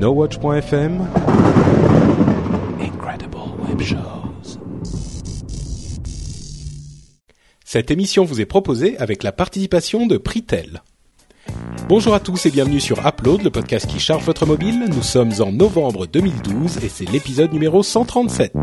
NoWatch.fm Incredible Web Shows. Cette émission vous est proposée avec la participation de Pritel. Bonjour à tous et bienvenue sur Upload, le podcast qui charge votre mobile. Nous sommes en novembre 2012 et c'est l'épisode numéro 137.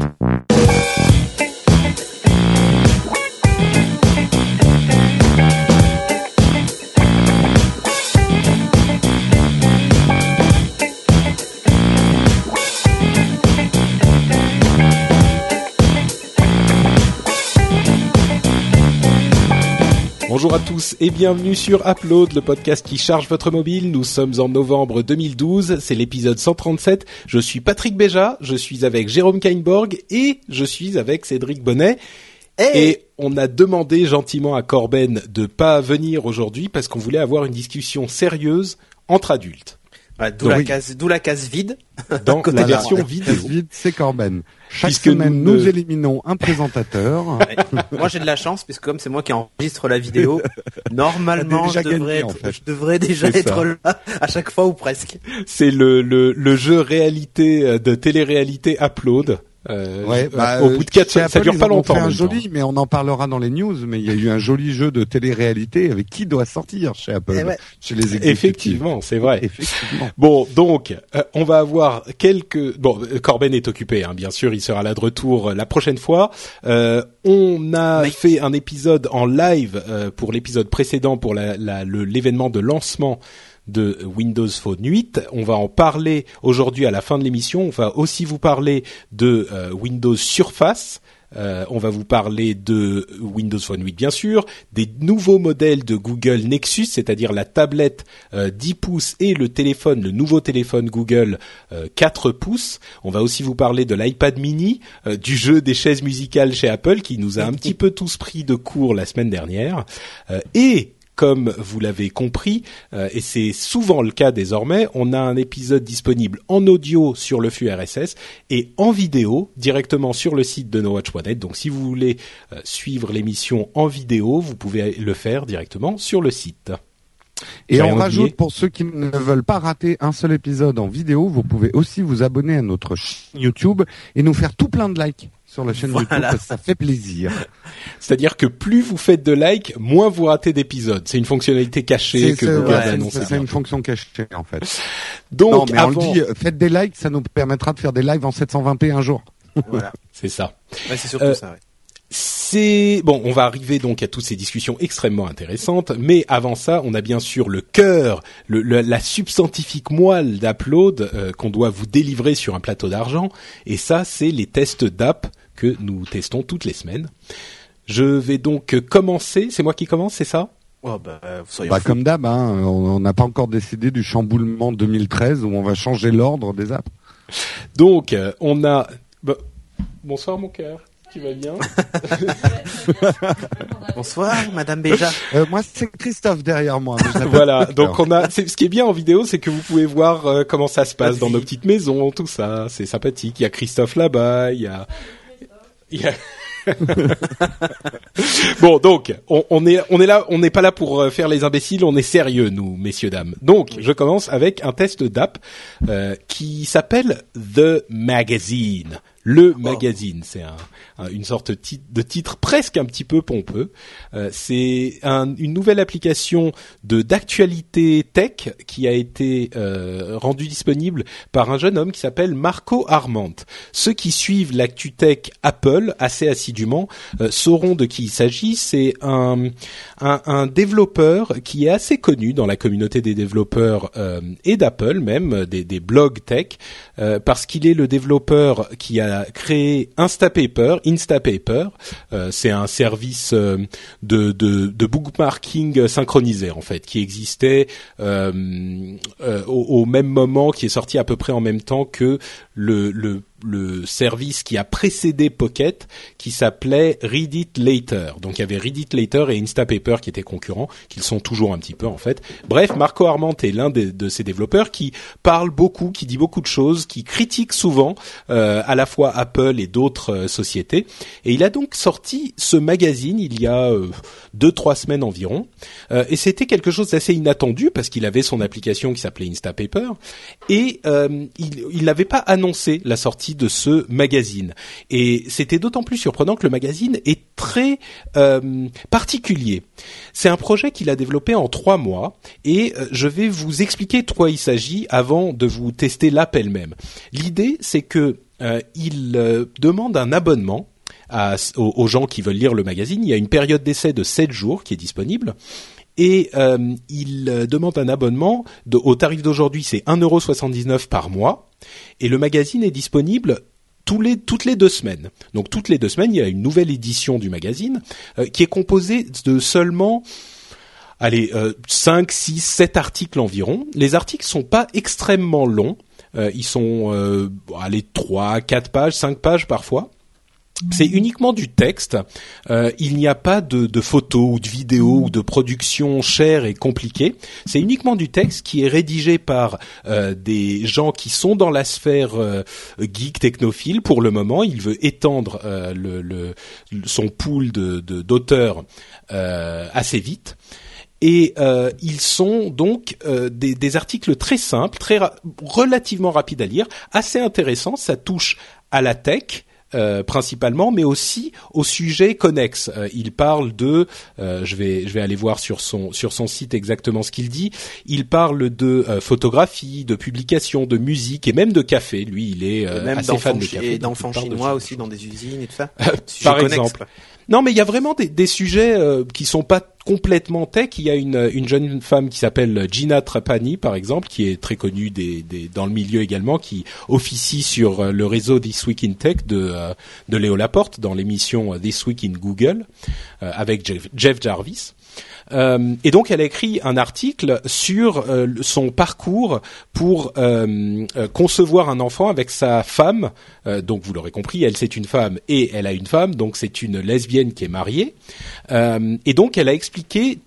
Bonjour à tous et bienvenue sur Upload, le podcast qui charge votre mobile. Nous sommes en novembre 2012, c'est l'épisode 137. Je suis Patrick Béja, je suis avec Jérôme Kainborg et je suis avec Cédric Bonnet. Et on a demandé gentiment à Corben de pas venir aujourd'hui parce qu'on voulait avoir une discussion sérieuse entre adultes. D'où la case, d'où la case vide. Dans la version vidéo. vide, c'est Corben. Chaque semaine, nous, éliminons un présentateur. moi, j'ai de la chance, puisque comme c'est moi qui enregistre la vidéo, normalement, je devrais, être, je devrais déjà être là à chaque fois ou presque. C'est le, le, le jeu réalité euh, de télé-réalité Upload. Euh, ouais, bah, au bout de quatre, ça, ça dure pas longtemps. Un joli, mais on en parlera dans les news. Mais il y a eu un joli jeu de télé-réalité avec qui doit sortir chez Apple, eh ouais. chez les Effectivement, c'est vrai. Effectivement. Bon, donc euh, on va avoir quelques. Bon, Corben est occupé, hein, bien sûr, il sera là de retour la prochaine fois. Euh, on a mais... fait un épisode en live euh, pour l'épisode précédent pour l'événement la, de lancement de Windows Phone 8. On va en parler aujourd'hui à la fin de l'émission. On va aussi vous parler de euh, Windows Surface. Euh, on va vous parler de Windows Phone 8 bien sûr, des nouveaux modèles de Google Nexus, c'est-à-dire la tablette euh, 10 pouces et le téléphone, le nouveau téléphone Google euh, 4 pouces. On va aussi vous parler de l'iPad mini, euh, du jeu des chaises musicales chez Apple qui nous a un petit peu tous pris de court la semaine dernière. Euh, et comme vous l'avez compris, euh, et c'est souvent le cas désormais, on a un épisode disponible en audio sur le flux RSS et en vidéo directement sur le site de NoWatch.net. Donc si vous voulez euh, suivre l'émission en vidéo, vous pouvez le faire directement sur le site. Et on rajoute pour ceux qui ne veulent pas rater un seul épisode en vidéo, vous pouvez aussi vous abonner à notre chaîne YouTube et nous faire tout plein de likes sur la chaîne voilà. YouTube parce que ça fait plaisir. C'est-à-dire que plus vous faites de likes, moins vous ratez d'épisodes. C'est une fonctionnalité cachée que Google ouais, a annoncé. C'est une fonction cachée en fait. Donc, non, mais avant... on le dit, faites des likes, ça nous permettra de faire des lives en 720p un jour. Voilà, c'est ça. Ouais, c'est surtout euh, ça. Ouais. C'est bon, on va arriver donc à toutes ces discussions extrêmement intéressantes, mais avant ça, on a bien sûr le cœur, le, le, la substantifique moelle d'Upload euh, qu'on doit vous délivrer sur un plateau d'argent, et ça, c'est les tests d'app que nous testons toutes les semaines. Je vais donc commencer. C'est moi qui commence, c'est ça? Oh bah, bah comme d'hab, hein, on n'a pas encore décidé du chamboulement 2013 où on va changer l'ordre des apps. Donc, euh, on a. Bah, bonsoir mon cœur. Tu vas bien Bonsoir, Madame Béja. Euh, moi, c'est Christophe derrière moi. voilà. Donc on a. Ce qui est bien en vidéo, c'est que vous pouvez voir euh, comment ça se passe dans nos petites maisons, tout ça. C'est sympathique. Il y a Christophe là-bas. Il y a. Il y a... bon, donc on, on, est on est là, on n'est pas là pour faire les imbéciles, on est sérieux nous, messieurs dames. Donc, je commence avec un test d'app euh, qui s'appelle The Magazine. Le oh. magazine, c'est un, un, une sorte de titre presque un petit peu pompeux. Euh, c'est un, une nouvelle application de d'actualité tech qui a été euh, rendue disponible par un jeune homme qui s'appelle Marco Arment. Ceux qui suivent l'actu tech Apple assez assidûment euh, sauront de qui il s'agit. C'est un, un, un, développeur qui est assez connu dans la communauté des développeurs euh, et d'Apple même, des, des blogs tech, euh, parce qu'il est le développeur qui a créé Instapaper, Instapaper. Euh, c'est un service euh, de, bookmarking synchronisé en fait, qui existait euh, au, même moment, qui est sorti à peu près en même temps que le le service qui a précédé Pocket, qui s'appelait Read It Later. Donc il y avait Read It Later et Instapaper qui étaient concurrents, qu'ils sont toujours un petit peu en fait. Bref, Marco Arment est l'un de, ces développeurs qui parle beaucoup, qui dit beaucoup de choses, qui critique souvent euh, à la fois Apple et d'autres euh, sociétés. Et il a donc sorti ce magazine il y a euh, deux trois semaines environ. et c'était quelque chose d'assez inattendu parce qu'il avait son application qui s'appelait Instapaper et il n'avait pas annoncé la sortie de ce magazine. Et c'était d'autant plus surprenant que le magazine est très euh, particulier. C'est un projet qu'il a développé en trois mois et euh, je vais vous expliquer de quoi il s'agit avant de vous tester l'app elle-même. L'idée, c'est que euh, il demande un abonnement aux, gens qui veulent lire le magazine. Il y a une période d'essai de 7 jours qui est disponible et il demande un abonnement au tarif d'aujourd'hui, c'est 1,79€ par mois et le magazine est disponible les, toutes les deux semaines. Donc toutes les deux semaines, il y a une nouvelle édition du magazine euh, qui est composée de seulement allez, euh, 5, 6, 7 articles environ. Les articles sont pas extrêmement longs. Euh, ils sont, euh, allez, 3, 4 pages, 5 pages parfois. C'est uniquement du texte. Euh, il n'y a pas de, de, photos ou de vidéos ou de production chère et compliquée. C'est uniquement du texte qui est rédigé par euh, des gens qui sont dans la sphère euh, geek technophile. Pour le moment, il veut étendre euh, le, le, son pool de d'auteurs assez vite. Et ils sont donc des, des, articles très simples, très relativement rapides à lire, assez intéressants. Ça touche à la tech, euh, principalement, mais aussi au sujet connexe. Euh, il parle de, euh, je vais je vais aller voir sur son sur son site exactement ce qu'il dit. Il parle de photographie, de publication, de musique et même de café. Lui, il est assez fan de café. Et d'enfants chinois aussi dans des usines et tout ça. Par exemple. Non, mais il y a vraiment des, des sujets euh, qui sont pas complètement tech. Il y a une, une jeune femme qui s'appelle Gina Trapani, par exemple, qui est très connue des, des, dans le milieu également, qui officie sur euh, le réseau This Week in Tech de, euh, de Léo Laporte dans l'émission This Week in Google avec Jeff Jarvis. Euh, et donc, elle a écrit un article sur euh, son parcours pour euh, concevoir un enfant avec sa femme. donc, vous l'aurez compris, elle c'est une femme et elle a une femme, donc c'est une lesbienne qui est mariée. et donc, elle a expliqué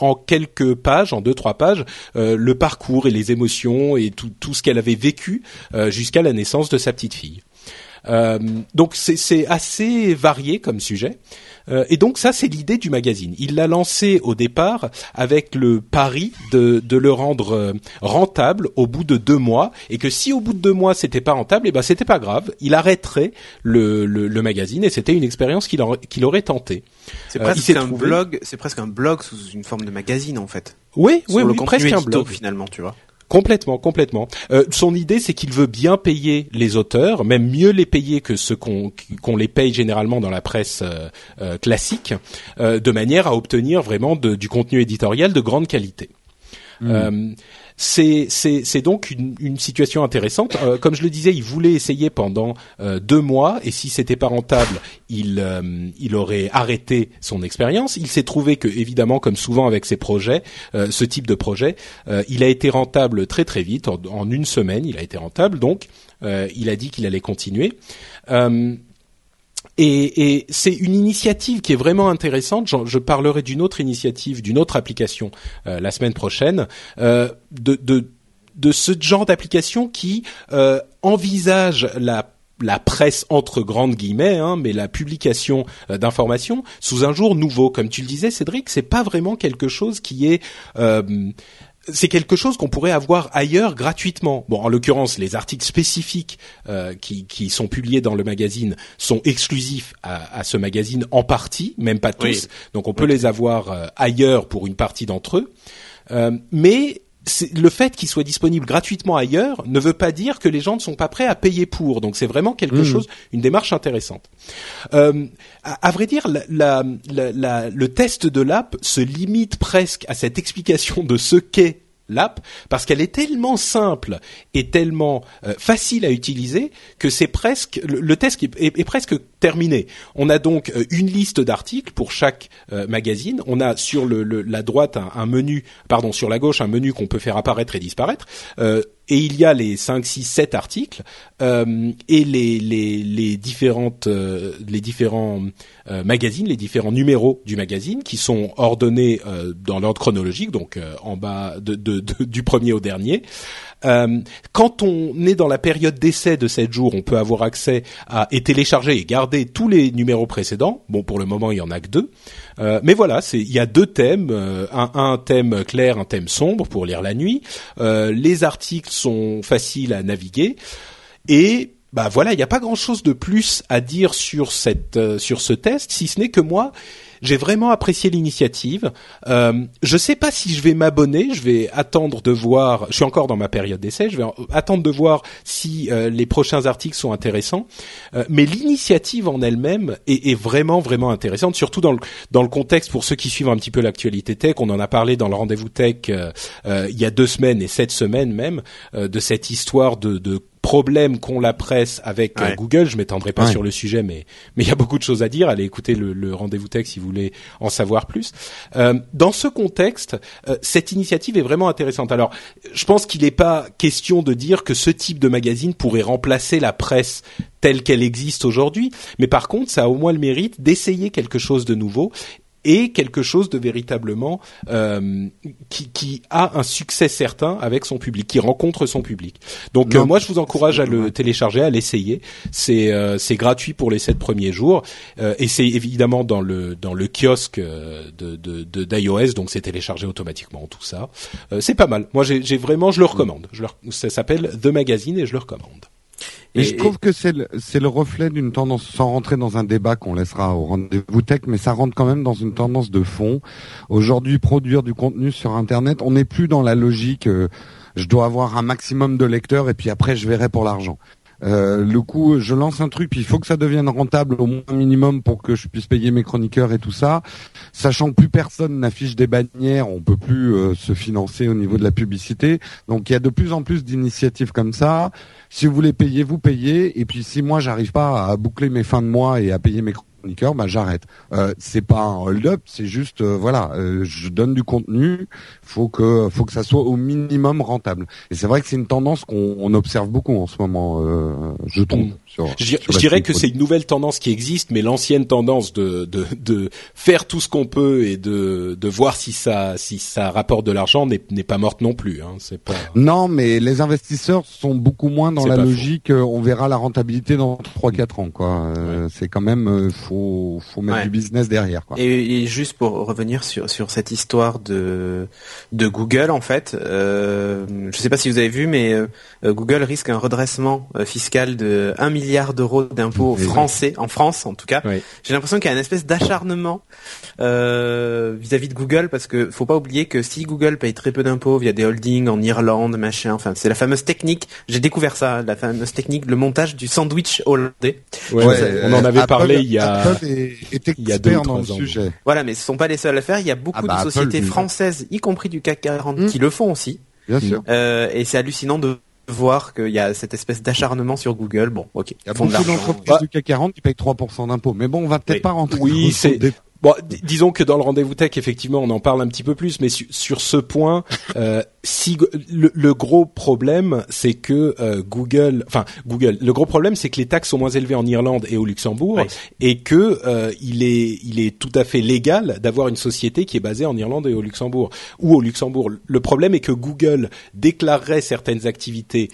en quelques pages, en deux trois pages, le parcours et les émotions et tout ce qu'elle avait vécu jusqu'à la naissance de sa petite fille. Donc c'est assez varié comme sujet. Euh, et donc ça, c'est l'idée du magazine. Il l'a lancé au départ avec le pari de, de le rendre euh, rentable au bout de deux mois, et que si au bout de deux mois c'était pas rentable, et eh ben c'était pas grave, il arrêterait le, le, le magazine, et c'était une expérience qu'il qu'il aurait tenté. C'est euh, presque un blog, c'est presque un blog sous une forme de magazine en fait. Oui, oui, oui, presque un blog finalement, tu vois. Complètement, complètement. Euh, son idée, c'est qu'il veut bien payer les auteurs, même mieux les payer que ce qu'on les paye généralement dans la presse euh, euh, classique, de manière à obtenir vraiment du contenu éditorial de grande qualité. Mmh c'est donc une, situation intéressante. Euh, comme je le disais, il voulait essayer pendant euh, deux mois et si c'était pas rentable, il euh, il aurait arrêté son expérience. Il s'est trouvé que évidemment, comme souvent avec ces projets, ce type de projet, il a été rentable très très vite. En, une semaine, il a été rentable. Donc, il a dit qu'il allait continuer. Et, et c'est une initiative qui est vraiment intéressante. Je, je parlerai d'une autre initiative, d'une autre application euh, la semaine prochaine, euh, de, de, de, ce genre d'application qui euh, envisage la la presse entre grandes guillemets, hein, mais la publication euh, d'informations sous un jour nouveau. Comme tu le disais, Cédric, c'est pas vraiment quelque chose qui est euh, c'est quelque chose qu'on pourrait avoir ailleurs gratuitement. Bon, en l'occurrence, les articles spécifiques euh, qui, qui, sont publiés dans le magazine sont exclusifs à, à ce magazine en partie, même pas tous. Donc, on peut les avoir euh, ailleurs pour une partie d'entre eux. Euh, mais le fait qu'il soit disponible gratuitement ailleurs ne veut pas dire que les gens ne sont pas prêts à payer pour. Donc c'est vraiment quelque mmh. chose, une démarche intéressante. Euh, à, vrai dire, la, la, le test de l'app se limite presque à cette explication de ce qu'est l'app parce qu'elle est tellement simple et tellement euh, facile à utiliser que c'est presque le, test est, presque terminé. On a donc euh, une liste d'articles pour chaque euh, magazine. On a sur la droite un, menu, pardon, sur la gauche un menu qu'on peut faire apparaître et disparaître. Et il y a les 5, 6, 7 articles euh, et les, les, les différentes euh, les différents euh, magazines, les différents numéros du magazine qui sont ordonnés dans l'ordre chronologique, donc en bas de, de, du premier au dernier. quand on est dans la période d'essai de 7 jours, on peut avoir accès à et télécharger et garder tous les numéros précédents. Bon, pour le moment, il y en a que deux. Euh, mais voilà, il y a deux thèmes, euh, un, thème clair, un thème sombre pour lire la nuit. Euh, les articles sont faciles à naviguer et bah voilà, il n'y a pas grand chose de plus à dire sur ce test, si ce n'est que moi j'ai vraiment apprécié l'initiative. Euh, je sais pas si je vais m'abonner. Je vais attendre de voir. Je suis encore dans ma période d'essai. Je vais attendre de voir si euh, les prochains articles sont intéressants. Euh, mais l'initiative en elle-même est, est, vraiment vraiment intéressante, surtout dans le dans le contexte pour ceux qui suivent un petit peu l'actualité tech. On en a parlé dans le rendez-vous tech euh, euh, il y a deux semaines et cette semaine même de cette histoire de, de problème qu'ont la presse avec euh, Google. Je m'étendrai pas sur le sujet, mais mais il y a beaucoup de choses à dire. Allez écouter le, le rendez-vous tech si vous voulez en savoir plus. Euh, dans ce contexte, euh, cette initiative est vraiment intéressante. Alors, je pense qu'il n'est pas question de dire que ce type de magazine pourrait remplacer la presse telle qu'elle existe aujourd'hui, mais par contre, ça a au moins le mérite d'essayer quelque chose de nouveau et quelque chose de véritablement euh, qui, qui, a un succès certain avec son public, qui rencontre son public. Donc euh, moi je vous encourage à le télécharger, à l'essayer. C'est euh, c'est gratuit pour les sept premiers jours euh, et c'est évidemment dans le dans le kiosque de de d'iOS donc c'est téléchargé automatiquement tout ça. c'est pas mal. Moi j'ai vraiment je le recommande. Je ça s'appelle The Magazine et je le recommande. Et, je trouve que c'est le, c'est le reflet d'une tendance, sans rentrer dans un débat qu'on laissera au rendez-vous tech, mais ça rentre quand même dans une tendance de fond. Aujourd'hui, produire du contenu sur Internet, on n'est plus dans la logique. Euh, je dois avoir un maximum de lecteurs et puis après je verrai pour l'argent. Euh, le coup, je lance un truc, il faut que ça devienne rentable au moins minimum pour que je puisse payer mes chroniqueurs et tout ça. Sachant que plus personne n'affiche des bannières, on peut plus euh, se financer au niveau de la publicité. Donc il y a de plus en plus d'initiatives comme ça. Si vous voulez payer, vous payez. Et puis si moi j'arrive pas à boucler mes fins de mois et à payer mes bah j'arrête. Euh, c'est pas un hold-up, c'est juste euh, voilà, je donne du contenu, faut que faut que ça soit au minimum rentable. Et c'est vrai que c'est une tendance qu'on observe beaucoup en ce moment, euh, je trouve. Je, dirais que c'est une nouvelle tendance qui existe, mais l'ancienne tendance de, de, de faire tout ce qu'on peut et de, de voir si ça si ça rapporte de l'argent n'est pas morte non plus. Hein. C'est pas. Non, mais les investisseurs sont beaucoup moins dans la logique. Euh, on verra la rentabilité dans 3-4 ans. Quoi. Euh, c'est quand même faut faut mettre du business derrière. Quoi. Et, et, juste pour revenir sur sur cette histoire de de Google en fait. Euh, je ne sais pas si vous avez vu, mais euh, Google risque un redressement euh, fiscal de 1 milliard d'euros d'impôts français, en France en tout cas. J'ai l'impression qu'il y a une espèce d'acharnement vis-à-vis de Google parce que faut pas oublier que si Google paye très peu d'impôts via des holdings en Irlande, machin, enfin c'est la fameuse technique. J'ai découvert ça, la fameuse technique, le montage du sandwich hollandais. on en avait parlé il y a il y a deux ans. Sujet. Voilà, mais ce sont pas les seuls à le faire. Il y a beaucoup ah de bah, sociétés françaises, y compris du CAC 40 hmm. qui le font aussi. Bien sûr. Euh, et c'est hallucinant de voir qu'il y a cette espèce d'acharnement sur Google. Bon, ok. Il y a beaucoup d'entreprises du CAC 40 qui payent 3% d'impôts. Mais bon, on va peut-être pas rentrer oui, c'est Bon, disons que dans le rendez-vous tech, effectivement, on en parle un petit peu plus, mais sur ce point, euh, si le, gros problème, c'est que euh, Google, enfin Google, le gros problème, c'est que les taxes sont moins élevées en Irlande et au Luxembourg, et que euh, il est il est tout à fait légal d'avoir une société qui est basée en Irlande et au Luxembourg ou au Luxembourg. Le problème est que Google déclarerait certaines activités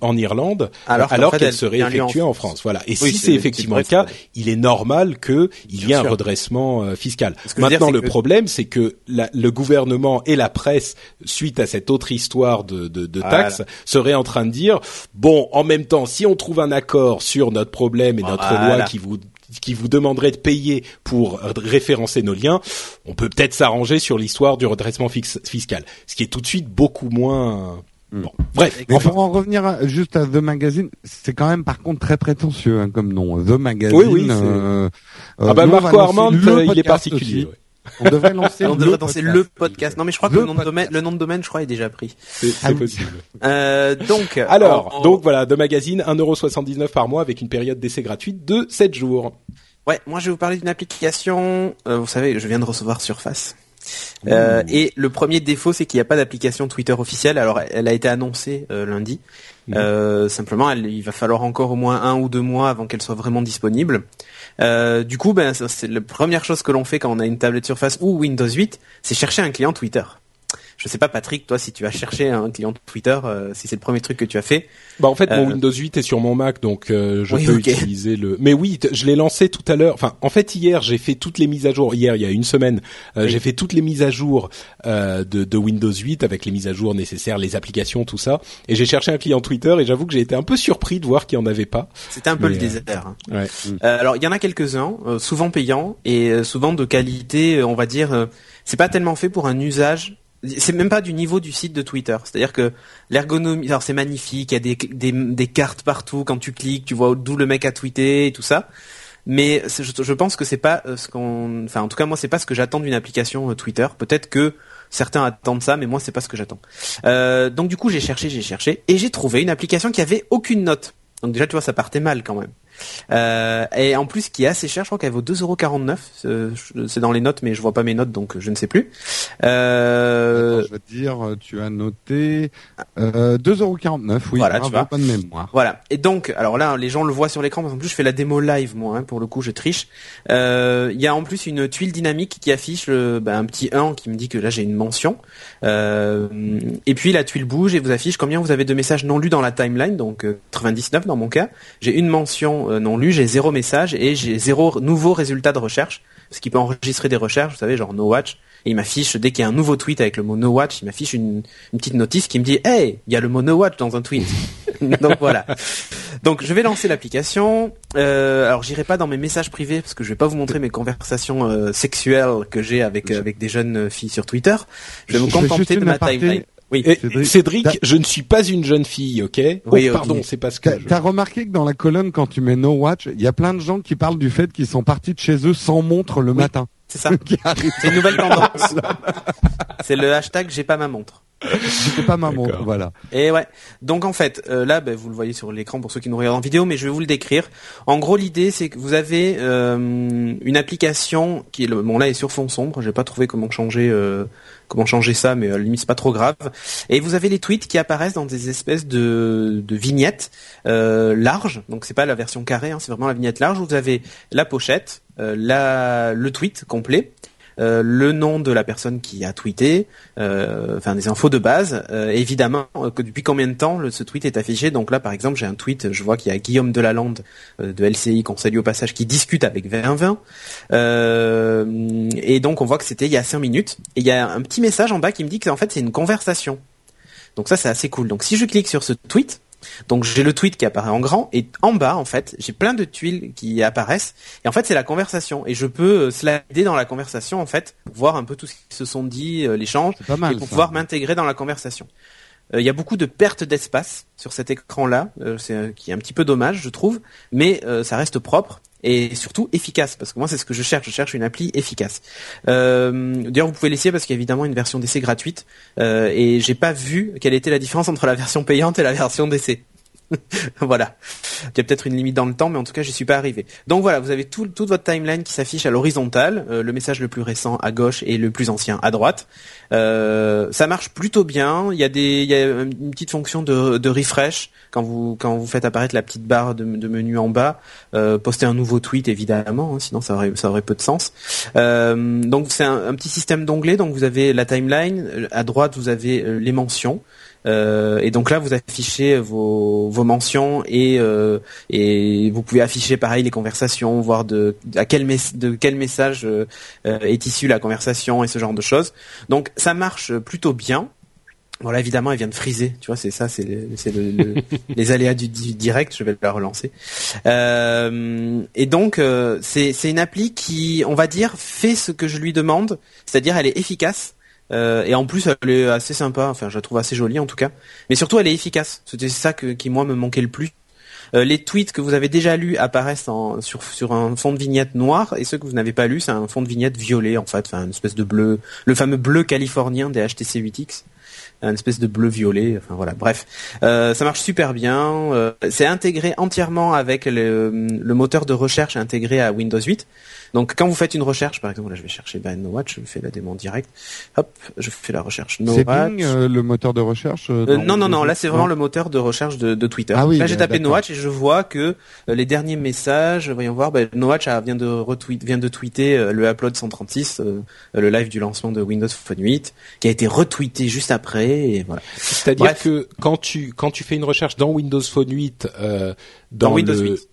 en Irlande alors, alors qu'elle serait effectuée en France. Voilà. Et si c'est effectivement le cas, il est normal qu'il y ait un redressement euh, fiscal. Maintenant, le problème, c'est que le gouvernement et la presse, suite à cette autre histoire de, de, de taxes, seraient en train de dire bon, en même temps, si on trouve un accord sur notre problème et notre loi qui vous qui vous demanderait de payer pour référencer nos liens, on peut peut-être s'arranger sur l'histoire du redressement fiscal, ce qui est tout de suite beaucoup moins Hmm. Bon, bref. Pour en revenir juste à The Magazine, c'est quand même par contre très prétentieux hein, comme nom. The Magazine. Oui, oui. Euh, euh, ah bah Marco Armand, euh, il est particulier. On devrait lancer, On devrait lancer le podcast. Non mais je crois que le nom, de domaine, le nom de domaine, je crois, est déjà pris. C'est ah possible. Euh, donc. Alors, donc voilà, The Magazine, 1,79€ par mois avec une période d'essai gratuite de 7 jours. Ouais, moi je vais vous parler d'une application. Euh, vous savez, je viens de recevoir Surface. Euh, et le premier défaut, c'est qu'il n'y a pas d'application Twitter officielle. Alors, elle a été annoncée euh, lundi. Euh, simplement, il va falloir encore au moins un ou deux mois avant qu'elle soit vraiment disponible. du coup, ben, c'est la première chose que l'on fait quand on a une tablette Surface ou Windows 8, c'est chercher un client Twitter. Je sais pas, Patrick, toi, si tu as cherché un client Twitter, euh, si c'est le premier truc que tu as fait. Bah en fait, mon euh, Windows 8 est sur mon Mac, donc euh, je peux utiliser le. Mais oui, je l'ai lancé tout à l'heure. Enfin, en fait, hier, j'ai fait toutes les mises à jour. Hier, il y a une semaine, j'ai fait toutes les mises à jour de, de, Windows 8 avec les mises à jour nécessaires, les applications, tout ça. Et j'ai cherché un client Twitter et j'avoue que j'ai été un peu surpris de voir qu'il n'y en avait pas. C'était un peu le désert. Hein. Ouais. alors, il y en a quelques-uns, souvent payants et souvent de qualité, on va dire. c'est pas tellement fait pour un usage c'est même pas du niveau du site de Twitter. C'est-à-dire que l'ergonomie, alors c'est magnifique, il y a des, des, des, cartes partout quand tu cliques, tu vois d'où le mec a tweeté et tout ça. Mais je, pense que c'est pas euh, ce qu'on, enfin en tout cas moi c'est pas ce que j'attends d'une application euh, Twitter. Peut-être que certains attendent ça, mais moi c'est pas ce que j'attends. Euh, donc du coup j'ai cherché, j'ai cherché et j'ai trouvé une application qui avait aucune note. Donc déjà tu vois ça partait mal quand même. Euh, et en plus, qui est assez cher, je crois qu'elle vaut 2,49€. Euh, c'est dans les notes, mais je vois pas mes notes, donc je ne sais plus. Euh... je vais te dire, tu as noté euh, 2,49€. Oui, voilà, tu vois. Pas de mémoire. Voilà. Et donc, alors là, les gens le voient sur l'écran. En plus, je fais la démo live, moi. Hein, pour le coup, je triche. Il y a en plus une tuile dynamique qui affiche le, bah, un petit 1 qui me dit que là j'ai une mention. Et puis la tuile bouge et vous affiche combien vous avez de messages non lus dans la timeline. Donc 99 dans mon cas. J'ai une mention euh, non lu, j'ai zéro message et j'ai zéro nouveau résultat de recherche. Ce qui peut enregistrer des recherches, vous savez, genre no watch. Et il m'affiche, dès qu'il y a un nouveau tweet avec le mot no watch, il m'affiche une, petite notice qui me dit Hey, il y a le mot no watch dans un tweet. Donc voilà. Donc je vais lancer l'application. Euh, alors j'irai pas dans mes messages privés parce que je vais pas vous montrer mes conversations euh, sexuelles que j'ai avec avec des jeunes filles sur Twitter. Je vais me contenter de ma timeline. Oui, Cédric, je ne suis pas une jeune fille, ok Oui, oh, pardon, c'est parce que. T'as remarqué que dans la colonne, quand tu mets No Watch, il y a plein de gens qui parlent du fait qu'ils sont partis de chez eux sans montre le matin. C'est ça. c'est une nouvelle tendance. c'est le hashtag j'ai pas ma montre. J'ai pas ma montre, voilà. Et ouais. Donc en fait, euh, là, ben, vous le voyez sur l'écran pour ceux qui nous regardent en vidéo, mais je vais vous le décrire. En gros, l'idée, c'est que vous avez euh, une application qui est le, bon là est sur fond sombre. J'ai pas trouvé comment changer euh, comment changer ça, mais à la limite c'est pas trop grave. Et vous avez les tweets qui apparaissent dans des espèces de, vignettes euh, larges, donc c'est pas la version carrée, hein, c'est vraiment la vignette large. Vous avez la pochette, euh, la, le tweet complet, euh, le nom de la personne qui a tweeté, euh, enfin des infos de base. Euh, évidemment, que depuis combien de temps ce tweet est affiché? Donc là, par exemple, j'ai un tweet, je vois qu'il y a Guillaume Delalande de LCI qu'on salue au passage qui discute avec 2020. et donc on voit que c'était il y a 5 minutes. Et il y a un petit message en bas qui me dit que en fait c'est une conversation. Donc ça c'est assez cool. Donc si je clique sur ce tweet, donc j'ai le tweet qui apparaît en grand et en bas en fait j'ai plein de tuiles qui apparaissent et en fait c'est la conversation et je peux euh, slider dans la conversation en fait pour voir un peu tout ce qui se sont dit euh, l'échange et pour pouvoir m'intégrer dans la conversation. Euh, il y a beaucoup de pertes d'espace sur cet écran-là, c'est qui est un petit peu dommage, je trouve, mais ça reste propre et surtout efficace parce que moi c'est ce que je cherche. Je cherche une appli efficace. Euh, d'ailleurs vous pouvez l'essayer parce qu'il y a évidemment une version d'essai gratuite euh, et j'ai pas vu quelle était la différence entre la version payante et la version d'essai voilà. Il y a peut-être une limite dans le temps, mais en tout cas, j'y suis pas arrivé. Donc voilà, vous avez tout, toute votre timeline qui s'affiche à l'horizontale, euh, le message le plus récent à gauche et le plus ancien à droite. Euh, ça marche plutôt bien. Il y a des, il y a une petite fonction de, de refresh quand vous faites apparaître la petite barre de, menu en bas. Euh, poster un nouveau tweet évidemment, hein, sinon ça aurait peu de sens. Euh, donc c'est un, petit système d'onglets. Donc vous avez la timeline à droite, vous avez les mentions. Euh, et donc là, vous affichez vos, vos mentions et, euh, et vous pouvez afficher pareil les conversations, voir de, à quel, de quel message euh, est issue la conversation et ce genre de choses. Donc ça marche plutôt bien. Voilà, évidemment, elle vient de friser. Tu vois, c'est ça, c'est le, les aléas du, direct. Je vais la relancer. Euh, et donc, c'est une appli qui, on va dire, fait ce que je lui demande. C'est-à-dire, elle est efficace. Euh, et en plus, elle est assez sympa. Enfin, je la trouve assez jolie en tout cas. Mais surtout, elle est efficace. C'était ça que, qui moi me manquait le plus. Euh, les tweets que vous avez déjà lus apparaissent en, sur, sur un fond de vignette noir et ceux que vous n'avez pas lus, c'est un fond de vignette violet en fait, enfin une espèce de bleu, le fameux bleu californien des HTC 8X. un espèce de bleu violet. Enfin voilà, bref, euh, ça marche super bien. Euh, c'est intégré entièrement avec le, le, moteur de recherche intégré à Windows 8. Donc quand vous faites une recherche, par exemple, là je vais chercher Ben No Watch, je fais la démon direct. Hop, je fais la recherche No Watch. C'est euh, le moteur de recherche euh, euh, Non non non, là c'est vraiment le moteur de recherche de, de Twitter. Ah oui, là j'ai tapé No Watch et je vois que les derniers messages, voyons voir, ben, No Watch vient de retweet, vient de tweeter le upload 136, le live du lancement de Windows Phone 8, qui a été retweeté juste après et voilà. C'est-à-dire que quand tu quand tu fais une recherche dans Windows Phone 8 dans, Windows 8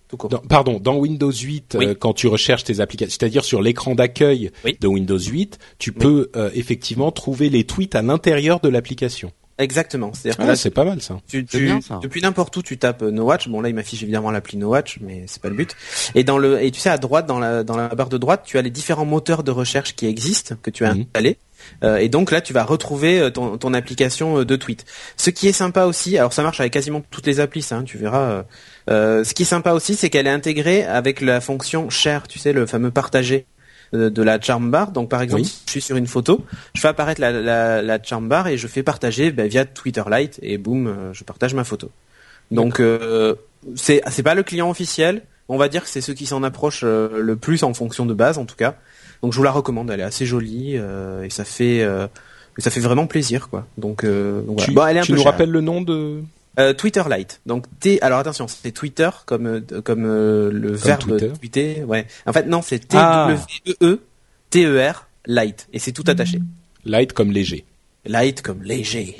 pardon, dans Windows 8, euh, quand tu recherches tes applications, c'est-à-dire sur l'écran d'accueil de Windows 8, tu peux euh, effectivement trouver les tweets à l'intérieur de l'application. Exactement. C'est-à-dire ah, c'est pas mal ça. Tu, tu, Depuis n'importe où, tu tapes No Watch. Bon là, il m'affiche évidemment l'appli No Watch, mais c'est pas le but. Et dans le et tu sais à droite dans la dans la barre de droite, tu as les différents moteurs de recherche qui existent que tu as mhm. installés. Euh, et donc là, tu vas retrouver euh, ton, ton, application de tweet. Ce qui est sympa aussi, alors ça marche avec quasiment toutes les applis, ça, hein, tu verras. Euh, ce qui est sympa aussi, c'est qu'elle est intégrée avec la fonction share, tu sais, le fameux partager euh, de la charm bar. Donc par exemple, je suis sur une photo, je fais apparaître la, la, la charm bar et je fais partager ben, via Twitter Lite et boum, euh, je partage ma photo. Donc euh, c'est c'est pas le client officiel, on va dire que c'est ceux qui s'en approchent le plus en fonction de base en tout cas. Donc je vous la recommande, elle est assez jolie et ça fait ça fait vraiment plaisir quoi. Donc, donc tu, bon, elle est un tu nous rappelles le nom de euh, Twitter Lite. Donc T. Alors attention, c'est Twitter comme euh, comme euh, le verbe tweeter. Ouais. En fait non, c'est T W E E T E R Lite et c'est tout attaché. Light comme léger. Light comme léger.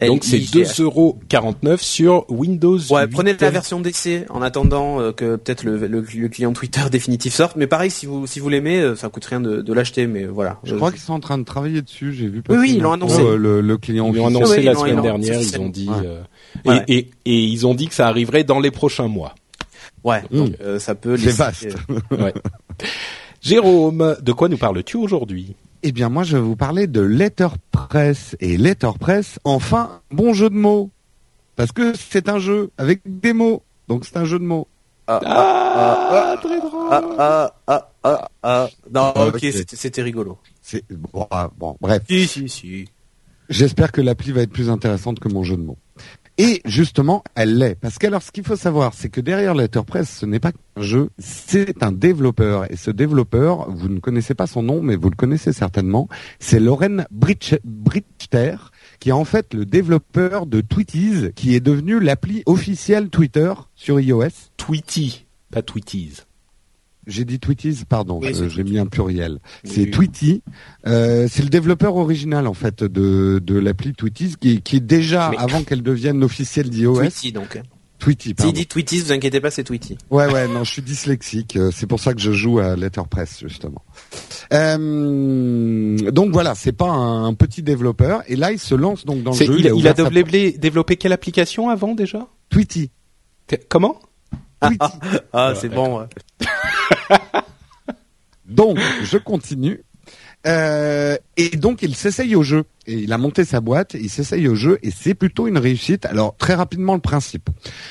Donc c'est 2,49€ sur Windows. Ouais, prenez la version d'essai en attendant que peut-être le, le, client Twitter définitif sorte. Mais pareil, si vous si vous l'aimez, ça coûte rien de, de l'acheter. Mais voilà. Je, crois qu'ils sont en train de travailler dessus. J'ai vu. Oui, oui, ils l'ont annoncé. le, le, client. Ils l'ont annoncé la semaine dernière. Ils ont dit. Et, et, ils ont dit que ça arriverait dans les prochains mois. Ouais, donc, euh, ça peut. C'est vaste. ouais. Jérôme, de quoi nous parles-tu aujourd'hui? Eh bien, moi, je vais vous parler de Letterpress et Letterpress. Enfin, bon jeu de mots, parce que c'est un jeu avec des mots, donc c'est un jeu de mots. Ah, ah, ah, ah très drôle. Ah, ah, ah, ah, ah. Non, ok, c'était rigolo. C'est bon, bon, bref. Si, si, si. J'espère que l'appli va être plus intéressante que mon jeu de mots. Et justement, elle l'est. Parce qu'alors, ce qu'il faut savoir, c'est que derrière Letterpress, ce n'est pas qu'un jeu, c'est un développeur. Et ce développeur, vous ne connaissez pas son nom, mais vous le connaissez certainement, c'est Loren Brichter, qui est en fait le développeur de Tweeties, qui est devenu l'appli officielle Twitter sur iOS. Tweety, pas Tweeties. J'ai dit Tweeties, pardon, j'ai mis un pluriel. C'est Tweety. Euh, c'est le développeur original en fait de, de l'appli Tweeties qui, qui est déjà avant qu'elle devienne officielle d'iOS. Tweety donc. Tweety, pardon. S'il dit Tweeties, vous inquiétez pas, c'est Tweety. Ouais, ouais, non, je suis dyslexique. Euh, c'est pour ça que je joue à Letterpress justement. Euh, donc voilà, c'est pas un, petit développeur. Et là, il se lance donc dans le jeu. Il, a, il a développé, développé quelle application avant déjà? Tweety. Comment? Ah, c'est bon. Donc, je continue. Euh, et donc il s'essaye au jeu. Et il a monté sa boîte, il s'essaye au jeu et c'est plutôt une réussite. Alors très rapidement le principe.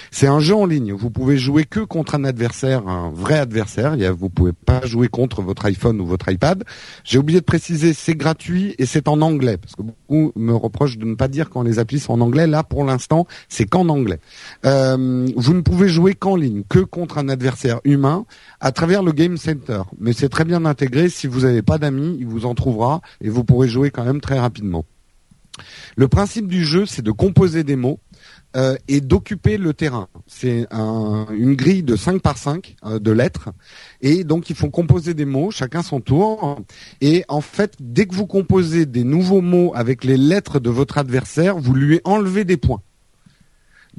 C'est un jeu en ligne. Vous pouvez jouer que contre un adversaire, un vrai adversaire. Vous pouvez pas jouer contre votre iPhone ou votre iPad. J'ai oublié de préciser, c'est gratuit et c'est en anglais parce que beaucoup me reprochent de ne pas dire quand les applis sont en anglais. Là pour l'instant, c'est qu'en anglais. Euh, vous ne pouvez jouer qu'en ligne, que contre un adversaire humain à travers le Game Center. Mais c'est très bien intégré. Si vous n'avez pas d'amis, il vous en trouvera et vous pourrez jouer quand même très rapidement. Le principe du jeu, c'est de composer des mots euh, et d'occuper le terrain. C'est une grille de 5 par 5 euh, de lettres. Et donc, il faut composer des mots, chacun son tour. Et en fait, dès que vous composez des nouveaux mots avec les lettres de votre adversaire, vous lui enlevez des points.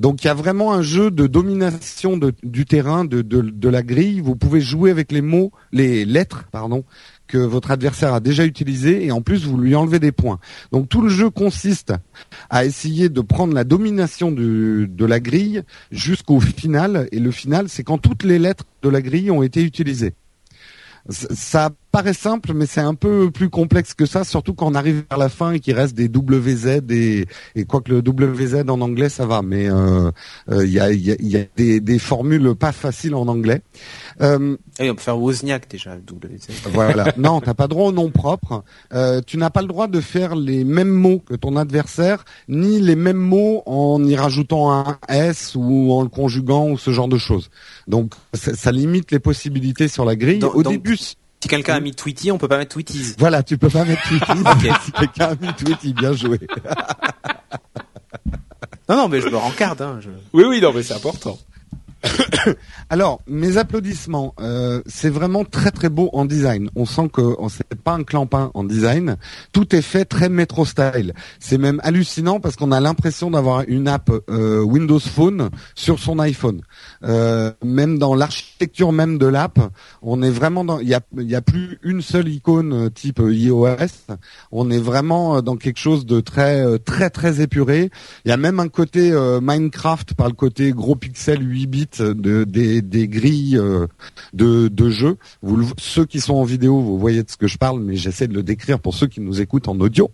Donc il y a vraiment un jeu de domination du terrain, de, de, la grille. Vous pouvez jouer avec les mots, les lettres, pardon, que votre adversaire a déjà utilisé et en plus vous lui enlevez des points. Donc tout le jeu consiste à essayer de prendre la domination de la grille jusqu'au final et le final c'est quand toutes les lettres de la grille ont été utilisées. Ça paraît simple, mais c'est un peu plus complexe que ça, surtout quand on arrive vers la fin et qu'il reste des WZ et, et quoique le WZ en anglais ça va, mais euh, euh, il y, a, y, a, des, des, formules pas faciles en anglais. Euh, Et on peut faire Wozniak déjà, WC. Voilà. non, t'as pas droit au nom propre. Euh, tu n'as pas le droit de faire les mêmes mots que ton adversaire, ni les mêmes mots en y rajoutant un S ou en le conjuguant ou ce genre de choses. Donc ça, limite les possibilités sur la grille. au début. Si quelqu'un a mis Tweety, on peut pas mettre Tweeties. Voilà, tu peux pas mettre Tweety. si quelqu'un a mis Tweety, bien joué. non, non, mais je me rencarde. Hein, Oui, oui, non, mais c'est important. Alors, mes applaudissements. Euh, c'est vraiment très très beau en design. On sent que c'est pas un clampin en design. Tout est fait très métro style. C'est même hallucinant parce qu'on a l'impression d'avoir une app euh, Windows Phone sur son iPhone. Euh, même dans l'architecture même de l'app, on est vraiment dans. Il y a, a plus une seule icône type iOS. On est vraiment dans quelque chose de très très très épuré. Il y a même un côté Minecraft par le côté gros pixels 8 bits de, des, grilles euh, de, de jeux. Vous, ceux qui sont en vidéo, vous voyez de ce que je parle, mais j'essaie de le décrire pour ceux qui nous écoutent en audio.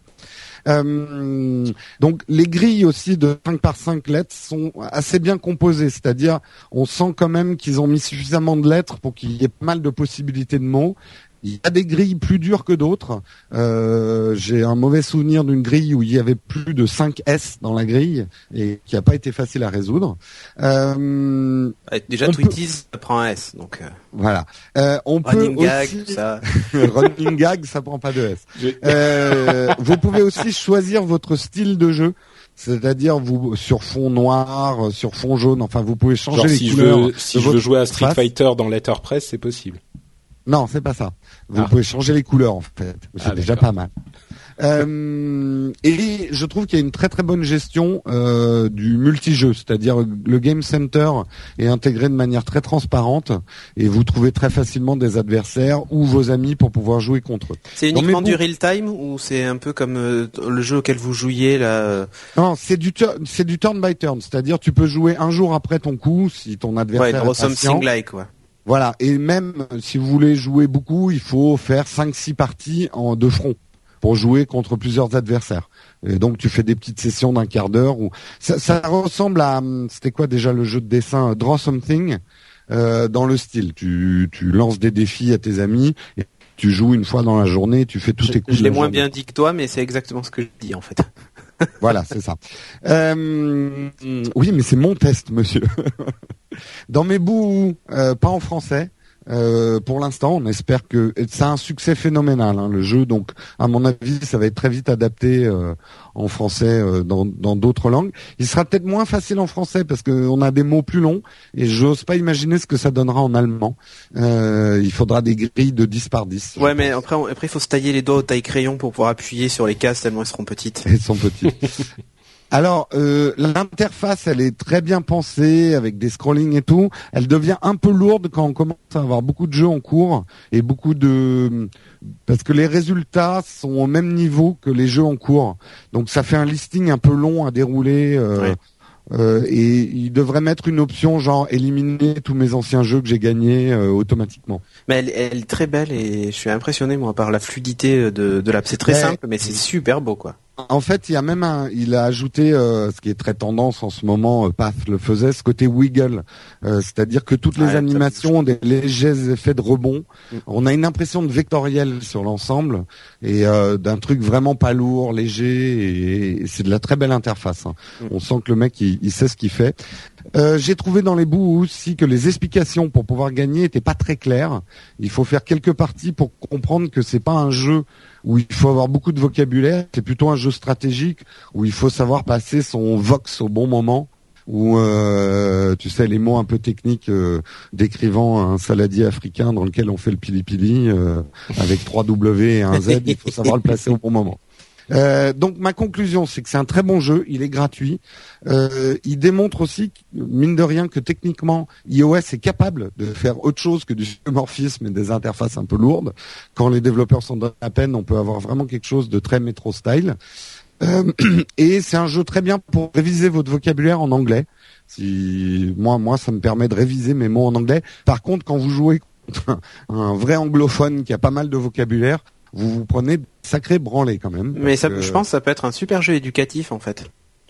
Euh, donc les grilles aussi de 5 par 5 lettres sont assez bien composées, c'est-à-dire on sent quand même qu'ils ont mis suffisamment de lettres pour qu'il y ait pas mal de possibilités de mots il y a des grilles plus dures que d'autres. Euh, j'ai un mauvais souvenir d'une grille où il y avait plus de 5 S dans la grille et qui n'a pas été facile à résoudre. Euh, déjà, Tweeties ça prend un S, donc. Euh, voilà. on running peut gag, aussi... ça. running gag, ça prend pas de S. vous pouvez aussi choisir votre style de jeu. C'est-à-dire vous sur fond noir, sur fond jaune, enfin vous pouvez changer les si couleurs. Je veux, si je veux jouer à Street Fighter dans Letterpress, c'est possible. Non, c'est pas ça. Vous ah. pouvez changer les couleurs en fait. C'est ah, déjà pas mal. Euh, et je trouve qu'il y a une très très bonne gestion euh, du multijeu, c'est-à-dire le Game Center est intégré de manière très transparente et vous trouvez très facilement des adversaires ou vos amis pour pouvoir jouer contre eux. C'est uniquement du real time ou c'est un peu comme euh, le jeu auquel vous jouiez là euh Non, c'est du c'est du turn by turn, c'est-à-dire tu peux jouer un jour après ton coup si ton adversaire ouais, est patient. like quoi. Voilà, et même si vous voulez jouer beaucoup, il faut faire 5-6 parties en deux fronts pour jouer contre plusieurs adversaires. Et donc tu fais des petites sessions d'un quart d'heure où ça, ça, ressemble à c'était quoi déjà le jeu de dessin? Draw Something euh, dans le style. Tu, tu lances des défis à tes amis et tu joues une fois dans la journée, tu fais tous tes coups. Je l'ai moins bien dit que toi, mais c'est exactement ce que je dis en fait. voilà, c'est ça. Euh, oui, mais c'est mon test, monsieur. Dans mes bouts, euh, pas en français. Euh, pour l'instant, on espère que c'est un succès phénoménal hein, le jeu. Donc, à mon avis, ça va être très vite adapté euh, en français dans d'autres langues. Il sera peut-être moins facile en français parce qu'on a des mots plus longs et j'ose pas imaginer ce que ça donnera en allemand. il faudra des grilles de 10 par 10. Ouais, mais après, après, il faut se tailler les doigts au taille crayon pour pouvoir appuyer sur les cases tellement elles seront petites. Elles sont petites. Alors, euh, l'interface, elle est très bien pensée, avec des scrollings et tout. Elle devient un peu lourde quand on commence à avoir beaucoup de jeux en cours et beaucoup de... Parce que les résultats sont au même niveau que les jeux en cours. Donc ça fait un listing un peu long à dérouler. Euh, euh, et il devrait mettre une option genre éliminer tous mes anciens jeux que j'ai gagnés automatiquement. Mais elle, elle, est très belle et je suis impressionné moi par la fluidité de, de l'app. C'est très simple mais c'est super beau quoi. En fait, il y a même un, il a ajouté euh, ce qui est très tendance en ce moment. Euh, Path le faisait, ce côté wiggle, euh, c'est-à-dire que toutes les animations ont des légers effets de rebond. Mm. On a une impression de vectoriel sur l'ensemble et d'un truc vraiment pas lourd, léger. Et, c'est de la très belle interface. Hein. Mm. On sent que le mec, il, sait ce qu'il fait. J'ai trouvé dans les bouts aussi que les explications pour pouvoir gagner étaient pas très claires. Il faut faire quelques parties pour comprendre que c'est pas un jeu où il faut avoir beaucoup de vocabulaire. C'est plutôt un jeu stratégique où il faut savoir passer son vox au bon moment. Où euh, tu sais les mots un peu techniques euh, décrivant un saladier africain dans lequel on fait le pili pili euh, avec trois W et un Z, il faut savoir le placer au bon moment. Euh, donc ma conclusion, c'est que c'est un très bon jeu, il est gratuit. Euh, il démontre aussi, mine de rien, que techniquement, iOS est capable de faire autre chose que du morphisme et des interfaces un peu lourdes. Quand les développeurs sont à peine, on peut avoir vraiment quelque chose de très métro style. Euh, et c'est un jeu très bien pour réviser votre vocabulaire en anglais. Si moi, moi, ça me permet de réviser mes mots en anglais. Par contre, quand vous jouez contre un vrai anglophone qui a pas mal de vocabulaire, vous vous prenez sacré branlé quand même. Mais ça, je pense que ça peut être un super jeu éducatif en fait.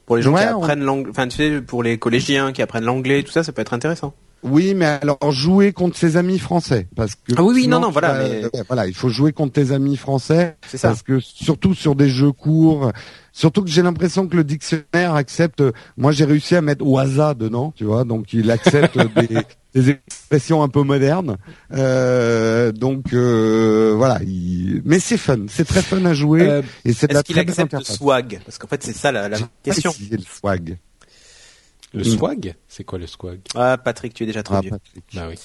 Pour les gens qui apprennent l'anglais, enfin tu sais, pour les collégiens qui apprennent l'anglais, tout ça, ça peut être intéressant. Oui, mais alors jouer contre ses amis français, parce que ah oui, oui, sinon, non, non, voilà, euh, voilà, il faut jouer contre tes amis français, C'est ça. parce que surtout sur des jeux courts, surtout que j'ai l'impression que le dictionnaire accepte. Moi, j'ai réussi à mettre oisa dedans, tu vois, donc il accepte des, des expressions un peu modernes. Euh, donc euh, voilà, il- mais c'est fun, c'est très fun à jouer Euh, et c'est de la très accepte le swag Parce qu'en fait, c'est ça la, la question. Le swag. le Mm. swag, c'est quoi le swag? Ah, Patrick, tu es déjà trop Ah, vieux. Bah oui.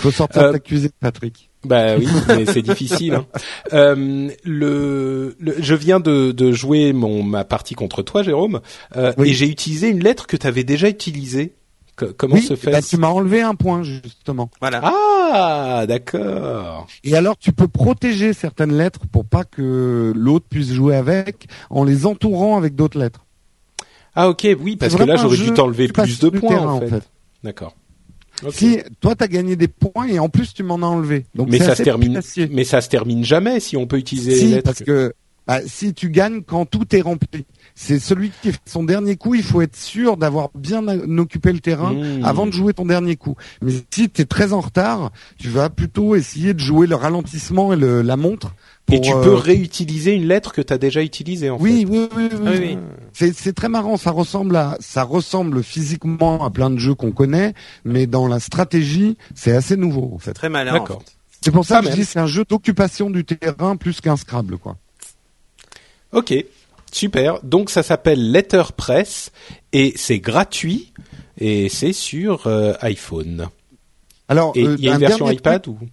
Faut sortir Euh, de ta cuisine, Patrick. Bah oui, mais c'est difficile. hein. Euh, le, le- je viens de, de jouer mon ma partie contre toi, Jérôme, euh, Oui. et j'ai utilisé une lettre que tu avais déjà utilisée. Co- comment oui, se fait bah, tu m'as enlevé un point justement. Voilà. Ah, d'accord. Et alors, tu peux protéger certaines lettres pour pas que l'autre puisse jouer avec, en les entourant avec d'autres lettres. Ah ok, oui, parce que là j'aurais dû t'enlever plus de points terrain, en fait. D'accord. Si toi t'as gagné des points et en plus tu m'en as enlevé. Donc mais ça se termine. putassier. Mais ça se termine jamais si on peut utiliser les Si, lettres. parce que bah, si tu gagnes quand tout est rempli, c'est celui qui fait son dernier coup. Il faut être sûr d'avoir bien occupé le terrain Mmh. avant de jouer ton dernier coup. Mais si tu es très en retard, tu vas plutôt essayer de jouer le ralentissement et le, la montre. Et tu euh, peux réutiliser une lettre que tu as déjà utilisée en Oui, fait. oui, oui, oui. Ah oui, oui. C'est, c'est très marrant. Ça ressemble à, ça ressemble physiquement à plein de jeux qu'on connaît, mais dans la stratégie, c'est assez nouveau en fait. Très malin. en D'accord. fait. C'est pour ça que je dis c'est un jeu d'occupation du terrain plus qu'un Scrabble, quoi. Ok, super. Donc ça s'appelle Letterpress et c'est gratuit et c'est sur euh, iPhone. Alors, euh, il y a un une version iPad truc, ou?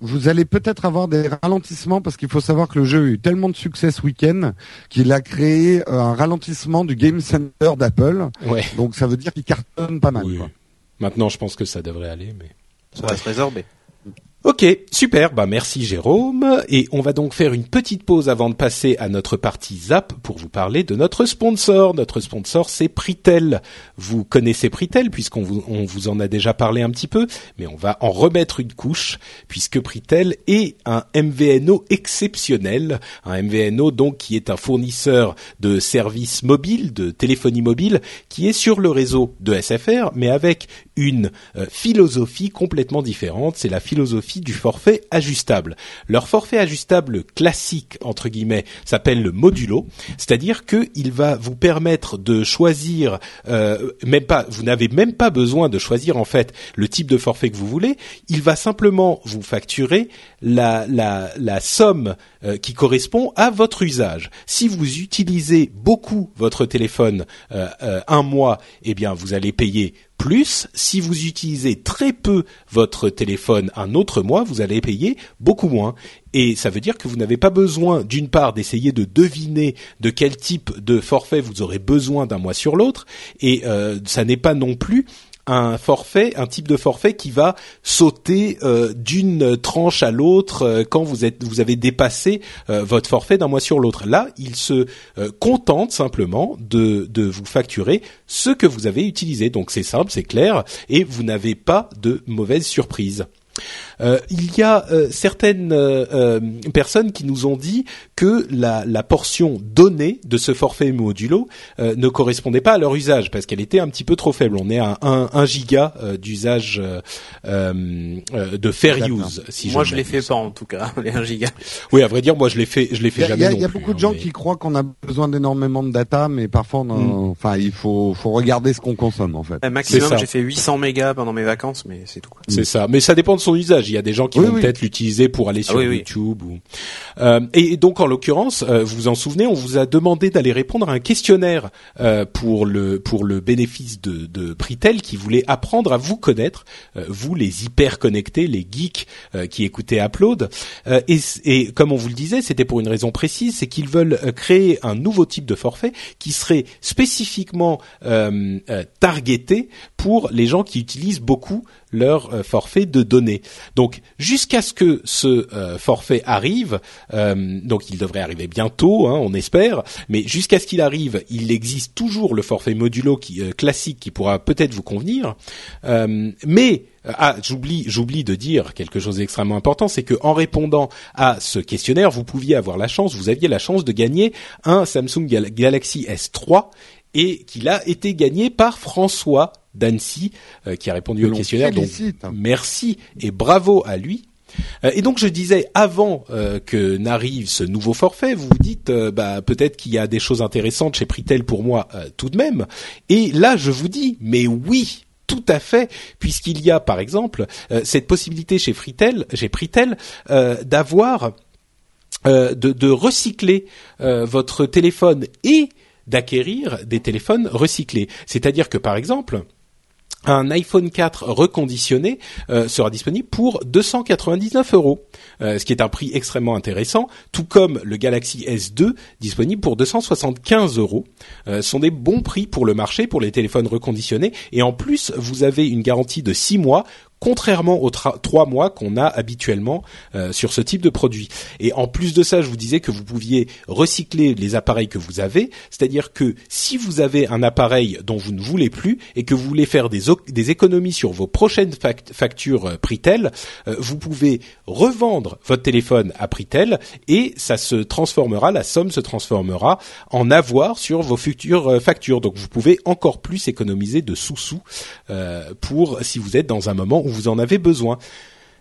Vous allez peut-être avoir des ralentissements parce qu'il faut savoir que le jeu a eu tellement de succès ce week-end qu'il a créé euh, un ralentissement du Game Center d'Apple. Ouais. Donc ça veut dire qu'il cartonne pas mal. Oui. quoi. Maintenant, je pense que ça devrait aller, mais. Ça va se résorber. Ok, super. Bah merci Jérôme. Et on va donc faire une petite pause avant de passer à notre partie Zap pour vous parler de notre sponsor. Notre sponsor, c'est Pritel. Vous connaissez Pritel puisqu'on vous, on vous en a déjà parlé un petit peu, mais on va en remettre une couche puisque Pritel est un MVNO exceptionnel. Un MVNO donc qui est un fournisseur de services mobiles, de téléphonie mobile, qui est sur le réseau de SFR, mais avec une euh, philosophie complètement différente. C'est la philosophie du forfait ajustable. Leur forfait ajustable classique entre guillemets s'appelle le modulo, c'est-à-dire que il va vous permettre de choisir euh, même pas. Vous n'avez même pas besoin de choisir en fait le type de forfait que vous voulez. Il va simplement vous facturer la la la somme euh, qui correspond à votre usage. Si vous utilisez beaucoup votre téléphone euh, euh, un mois, eh bien vous allez payer plus. Si vous utilisez très peu votre téléphone un autre mois, vous allez payer beaucoup moins. Et ça veut dire que vous n'avez pas besoin, d'une part, d'essayer de deviner de quel type de forfait vous aurez besoin d'un mois sur l'autre, et euh, ça n'est pas non plus un forfait, un type de forfait qui va sauter euh, d'une tranche à l'autre euh, quand vous êtes, vous avez dépassé euh, votre forfait d'un mois sur l'autre. Là, il se contente simplement de, de vous facturer ce que vous avez utilisé. Donc c'est simple, c'est clair, et vous n'avez pas de mauvaise surprise. Euh, il y a euh, certaines euh, euh, personnes qui nous ont dit que la, la portion donnée de ce forfait modulo euh, ne correspondait pas à leur usage parce qu'elle était un petit peu trop faible. On est à 1, 1 giga euh, d'usage euh, euh, euh, de fair use. Si Moi, je je ne les fais m'abuse. pas en tout cas, les 1 giga. Oui, à vrai dire, moi je l'ai fait, je l'ai fait a, jamais il y a- non y a plus, beaucoup de hein, gens mais- qui croient qu'on a besoin d'énormément de data, mais parfois, on a- Mm. enfin, il faut, faut regarder ce qu'on consomme en fait. Euh, maximum, j'ai fait 800 mégas pendant mes vacances, mais c'est tout. Quoi. C'est ça, mais ça dépend de son usage. Il y a des gens qui Oui, vont oui. peut-être l'utiliser pour aller sur oui, oui. YouTube. Ou... Euh, et donc en l'occurrence, euh, vous vous en souvenez, on vous a demandé d'aller répondre à un questionnaire euh, pour le pour le bénéfice de, de Pritel qui voulait apprendre à vous connaître, euh, vous les hyper connectés, les geeks euh, qui écoutaient Upload. Euh, et, et comme on vous le disait, c'était pour une raison précise, c'est qu'ils veulent euh, créer un nouveau type de forfait qui serait spécifiquement euh, euh, targeté pour les gens qui utilisent beaucoup leur euh, forfait de données. Donc jusqu'à ce que ce euh, forfait arrive, euh, donc il devrait arriver bientôt, hein, on espère, mais jusqu'à ce qu'il arrive, il existe toujours le forfait modulo qui, euh, classique qui pourra peut-être vous convenir, Euh, mais ah, j'oublie, j'oublie de dire quelque chose d'extrêmement important, c'est que en répondant à ce questionnaire, vous pouviez avoir la chance, vous aviez la chance de gagner un Samsung Gal- Galaxy S3 et qu'il a été gagné par François d'Annecy qui a répondu au questionnaire. Donc merci et bravo à lui. Euh, et donc je disais avant euh, que n'arrive ce nouveau forfait, vous vous dites euh, bah peut-être qu'il y a des choses intéressantes chez Pritel pour moi tout de même. Et là je vous dis mais oui, tout à fait, puisqu'il y a par exemple cette possibilité chez Pritel, chez Pritel d'avoir de, de, recycler votre téléphone et d'acquérir des téléphones recyclés. C'est-à-dire que par exemple, un iPhone 4 reconditionné euh, sera disponible pour 299 euros, euh, ce qui est un prix extrêmement intéressant, tout comme le Galaxy S2 disponible pour 275 euros. Euh, ce sont des bons prix pour le marché pour les téléphones reconditionnés et en plus vous avez une garantie de 6 mois contrairement aux trois mois qu'on a habituellement euh, sur ce type de produit. Et en plus de ça, je vous disais que vous pouviez recycler les appareils que vous avez, c'est-à-dire que si vous avez un appareil dont vous ne voulez plus et que vous voulez faire des, des économies sur vos prochaines factures euh, Pritel, euh, vous pouvez revendre votre téléphone à Pritel et ça se transformera, la somme se transformera en avoir sur vos futures factures. Donc vous pouvez encore plus économiser de sous-sous pour si vous êtes dans un moment vous en avez besoin.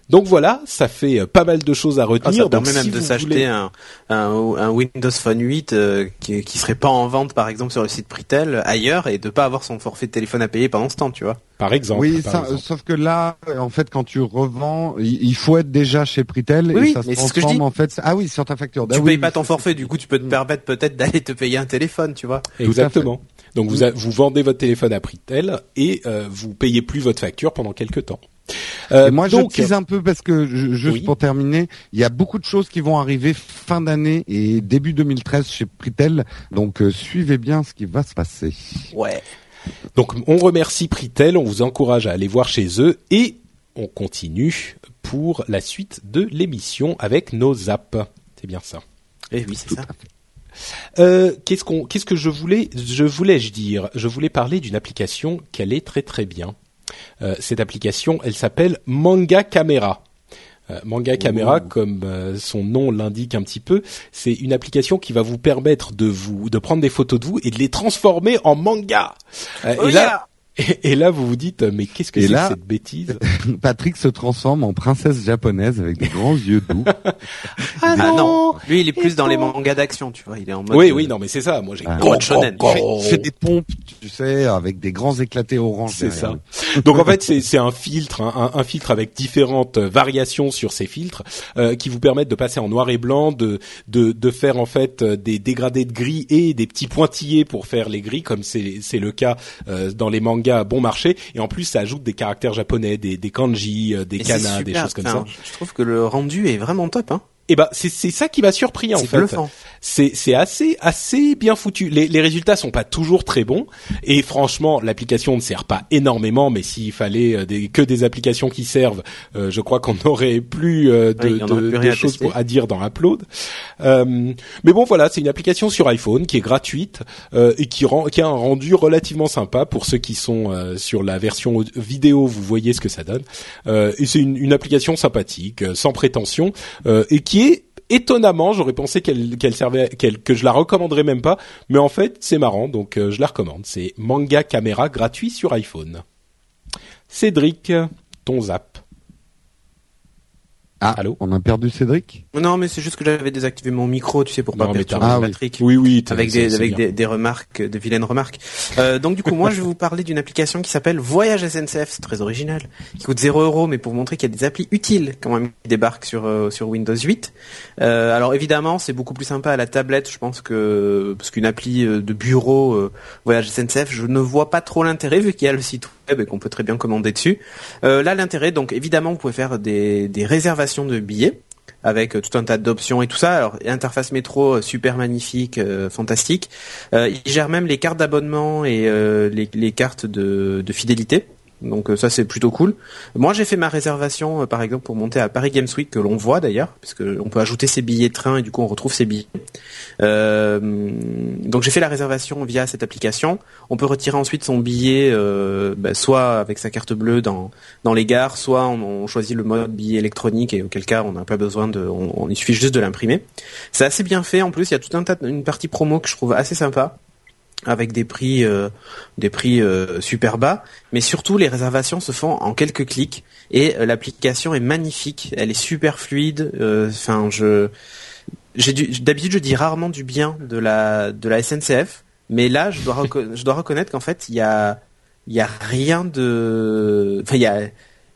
Donc voilà, ça fait euh, pas mal de choses à retenir. Ah, ça permet même de s'acheter un, un, Windows Phone 8 euh, qui, qui serait pas en vente par exemple sur le site Pritel ailleurs et de pas avoir son forfait de téléphone à payer pendant ce temps, tu vois. Par exemple. Oui, sauf que là, en fait, quand tu revends, il faut être déjà chez Pritel et ça se transforme en fait. Ah oui, sur ta facture. Tu ah, payes pas ton forfait, du coup, tu peux te permettre peut-être d'aller te payer un téléphone, tu vois. Exactement. Donc vous, vous vendez votre téléphone à Pritel et euh, vous payez plus votre facture pendant quelques temps. Euh, moi, je tease un peu parce que juste pour terminer, il y a beaucoup de choses qui vont arriver fin d'année et début 2013 chez Pritel. Donc, euh, suivez bien ce qui va se passer. Ouais. Donc, on remercie Pritel, on vous encourage à aller voir chez eux et on continue pour la suite de l'émission avec nos apps. C'est bien ça. Eh oui, c'est ça. Euh, qu'est-ce qu'on, qu'est-ce que je voulais, je voulais je dire, je voulais parler d'une application qu'elle est très très bien. Euh, cette application, elle s'appelle Manga Camera. Euh, Manga Camera, comme euh, son nom l'indique un petit peu, c'est une application qui va vous permettre de vous de prendre des photos de vous et de les transformer en manga. et là, et, là, vous vous dites, mais qu'est-ce que c'est que cette bêtise Patrick se transforme en princesse japonaise avec des grands yeux doux. ah, non. Lui, il est plus dans les mangas d'action, tu vois. Il est en mode. Oui, oui, non, mais c'est ça. Moi, j'ai ah, mode shonen. Il fait, des pompes, tu sais, avec des grands éclatés orange. C'est ça. Donc en fait, c'est un filtre, un, un, filtre avec différentes variations sur ces filtres euh, qui vous permettent de passer en noir et blanc, de de, de faire en fait des dégradés de gris et des petits pointillés pour faire les gris, comme c'est c'est le cas euh, dans les mangas bon marché et en plus ça ajoute des caractères japonais, des, des kanji, euh, des kana, des choses comme ça. Je trouve que le rendu est vraiment top. Hein. Eh ben c'est c'est ça qui m'a surpris en fait. C'est c'est assez assez bien foutu. Les les résultats sont pas toujours très bons et franchement l'application ne sert pas énormément. Mais s'il fallait euh, des, que des applications qui servent, euh, je crois qu'on n'aurait plus euh, de, de, choses à dire dans Upload. mais bon voilà, c'est une application sur iPhone qui est gratuite et qui rend qui a un rendu relativement sympa pour ceux qui sont sur la version vidéo. Vous voyez ce que ça donne. et c'est une, une application sympathique, sans prétention et qui qui étonnamment, j'aurais pensé qu'elle servait, que je la recommanderais même pas, mais en fait c'est marrant, donc euh, je la recommande. C'est Manga Caméra gratuit sur iPhone. Cédric, ton zap. Ah, allô On a perdu Cédric Non, mais c'est juste que j'avais désactivé mon micro, tu sais, pour pas perturber ah, Patrick. Oui, oui, avec des avec des, des, remarques, de vilaines remarques. Euh, donc du coup, moi, je vais vous parler d'une application qui s'appelle Voyage SNCF. C'est très original. Qui coûte 0 euros, mais pour vous montrer qu'il y a des applis utiles quand même qui débarquent sur euh, sur Windows 8. Euh, alors évidemment, c'est beaucoup plus sympa à la tablette, je pense que parce qu'une appli de bureau euh, Voyage SNCF, je ne vois pas trop l'intérêt vu qu'il y a le site web qu'on peut très bien commander dessus. là, l'intérêt, donc évidemment, vous pouvez faire des réservations de billets avec euh, tout un tas d'options et tout ça. Alors interface métro euh, super magnifique, euh, fantastique. il gère même les cartes d'abonnement et les, cartes de fidélité. Donc ça c'est plutôt cool. Moi j'ai fait ma réservation par exemple pour monter à Paris Games Week que l'on voit d'ailleurs puisque on peut ajouter ses billets de train et du coup on retrouve ses billets. Euh, donc j'ai fait la réservation via cette application. On peut retirer ensuite son billet, euh, bah, soit avec sa carte bleue dans dans les gares, soit on, choisit le mode billet électronique et auquel cas on n'a pas besoin de, on, il suffit juste de l'imprimer. C'est assez bien fait. En plus, il y a tout un tas, une partie promo que je trouve assez sympa. Avec des prix euh, des prix euh, super bas, mais surtout les réservations se font en quelques clics et euh, l'application est magnifique, elle est super fluide. Enfin, je j'ai d'habitude je dis rarement du bien de la de la SNCF, mais là je dois je dois reconnaître qu'en fait il y a il y a rien de enfin il y a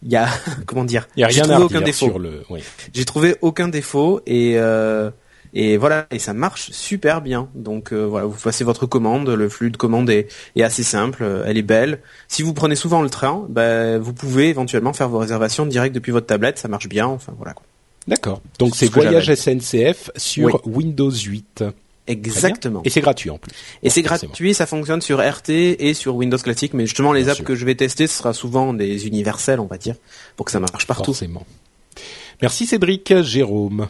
il y a comment dire? Il y a rien à aucun défaut. Sur le... oui. J'ai trouvé aucun défaut et euh, et voilà, et ça marche super bien. Donc euh, voilà, vous passez votre commande, le flux de commande est, assez simple, elle est belle. Si vous prenez souvent le train, bah, vous pouvez éventuellement faire vos réservations direct depuis votre tablette, ça marche bien. Enfin voilà quoi. D'accord. Donc c'est Voyage SNCF sur Windows 8. Exactement. Et c'est gratuit en plus. Et c'est gratuit, ça fonctionne sur RT et sur Windows classique, mais justement les apps que je vais tester, ce sera souvent des universels, on va dire, pour que ça marche partout. Forcément. Merci Cédric, Jérôme.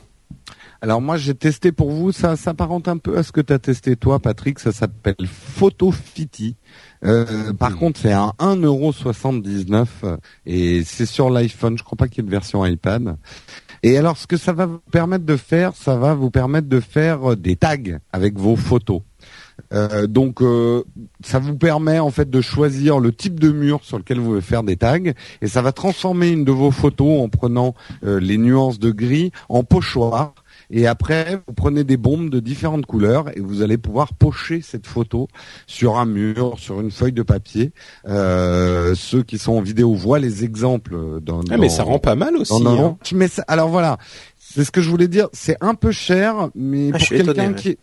Alors moi j'ai testé pour vous, ça s'apparente un peu à ce que tu as testé toi Patrick, ça s'appelle PhotoFiti. Euh, par hmm. contre c'est à 1,79€ et c'est sur l'iPhone, je crois pas qu'il y ait de version iPad. Et alors ce que ça va vous permettre de faire, ça va vous permettre de faire des tags avec vos photos. Euh, donc euh, ça vous permet en fait de choisir le type de mur sur lequel vous voulez faire des tags et ça va transformer une de vos photos en prenant les nuances de gris en pochoir et après, vous prenez des bombes de différentes couleurs et vous allez pouvoir pocher cette photo sur un mur, sur une feuille de papier. Euh, ceux qui sont en vidéo voient les exemples. Dans, ah, mais ça rend pas mal aussi. Hein. Mais alors voilà, c'est ce que je voulais dire. C'est un peu cher, mais ah, pour quelqu'un qui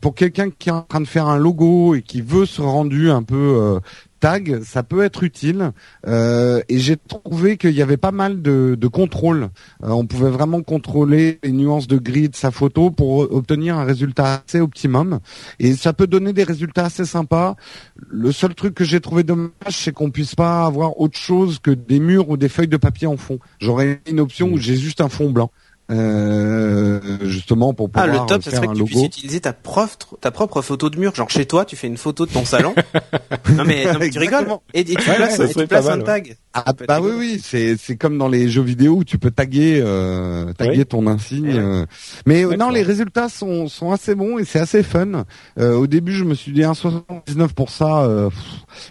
pour quelqu'un qui est en train de faire un logo et qui veut ce rendu un peu euh, tag, ça peut être utile. Euh, et j'ai trouvé qu'il y avait pas mal de, de contrôle. Euh, on pouvait vraiment contrôler les nuances de gris de sa photo pour obtenir un résultat assez optimum. Et ça peut donner des résultats assez sympas. Le seul truc que j'ai trouvé dommage, c'est qu'on puisse pas avoir autre chose que des murs ou des feuilles de papier en fond. J'aurais une option où mmh. j'ai juste un fond blanc. Euh, justement pour pouvoir ah, le top, ça serait que tu puisses utiliser ta propre ta propre photo de mur, genre chez toi, tu fais une photo de ton salon. non, mais, tu rigoles et, tu places, un tag. Ah, bah oui oui, c'est c'est comme dans les jeux vidéo où tu peux taguer euh, taguer ton insigne. Euh. Mais non, les résultats sont sont assez bons et c'est assez fun. Euh, au début, je me suis dit 1,79 pour ça euh,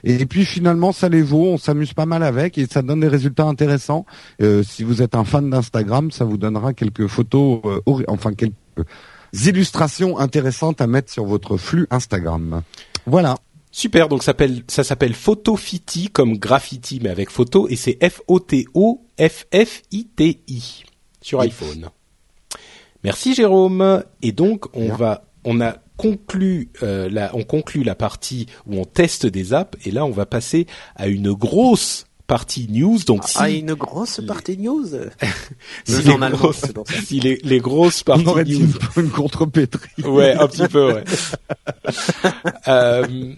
et puis finalement ça les vaut, on s'amuse pas mal avec et ça donne des résultats intéressants. si vous êtes un fan d'Instagram, ça vous donnera quelques photos, euh, enfin quelques illustrations intéressantes à mettre sur votre flux Instagram. Voilà. Super, donc ça s'appelle Photofiti comme graffiti mais avec photo et c'est F O T O F F I T I sur iPhone. Merci Jérôme et donc on va on a conclu euh, la on conclut la partie où on teste des apps et là on va passer à une grosse partie news. Donc ah, une grosse partie news. si, les grosses, si les, les grosses parties On news. Une, une contrepétrie. Ouais, un petit peu. Ouais. euh...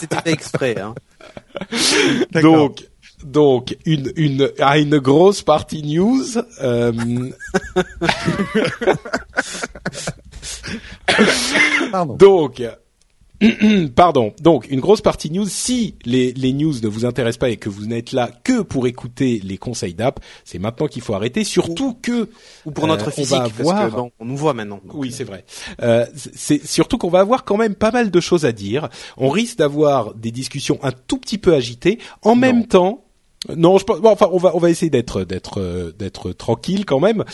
C'était fait exprès. Hein. Donc. Donc une une à une grosse partie news. Euh... Donc Pardon. Donc, une grosse partie news. Si les, les news ne vous intéressent pas et que vous n'êtes là que pour écouter les conseils d'app, c'est maintenant qu'il faut arrêter. Surtout que ou pour notre euh, physique, on va voir... on nous voit maintenant. oui, euh. c'est vrai. Euh, c'est surtout qu'on va avoir quand même pas mal de choses à dire. On risque d'avoir des discussions un tout petit peu agitées. En même temps, non, je pense. Bon, enfin, on va on va essayer d'être d'être euh, d'être tranquille quand même.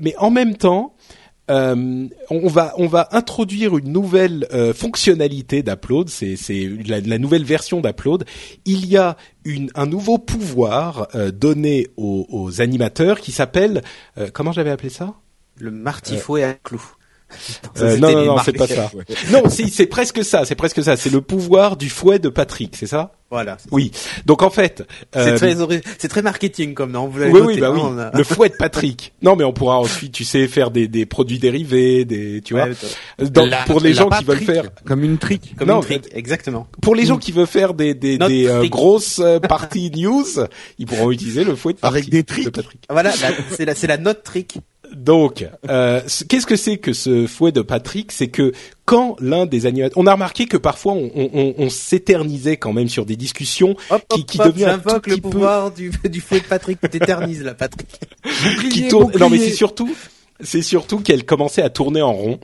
mais en même temps euh, on va on va introduire une nouvelle euh, fonctionnalité d'Upload, c'est c'est la, nouvelle version d'Upload. Il y a une, un nouveau pouvoir euh, donné aux, aux, animateurs qui s'appelle comment j'avais appelé ça? Le martifouet à clou. non, non, non, c'est pas ça. non, si, c'est presque ça, c'est presque ça. C'est le pouvoir du fouet de Patrick, c'est ça? Voilà. Oui. Donc en fait, c'est très c'est très marketing comme nom. Vous oui, oui, bah oui. Le fouet de Patrick. Non, mais on pourra ensuite, tu sais, faire des, des produits dérivés, des, tu vois. Donc, pour les gens qui veulent faire comme une trick. Comme une trick, exactement. Pour les gens qui veulent faire des des, des euh, grosses euh, parties news, ils pourront utiliser le fouet de Patrick. Avec des tricks. De Patrick. Voilà, c'est la c'est la note trick. Donc, euh, qu'est-ce que c'est que ce fouet de Patrick? C'est que quand l'un des animateurs, on a remarqué que parfois on, on, on s'éternisait quand même sur des discussions qui, qui devenaient un tout le pouvoir du, du fouet de Patrick, t'éternises là, Patrick. qui tourne. Non, mais c'est surtout, c'est surtout qu'elle commençait à tourner en rond.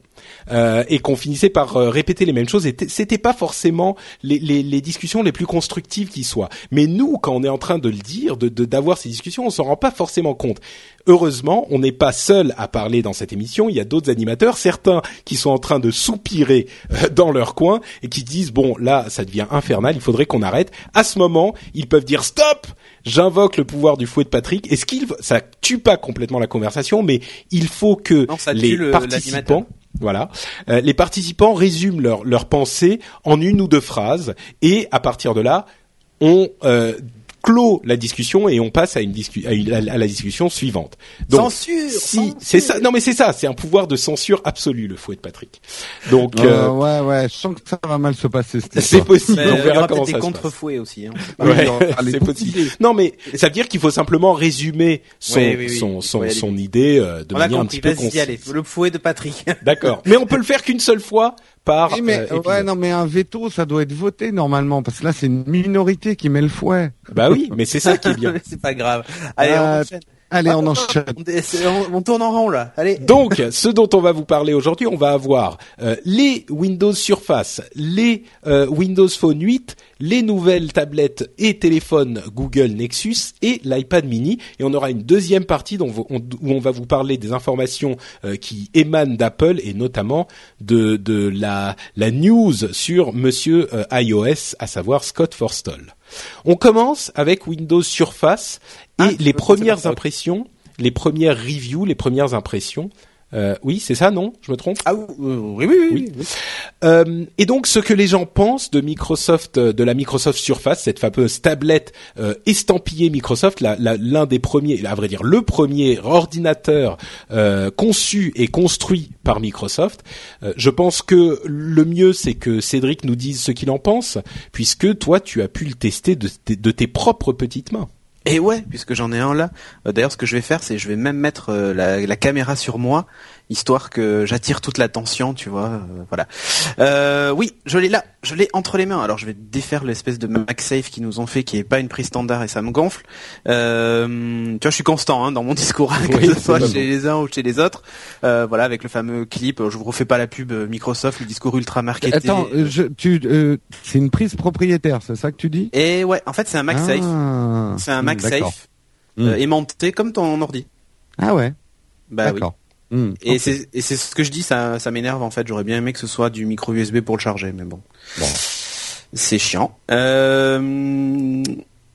euh, et qu'on finissait par euh, répéter les mêmes choses. Et c'était pas forcément les, les, les, discussions les plus constructives qui soient. Mais nous, quand on est en train de le dire, de d'avoir ces discussions, on s'en rend pas forcément compte. Heureusement, on n'est pas seul à parler dans cette émission. Il y a d'autres animateurs, certains qui sont en train de soupirer euh, dans leur coin et qui disent bon là, ça devient infernal. Il faudrait qu'on arrête. À ce moment, ils peuvent dire stop. J'invoque le pouvoir du fouet de Patrick. Est-ce qu'il ça tue pas complètement la conversation, mais il faut que les participants voilà. Euh, les participants résument leur, leur pensée en une ou deux phrases et à partir de là, on euh, clôt la discussion et on passe à une, à, la discussion suivante. Donc, censure. Si c'est ça, non mais c'est ça, c'est un pouvoir de censure absolu le fouet de Patrick. Donc euh, ouais ouais, je sens que ça va mal se passer. C'est possible. on verra comment ça des contre-fouets aussi. Hein. Ouais, c'est possible. Non mais ça veut dire qu'il faut simplement résumer son son son, son idée euh, de manière un petit peu concise. Le fouet de Patrick. D'accord. Mais on peut le faire qu'une seule fois par oui, mais, euh, ouais, non, mais un veto, ça doit être voté normalement, parce que là, c'est une minorité qui met le fouet. Bah oui, mais c'est ça qui est bien. c'est pas grave. Allez, on euh, enchaîne. Allez, on enchaîne. On, tourne en rond là. Allez. Donc, ce dont on va vous parler aujourd'hui, on va avoir euh, les Windows Surface, les euh, Windows Phone 8, les nouvelles tablettes et téléphones Google Nexus et l'iPad Mini. Et on aura une deuxième partie dont où on va vous parler des informations euh, qui émanent d'Apple et notamment de, de la, la news sur Monsieur iOS, à savoir Scott Forstall. On commence avec Windows Surface et ah, les premières impressions, les premières reviews, les premières impressions. Euh, oui, c'est ça, non? Je me trompe? Ah oui, oui, oui. oui. Euh, et donc, ce que les gens pensent de Microsoft, euh, de la Microsoft Surface, cette fameuse tablette euh, estampillée Microsoft, l'un des premiers, à vrai dire, le premier ordinateur euh, conçu et construit par Microsoft. je pense que le mieux, c'est que Cédric nous dise ce qu'il en pense, puisque toi, tu as pu le tester de tes propres petites mains. Et ouais, puisque j'en ai un là. Euh, d'ailleurs, ce que je vais faire, c'est je vais même mettre euh, la, caméra sur moi histoire que j'attire toute l'attention, tu vois. Euh, voilà. Euh, oui, je l'ai là, je l'ai entre les mains. Alors je vais défaire l'espèce de MagSafe qu'ils nous ont fait, qui est pas une prise standard et ça me gonfle. Euh, tu vois, je suis constant hein, dans mon discours, que ce soit chez les uns ou chez les autres. Euh, voilà, avec le fameux clip. Je vous refais pas la pub Microsoft, le discours ultra marketé. Attends, je, tu, c'est une prise propriétaire, c'est ça que tu dis? Et ouais, en fait, c'est un MagSafe. Ah. c'est un MagSafe hmm. aimanté comme ton ordi. Ah ouais. Bah oui. Hmm, et c'est ce que je dis, ça, ça m'énerve en fait. J'aurais bien aimé que ce soit du micro USB pour le charger, mais bon. bon. C'est chiant. Euh,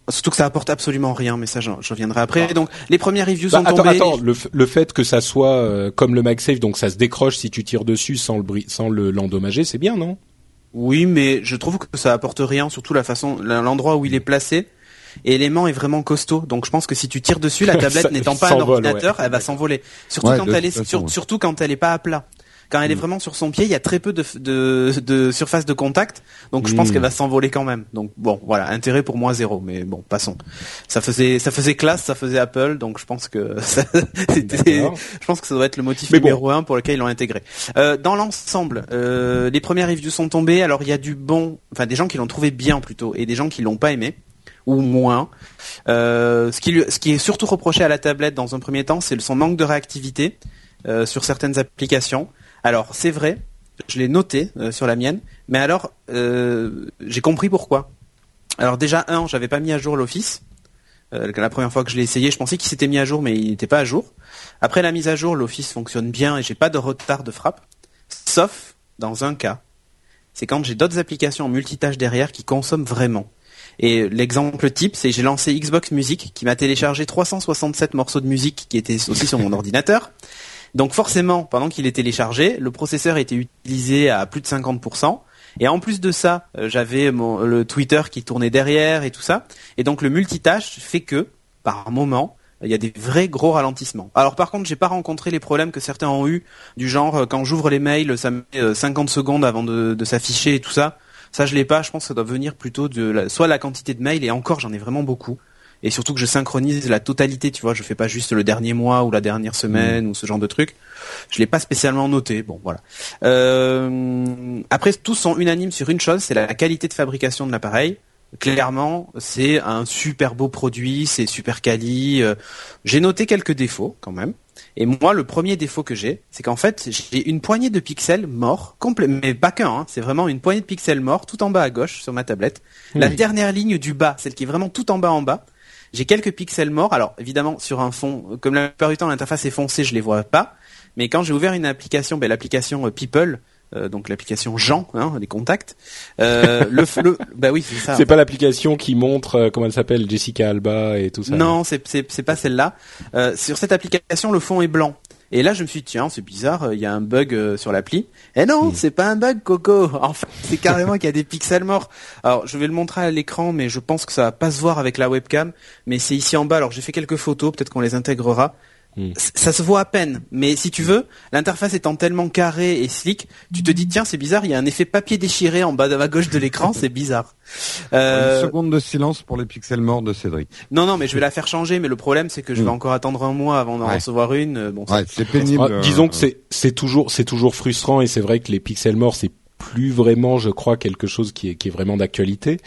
surtout que ça apporte absolument rien, mais ça je, reviendrai après. Ah. Donc les premières reviews bah, sont attends, tombées. Attends, le, le, fait que ça soit euh, comme le MagSafe, donc ça se décroche si tu tires dessus sans le sans le l'endommager, c'est bien, non? Oui, mais je trouve que ça apporte rien, surtout la façon, l'endroit où il est placé et l'aimant est vraiment costaud. Donc je pense que si tu tires dessus, la tablette n'étant pas un ordinateur, elle va s'envoler. Surtout quand elle est surtout quand elle est pas à plat. Quand elle est mm. vraiment sur son pied, il y a très peu de, de, de surface de contact, donc je pense mm. qu'elle va s'envoler quand même. Donc bon, voilà, intérêt pour moi zéro, mais bon, passons. Ça faisait, ça faisait classe, ça faisait Apple, donc je pense que c'était, je pense que ça doit être le motif numéro un pour lequel ils l'ont intégré. Euh, dans l'ensemble, euh, les premières reviews sont tombées. Alors il y a du bon, enfin des gens qui l'ont trouvé bien plutôt, et des gens qui l'ont pas aimé ou moins. Euh, ce, qui est surtout reproché à la tablette dans un premier temps, c'est son manque de réactivité euh, sur certaines applications. Alors c'est vrai, je l'ai noté euh, sur la mienne, mais alors j'ai compris pourquoi. Alors déjà un, j'avais pas mis à jour l'Office. la première fois que je l'ai essayé, je pensais qu'il s'était mis à jour, mais il n'était pas à jour. Après la mise à jour, l'Office fonctionne bien et j'ai pas de retard de frappe, sauf dans un cas. C'est quand j'ai d'autres applications en multitâche derrière qui consomment vraiment. Et l'exemple type, c'est j'ai lancé Xbox Music qui m'a téléchargé 367 morceaux de musique qui étaient aussi sur mon ordinateur. Donc forcément, pendant qu'il est téléchargé, le processeur était utilisé à plus de 50%. Et en plus de ça, euh, j'avais le Twitter qui tournait derrière et tout ça. Et donc le multitâche fait que, par moment, il y a des vrais gros ralentissements. Alors par contre, j'ai pas rencontré les problèmes que certains ont eu, du genre euh, quand j'ouvre les mails, ça met 50 euh, secondes avant de, de s'afficher et tout ça. Ça, je l'ai pas. Je pense que ça doit venir plutôt de la, soit la quantité de mails et encore, j'en ai vraiment beaucoup. Et surtout que je synchronise la totalité, tu vois. Je fais pas juste le dernier mois ou la dernière semaine mmh. ou ce genre de truc. Je l'ai pas spécialement noté. Bon, voilà. Euh, après, tous sont unanimes sur une chose, c'est la qualité de fabrication de l'appareil. Clairement, c'est un super beau produit, c'est super quali. Euh, j'ai noté quelques défauts quand même. Et moi, le premier défaut que j'ai, c'est qu'en fait, j'ai une poignée de pixels morts, complet, mais pas qu'un, hein, c'est vraiment une poignée de pixels morts tout en bas à gauche sur ma tablette. La dernière ligne du bas, celle qui est vraiment tout en bas en bas, j'ai quelques pixels morts. Alors évidemment, sur un fond, comme la plupart du temps l'interface est foncée, je les vois pas. Mais quand j'ai ouvert une application, ben, l'application euh, People, euh, donc l'application Jean, hein, les contacts. Euh, le, le, bah oui, c'est ça. C'est pas l'application qui montre euh, comment elle s'appelle, Jessica Alba et tout ça. Non, c'est c'est c'est pas celle-là. Euh, sur cette application, le fond est blanc. Et là, je me suis dit, tiens, c'est bizarre, il y a un bug sur l'appli. Et non, c'est pas un bug, Coco. En fait, c'est carrément qu'il y a des pixels morts. Alors, je vais le montrer à l'écran, mais je pense que ça va pas se voir avec la webcam. Mais c'est ici en bas. Alors, j'ai fait quelques photos, peut-être qu'on les intégrera. Hmm. Ça se voit à peine, mais si tu veux, l'interface étant tellement carrée et slick, tu te dis tiens c'est bizarre, il y a un effet papier déchiré en bas de à gauche de l'écran, c'est bizarre. Euh... Une seconde de silence pour les pixels morts de Cédric. Non non, mais je vais la faire changer, mais le problème c'est que je vais hmm. encore attendre un mois avant d'en recevoir une. Bon, c'est pénible. Ah, disons que c'est c'est toujours c'est toujours frustrant et c'est vrai que les pixels morts c'est plus vraiment, je crois, quelque chose qui est qui est vraiment d'actualité.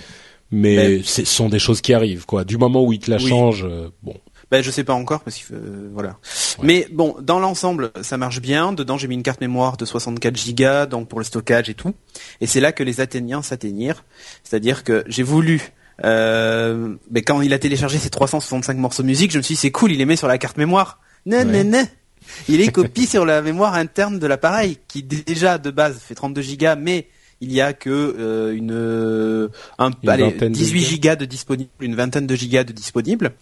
Mais, ce sont des choses qui arrivent, quoi. Du moment où ils te la changent, euh, bon, ben je sais pas encore parce que euh, voilà. Mais bon, dans l'ensemble, ça marche bien. Dedans, j'ai mis une carte mémoire de 64 Go, donc pour le stockage et tout. Et c'est là que les Athéniens s'atteignirent. C'est-à-dire que j'ai voulu euh, mais quand il a téléchargé ces 365 morceaux de musique, je me suis dit c'est cool, il les met sur la carte mémoire. Non, non, non. Il est copié sur la mémoire interne de l'appareil, qui déjà de base fait 32 Go, mais il y a que euh, une, un, allez, 18 Go de disponible, une vingtaine de gigas de disponible.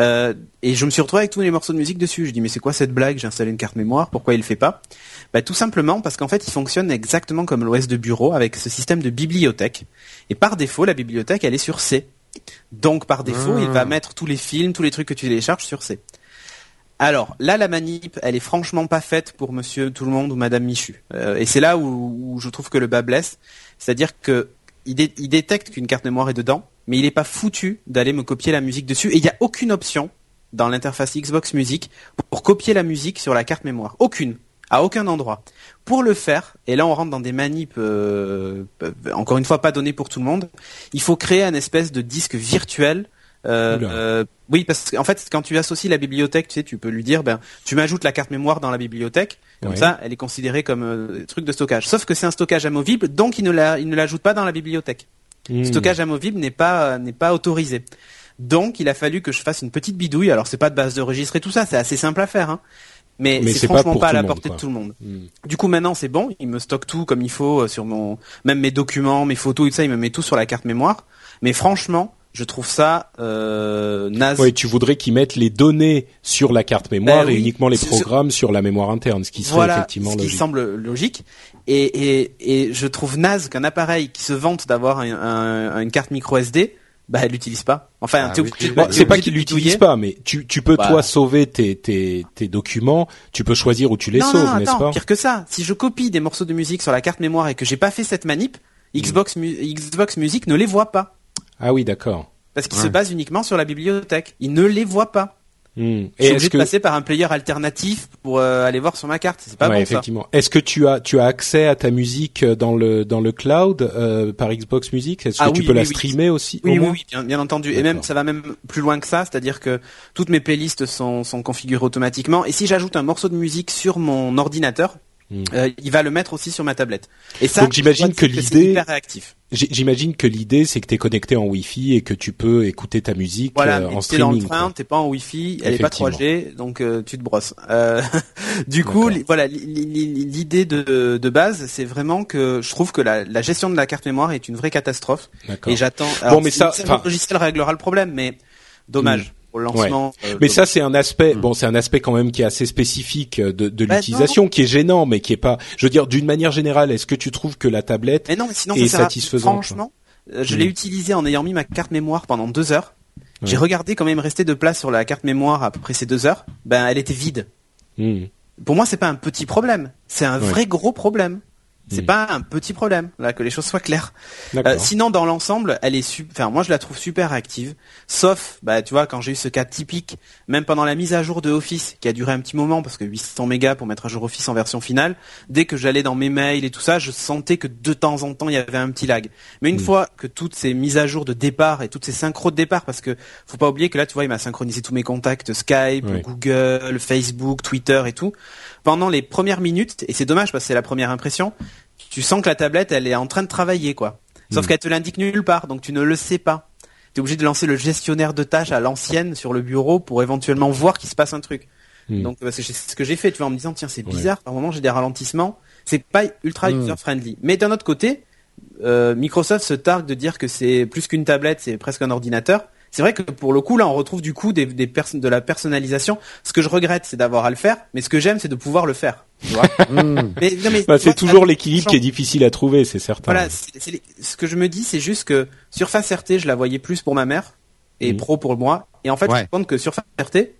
Euh, et je me suis retrouvé avec tous les morceaux de musique dessus. Je dis mais c'est quoi cette blague? J'ai installé une carte mémoire. Pourquoi il le fait pas? Bah, tout simplement parce qu'en fait il fonctionne exactement comme l'OS de bureau avec ce système de bibliothèque. Et par défaut la bibliothèque elle est sur C. Donc par défaut il va ah. mettre tous les films, tous les trucs que tu télécharges sur C. Alors là, la manip, elle est franchement pas faite pour Monsieur Tout le Monde ou Madame Michu. Euh, et c'est là où, je trouve que le bas blesse, c'est-à-dire que il détecte qu'une carte mémoire est dedans, mais il n'est pas foutu d'aller me copier la musique dessus. Et il n'y a aucune option dans l'interface Xbox Music pour copier la musique sur la carte mémoire. Aucune. À aucun endroit. Pour le faire, et là on rentre dans des manips, euh, encore une fois pas données pour tout le monde, il faut créer un espèce de disque virtuel euh, euh, oui, parce qu'en fait, quand tu associes la bibliothèque, tu sais, tu peux lui dire, ben, tu m'ajoutes la carte mémoire dans la bibliothèque, comme ça, elle est considérée comme truc de stockage. Sauf que c'est un stockage amovible, donc il ne l'ajoute pas dans la bibliothèque. Hmm. Stockage amovible n'est pas n'est pas autorisé. Donc il a fallu que je fasse une petite bidouille. Alors c'est pas de base de registre et tout ça, c'est assez simple à faire. Hein. Mais, c'est franchement pas, à la portée de tout le monde. Hmm. Du coup maintenant c'est bon, il me stocke tout comme il faut euh, sur mon même mes documents, mes photos et tout ça, il me met tout sur la carte mémoire. Mais franchement, je trouve ça euh, naze. Oui, tu voudrais qu'ils mettent les données sur la carte mémoire ben et uniquement les programmes sur la mémoire interne, ce qui serait voilà, effectivement ce logique. qui semble logique. Et, et, et je trouve naze qu'un appareil qui se vante d'avoir un, un, une carte micro SD, bah elle l'utilise pas. Enfin, ah c'est pas qu'il l'utilise pas, mais tu, tu peux bah. toi sauver tes, tes, tes documents, tu peux choisir où tu les sauves, n'est-ce pas? Pire que ça, si je copie des morceaux de musique sur la carte mémoire et que j'ai pas fait cette manip. Xbox, Xbox Music ne les voit pas. Ah oui, d'accord. Parce qu'il se base uniquement sur la bibliothèque. Il ne les voit pas. Hmm. Je suis obligé de passer par un player alternatif pour euh, aller voir sur ma carte. C'est pas bon effectivement. Est-ce que tu as tu as accès à ta musique euh, dans le dans le cloud euh, par Xbox Music? Est-ce que ah tu peux la streamer aussi Oui, oui, bien, bien, entendu. Et même ça va même plus loin que ça, c'est-à-dire que toutes mes playlists sont sont configurées automatiquement. Et si j'ajoute un morceau de musique sur mon ordinateur, Hmm. Euh, il va le mettre aussi sur ma tablette. Et ça, donc j'imagine que l'idée, j'imagine que l'idée c'est que tu es connecté en Wi-Fi et que tu peux écouter ta musique voilà, euh, en streaming. Voilà, dans le t'es pas en Wi-Fi, elle est pas 3G, donc euh, tu te brosses. Euh, du coup, voilà, l'idée de, de base, c'est vraiment que je trouve que la, la, gestion de la carte mémoire est une vraie catastrophe. Et j'attends. Bon, mais ça, le logiciel réglera le problème, mais dommage. Lancement. Euh, mais ça c'est un aspect, hmm. bon c'est un aspect quand même qui est assez spécifique euh, de, de bah, l'utilisation, qui est gênant, mais qui est pas. Je veux dire, d'une manière générale, est-ce que tu trouves que la tablette est satisfaisante Franchement, euh, je l'ai hmm. utilisé en ayant mis ma carte mémoire pendant deux heures. J'ai regardé quand même restait de place sur la carte mémoire à peu près ces deux heures. Ben elle était vide. Hmm. Pour moi c'est pas un petit problème, c'est un vrai gros problème. C'est Mm. pas un petit problème, là, que les choses soient claires. Euh, sinon, dans l'ensemble, elle est super. Enfin, moi, je la trouve super active. Sauf, bah, tu vois, quand j'ai eu ce cas typique, même pendant la mise à jour de Office, qui a duré un petit moment, parce que 800 mégas pour mettre à jour Office en version finale, dès que j'allais dans mes mails et tout ça, je sentais que de temps en temps, il y avait un petit lag. Mais une Mm. fois que toutes ces mises à jour de départ et toutes ces synchros de départ, parce que faut pas oublier que là, tu vois, il m'a synchronisé tous mes contacts Skype. Google, Facebook, Twitter et tout. Pendant les premières minutes, et c'est dommage parce que c'est la première impression, tu sens que la tablette, elle est en train de travailler, quoi. Sauf Mm. qu'elle te l'indique nulle part, donc tu ne le sais pas. T'es obligé de lancer le gestionnaire de tâches à l'ancienne sur le bureau pour éventuellement voir qu'il se passe un truc. Hmm. Donc c'est ce que j'ai fait, tu vois, en me disant tiens c'est Ouais. bizarre, par moment j'ai des ralentissements, c'est pas ultra Mm. user friendly. Mais d'un autre côté, euh, Microsoft se targue de dire que c'est plus qu'une tablette, c'est presque un ordinateur. C'est vrai que pour le coup là on retrouve du coup des, des perso- de la personnalisation. Ce que je regrette c'est d'avoir à le faire, mais ce que j'aime c'est de pouvoir le faire. Tu vois Hmm. mais, non, mais, Bah, c'est toujours l'équilibre qui est difficile à trouver, c'est certain. voilà, ce que je me dis, c'est juste que Surface RT, je la voyais plus pour ma mère et Mhm. Pro pour moi. Et en fait, je me rends compte que Surface RT,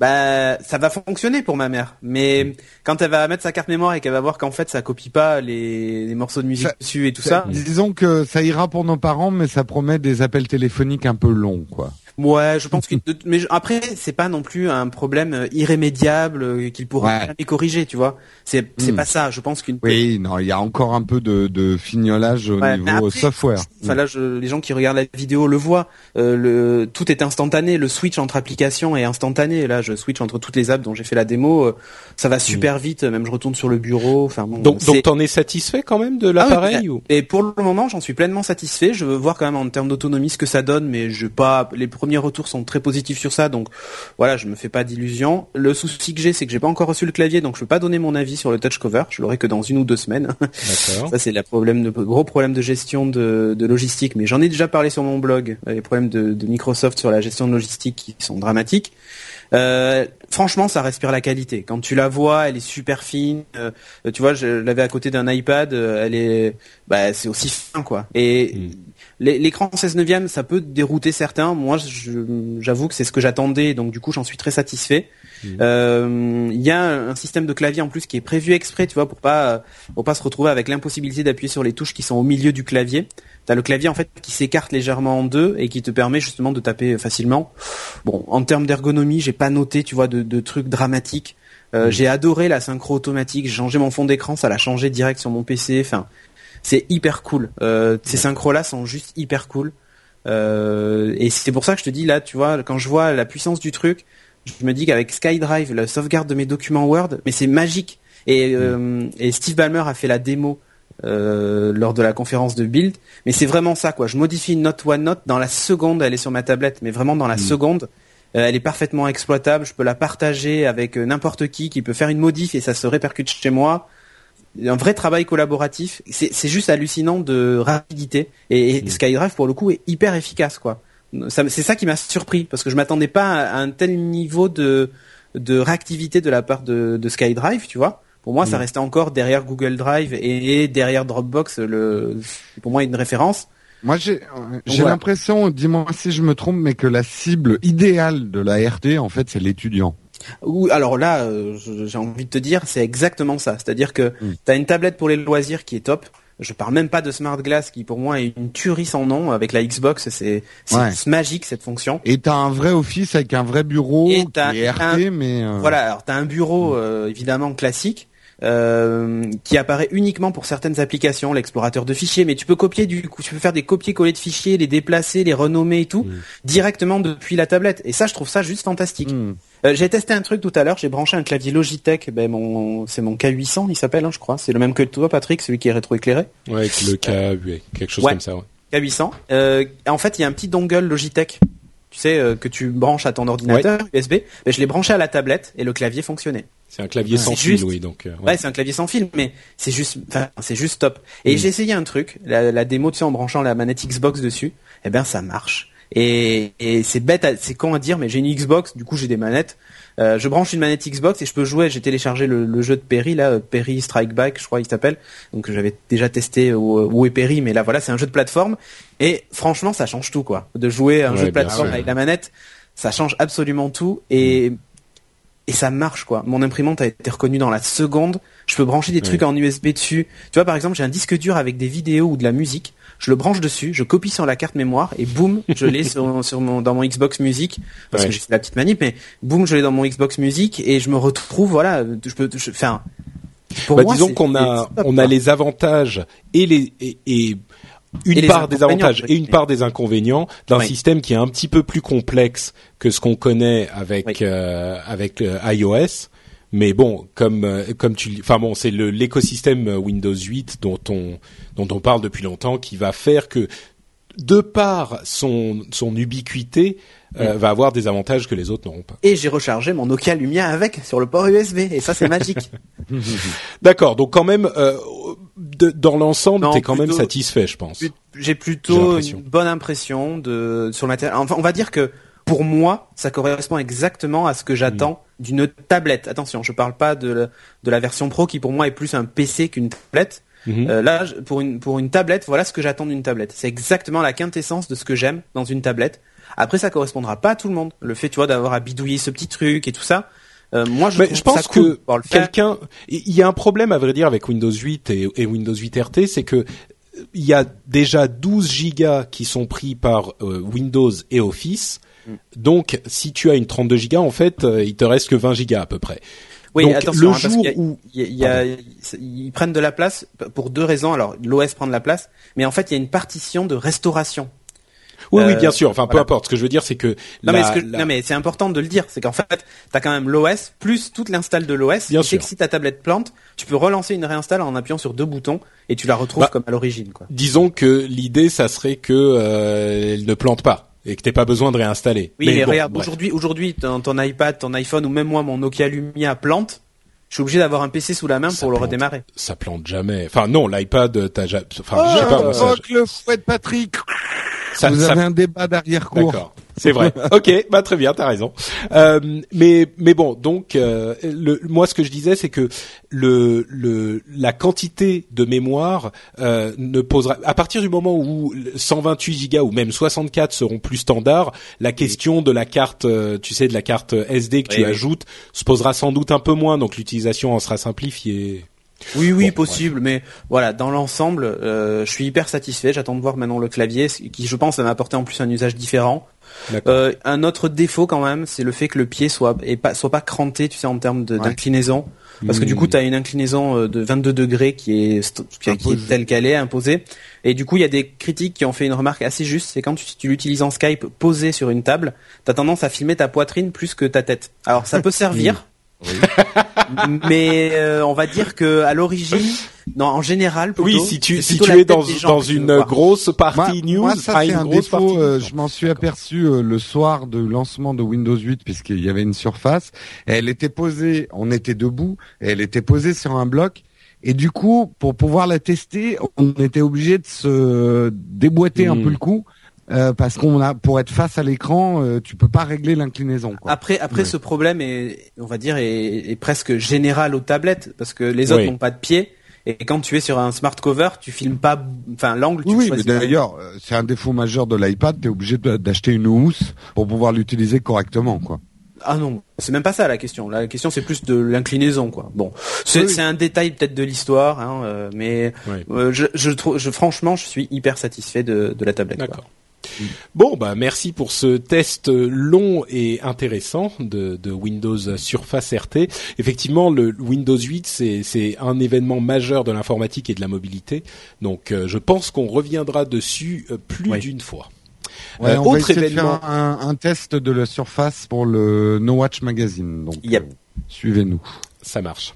bah, ça va fonctionner pour ma mère. Mais quand elle va mettre sa carte mémoire et qu'elle va voir qu'en fait, ça copie pas les, les morceaux de musique Ça- dessus et tout ça, Disons que ça ira pour nos parents, mais ça promet des appels téléphoniques un peu longs, quoi. Ouais, je pense que, mais après, c'est pas non plus un problème euh, irrémédiable euh, qu'il pourra Ouais. jamais corriger, tu vois. C'est, c'est Mhm. pas ça. Je pense qu'une Oui, non, il y a encore un peu de, de fignolage au Ouais, niveau après, software. Enfin là, je, les gens qui regardent la vidéo le voient. Euh, le, tout est instantané. Le switch entre applications est instantané. Là, je switch entre toutes les apps dont j'ai fait la démo. euh, ça va super vite. Même je retourne sur le bureau. Enfin bon. Donc, donc t'en es satisfait quand même de Ah oui, l'appareil ou? Et pour le moment, j'en suis pleinement satisfait. Je veux voir quand même en termes d'autonomie ce que ça donne, mais je pas. Les premiers retours sont très positifs sur ça, donc voilà, je me fais pas d'illusions. Le souci que j'ai, c'est que j'ai pas encore reçu le clavier, donc je peux pas donner mon avis sur le touch cover. Je l'aurai que dans une ou deux semaines. Ça c'est le problème de gros problème de gestion de, de logistique, mais j'en ai déjà parlé sur mon blog. euh, Les problèmes de, de Microsoft sur la gestion de logistique qui sont dramatiques. Euh, franchement, ça respire la qualité. Quand tu la vois, elle est super fine. Euh, tu vois, je l'avais à côté d'un iPad. euh, elle est, bah, c'est aussi fin quoi. Et Mm. L'é- l'écran 16 neuvième, ça peut dérouter certains. Moi, j'avoue que c'est ce que j'attendais, donc du coup, j'en suis très satisfait. Mm. Euh, Il y a un système de clavier en plus qui est prévu exprès, tu vois, pour pas pour pas se retrouver avec l'impossibilité d'appuyer sur les touches qui sont au milieu du clavier. T'as le clavier en fait qui s'écarte légèrement en deux et qui te permet justement de taper facilement. Bon, en termes d'ergonomie, j'ai pas noté, tu vois, de, de trucs dramatiques. Euh, Mm. J'ai adoré la synchro automatique. J'ai changé mon fond d'écran, ça l'a changé direct sur mon PC. Enfin, c'est hyper cool. Euh, ces synchros là sont juste hyper cool. Euh, et c'est pour ça que je te dis là, tu vois, quand je vois la puissance du truc, je me dis qu'avec SkyDrive, la sauvegarde de mes documents Word, mais c'est magique. Et, euh, et Steve Ballmer a fait la démo euh, lors de la conférence de Build, mais c'est vraiment ça quoi. Je modifie une note OneNote dans la seconde, elle est sur ma tablette, mais vraiment dans la seconde, euh, elle est parfaitement exploitable. Je peux la partager avec euh, n'importe qui qui peut faire une modif et ça se répercute chez moi. Un vrai travail collaboratif. C'est c'est juste hallucinant de rapidité. Et, et Mm. SkyDrive pour le coup est hyper efficace quoi. Ça- C'est ça qui m'a surpris parce que je m'attendais pas à un tel niveau de de réactivité de la part de, de SkyDrive, tu vois. Pour moi, ça Mm. restait encore derrière Google Drive et derrière Dropbox, le, pour moi une référence. Moi, j'ai l'impression, dis-moi si je me trompe, mais que la cible idéale de la RT, en fait, c'est l'étudiant. Ou alors là, euh, j'ai envie de te dire, c'est exactement ça. C'est-à-dire que Mm. tu as une tablette pour les loisirs qui est top. Je parle même pas de Smart Glass qui pour moi est une tuerie sans nom avec la Xbox. C'est c'est Ouais. magique cette fonction. Et t'as un vrai office avec un vrai bureau Et qui t'as est RT, mais euh, Voilà, alors tu as un bureau euh, évidemment classique euh, qui apparaît uniquement pour certaines applications, l'explorateur de fichiers, mais tu peux copier du coup, tu peux faire des copier-coller de fichiers, les déplacer, les renommer et tout Mm. directement depuis la tablette. Et ça, je trouve ça juste fantastique. hmm. Euh, j'ai testé un truc tout à l'heure, j'ai branché un clavier Logitech, ben mon c'est mon K800, il s'appelle, hein, je crois. C'est le même que toi, Patrick, celui qui est rétroéclairé. Ouais, avec le cas, ouais, quelque chose Ouais. comme ça. Ouais. K800. Euh, en fait, il y a un petit dongle Logitech, tu sais, euh, que tu branches à ton ordinateur USB. Ben, je l'ai branché à la tablette et le clavier fonctionnait. C'est un clavier sans fil, juste- oui. Donc, euh, Ouais, c'est un clavier sans fil, mais c'est juste, c'est juste top. Et Mm. j'ai essayé un truc, la, la démo, tu sais, en branchant la manette Xbox dessus. Eh ben, ça marche. Et, et c'est bête, c'est con à dire, mais j'ai une Xbox, du coup j'ai des manettes. Euh, je branche une manette Xbox et je peux jouer. J'ai téléchargé le, le jeu de Perry là, euh, Perry Strike Back, je crois il s'appelle. Donc j'avais déjà testé où, où est Perry, mais là voilà, c'est un jeu de plateforme. Et franchement, ça change tout quoi. De jouer à un Ouais, jeu de plateforme sûr. avec la manette, ça change absolument tout. Et et ça marche quoi. Mon imprimante a été reconnue dans la seconde. Je peux brancher des trucs en USB dessus. Tu vois, par exemple, j'ai un disque dur avec des vidéos ou de la musique. Je le branche dessus, je copie sur la carte mémoire et boum, je l'ai sur, sur mon dans mon Xbox Music parce que j'ai la petite manip, mais boum, je l'ai dans mon Xbox Music et je me retrouve, voilà, je peux, je, enfin. Bah, disons qu'on a on a les avantages et les et, une part des avantages et une part des inconvénients d'un système qui est un petit peu plus complexe que ce qu'on connaît avec euh, avec euh, iOS. Mais bon, comme euh, comme tu, enfin bon, c'est l'écosystème Windows 8 dont on dont on parle depuis longtemps qui va faire que de par son son ubiquité euh, va avoir des avantages que les autres n'auront pas. Et j'ai rechargé mon Nokia Lumia avec sur le port USB et ça c'est magique. D'accord, donc quand même euh, de, dans l'ensemble, t'es quand même satisfait, je pense. J'ai plutôt une bonne impression de sur le matériel. Enfin, on va dire que pour moi, ça correspond exactement à ce que j'attends d'une tablette. Attention, je parle pas de, de la version Pro qui pour moi est plus un PC qu'une tablette. Mm-hmm. Euh, là, pour une pour une tablette, voilà ce que j'attends d'une tablette. C'est exactement la quintessence de ce que j'aime dans une tablette. Après, ça correspondra pas à tout le monde. Le fait, tu vois, d'avoir à bidouiller ce petit truc et tout ça. Euh, moi, je, je pense que quelqu'un, il y a un problème à vrai dire avec Windows 8 et, et Windows 8 RT, c'est que il y a déjà 12 gigas qui sont pris par euh, Windows et Office Mm. Donc, si tu as une 32 gigas, en fait, euh, il te reste que 20 gigas à peu près. Oui, Donc, attention, le hein, jour où ils prennent de la place pour deux raisons. Alors, l'OS prend de la place, mais en fait, il y a une partition de restauration. Oui, oui, bien euh, sûr. Enfin, peu importe. Ce que je veux dire, c'est que non, mais, non, mais c'est important de le dire. C'est qu'en fait, t'as quand même l'OS plus toute l'install de l'OS. Bien sûr. Que si ta tablette plante, tu peux relancer une réinstall en appuyant sur deux boutons et tu la retrouves bah, comme à l'origine. Quoi. Disons que l'idée, ça serait que euh, elle ne plante pas et que t'aies pas besoin de réinstaller. Oui, mais, regarde, aujourd'hui, aujourd'hui, ton, ton, iPad, ton iPhone ou même moi, mon Nokia Lumia plante. Je suis obligé d'avoir un PC sous la main pour le redémarrer. Ça plante jamais. Enfin non, l'iPad, t'as jamais. Enfin, je sais pas. Moi, ça, le fouet de Patrick. Ça, Vous avez un débat d'arrière cour. D'accord. C'est vrai. ok, bah très bien, t'as raison. Euh, mais mais bon, donc euh, le, moi ce que je disais, c'est que le, le la quantité de mémoire euh, ne posera à partir du moment où 128 gigas ou même 64 seront plus standards, la question de la carte, euh, tu sais, de la carte SD que tu ajoutes, se posera sans doute un peu moins. Donc l'utilisation en sera simplifiée. Oui, oui, possible, mais voilà, dans l'ensemble, euh, je suis hyper satisfait. J'attends de voir maintenant le clavier, qui je pense va m'apporter en plus un usage différent. Euh, un autre défaut quand même, c'est le fait que le pied soit et pas soit pas cranté, tu sais, en termes d'inclinaison, parce que du coup, hmm. tu as une inclinaison euh, de 22 degrés qui est, qui, est telle qu'elle est imposée. Et du coup, il y a des critiques qui ont fait une remarque assez juste, c'est quand tu, tu l'utilises en Skype posé sur une table, tu as tendance à filmer ta poitrine plus que ta tête. Alors ça peut servir. mais euh, on va dire que à l'origine, non, en général, plutôt, oui, si tu si tu es dans dans une grosse partie news, moi, ça c'est un défaut. Euh, je m'en suis aperçu euh, le soir de lancement de Windows 8 puisqu'il y avait une surface. Et elle était posée, on était debout, et elle était posée sur un bloc. Et du coup, pour pouvoir la tester, on était obligé de se déboîter un hmm. peu le cou euh, parce qu'on a pour être face à l'écran, euh, tu peux pas régler l'inclinaison. Après, après ce problème est, on va dire, est, presque général aux tablettes parce que les autres n'ont pas de pied. Et quand tu es sur un smart cover, tu filmes pas, enfin l'angle. Tu oui, mais d'ailleurs, euh, c'est un défaut majeur de l'iPad. Tu es obligé d'acheter une housse pour pouvoir l'utiliser correctement, quoi. Ah non, c'est même pas ça la question. La question c'est plus de l'inclinaison quoi. Bon, c'est un détail peut-être de l'histoire, hein, mais je, je, franchement, je suis hyper satisfait de, de la tablette. D'accord. Bon, bah merci pour ce test long et intéressant de, de Windows Surface RT. Effectivement, le Windows 8 c'est un événement majeur de l'informatique et de la mobilité. Donc, euh, je pense qu'on reviendra dessus euh, plus d'une fois. Ouais, euh, on autre va événement... faire un, un, test de la Surface pour le No Watch Magazine. Donc, suivez-nous. Ça marche.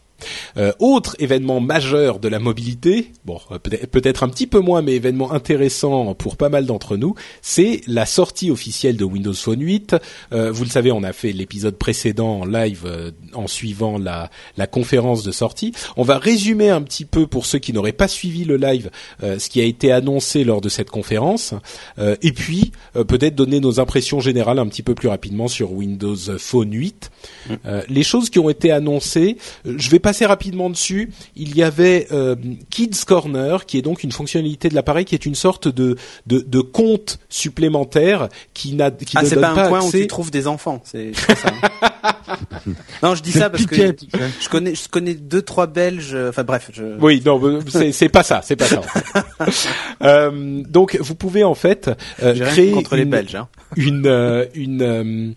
Euh, autre événement majeur de la mobilité, bon euh, peut-être un petit peu moins mais événement intéressant pour pas mal d'entre nous, c'est la sortie officielle de Windows Phone 8. Euh, vous le savez, on a fait l'épisode précédent en live en suivant la, la conférence de sortie. On va résumer un petit peu pour ceux qui n'auraient pas suivi le live ce qui a été annoncé lors de cette conférence et puis peut-être donner nos impressions générales un petit peu plus rapidement sur Windows Phone 8. Mm. les choses qui ont été annoncées, je vais passer rapidement dessus. Il y avait euh, Kids Corner, qui est donc une fonctionnalité de l'appareil, qui est une sorte de de, de compte supplémentaire qui n'a qui ah, ne donne pas, pas un point où tu trouves des enfants. C'est ça. Hein. non, je dis ça parce que je connais, je connais deux, trois Belges. Enfin bref. Je... Oui, non, c'est pas ça, c'est pas ça. euh, donc, vous pouvez en fait euh, créer contre une, les Belges, hein. une, euh, une, euh,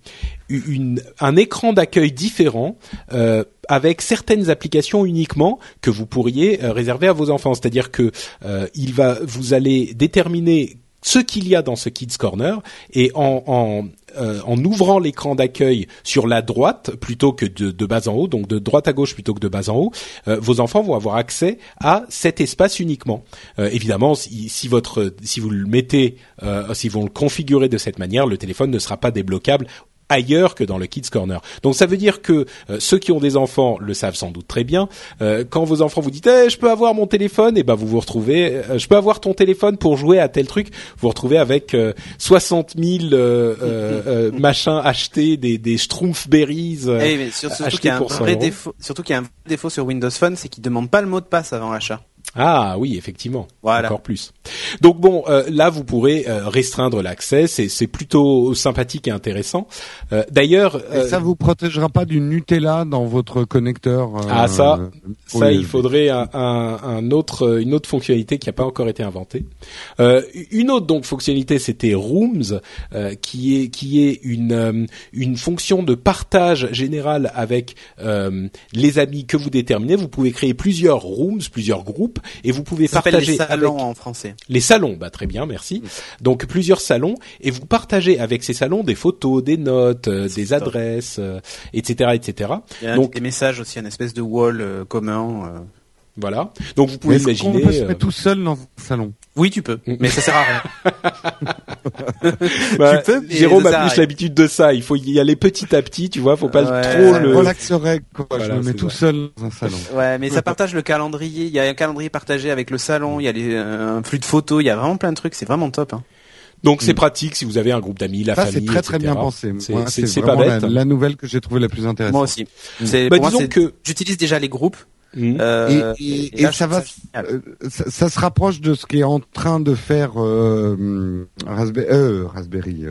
une, un écran d'accueil différent euh, avec certaines applications uniquement que vous pourriez réserver à vos enfants. C'est-à-dire que il va, vous allez déterminer ce qu'il y a dans ce Kids Corner et en, en, euh, en ouvrant l'écran d'accueil sur la droite plutôt que de, de, bas en haut, donc de droite à gauche plutôt que de bas en haut, euh, vos enfants vont avoir accès à cet espace uniquement. Euh, évidemment, si, si, votre si vous le mettez, si vous le configurez de cette manière, le téléphone ne sera pas débloquable ailleurs que dans le Kids Corner. Donc ça veut dire que euh, ceux qui ont des enfants le savent sans doute très bien. Euh, quand vos enfants vous disent eh, je peux avoir mon téléphone, et eh ben vous vous retrouvez euh, je peux avoir ton téléphone pour jouer à tel truc. Vous vous retrouvez avec 60 000 machins achetés, des des Berries eh, mais surtout qu'il y a un vrai défaut, surtout qu'il y a un défaut sur Windows Phone, c'est qu'il demande pas le mot de passe avant l'achat. Ah oui, effectivement. Voilà. Encore plus. Donc bon, euh, là vous pourrez euh, restreindre l'accès, c'est plutôt sympathique et intéressant. Euh, D'ailleurs, ça vous protégera pas du Nutella dans votre connecteur Ah ça, ça il faudrait un, un, un, autre une autre fonctionnalité qui n'a pas encore été inventée. une autre donc fonctionnalité, c'était Rooms, qui est qui est une une fonction de partage général avec les amis que vous déterminez. Vous pouvez créer plusieurs rooms, plusieurs groupes et vous pouvez partager les salons en français. Les salons, bah très bien, merci. Donc plusieurs salons et vous partagez avec ces salons des photos, des notes, euh, des adresses, etc., euh, etc. Il y a Donc des messages aussi, une espèce de wall euh, commun. Voilà. Donc vous pouvez imaginer. On peut se mettre tout seul dans un salon? Oui, tu peux, mais ça sert à rien. bah, tu peux, Jérôme a plus l'habitude de ça. Il faut y aller petit à petit, tu vois. Faut pas trop le. Relaxerait quoi. je me mets tout seul dans un salon. Ouais, mais ça partage le calendrier. Il y a un calendrier partagé avec le salon. Il y a les, un flux de photos. Il y a vraiment plein de trucs. C'est vraiment top. Hein. Donc c'est mm. pratique si vous avez un groupe d'amis, la ça, famille. C'est très très bien pensé. C'est pas bête. La, la, nouvelle que j'ai trouvée la plus intéressante. Moi aussi. C'est bah, disons que j'utilise déjà les groupes Mmh. Euh, et, ça va, euh, ça, se rapproche de ce qu'est en train de faire euh, Raspberry, euh, Raspberry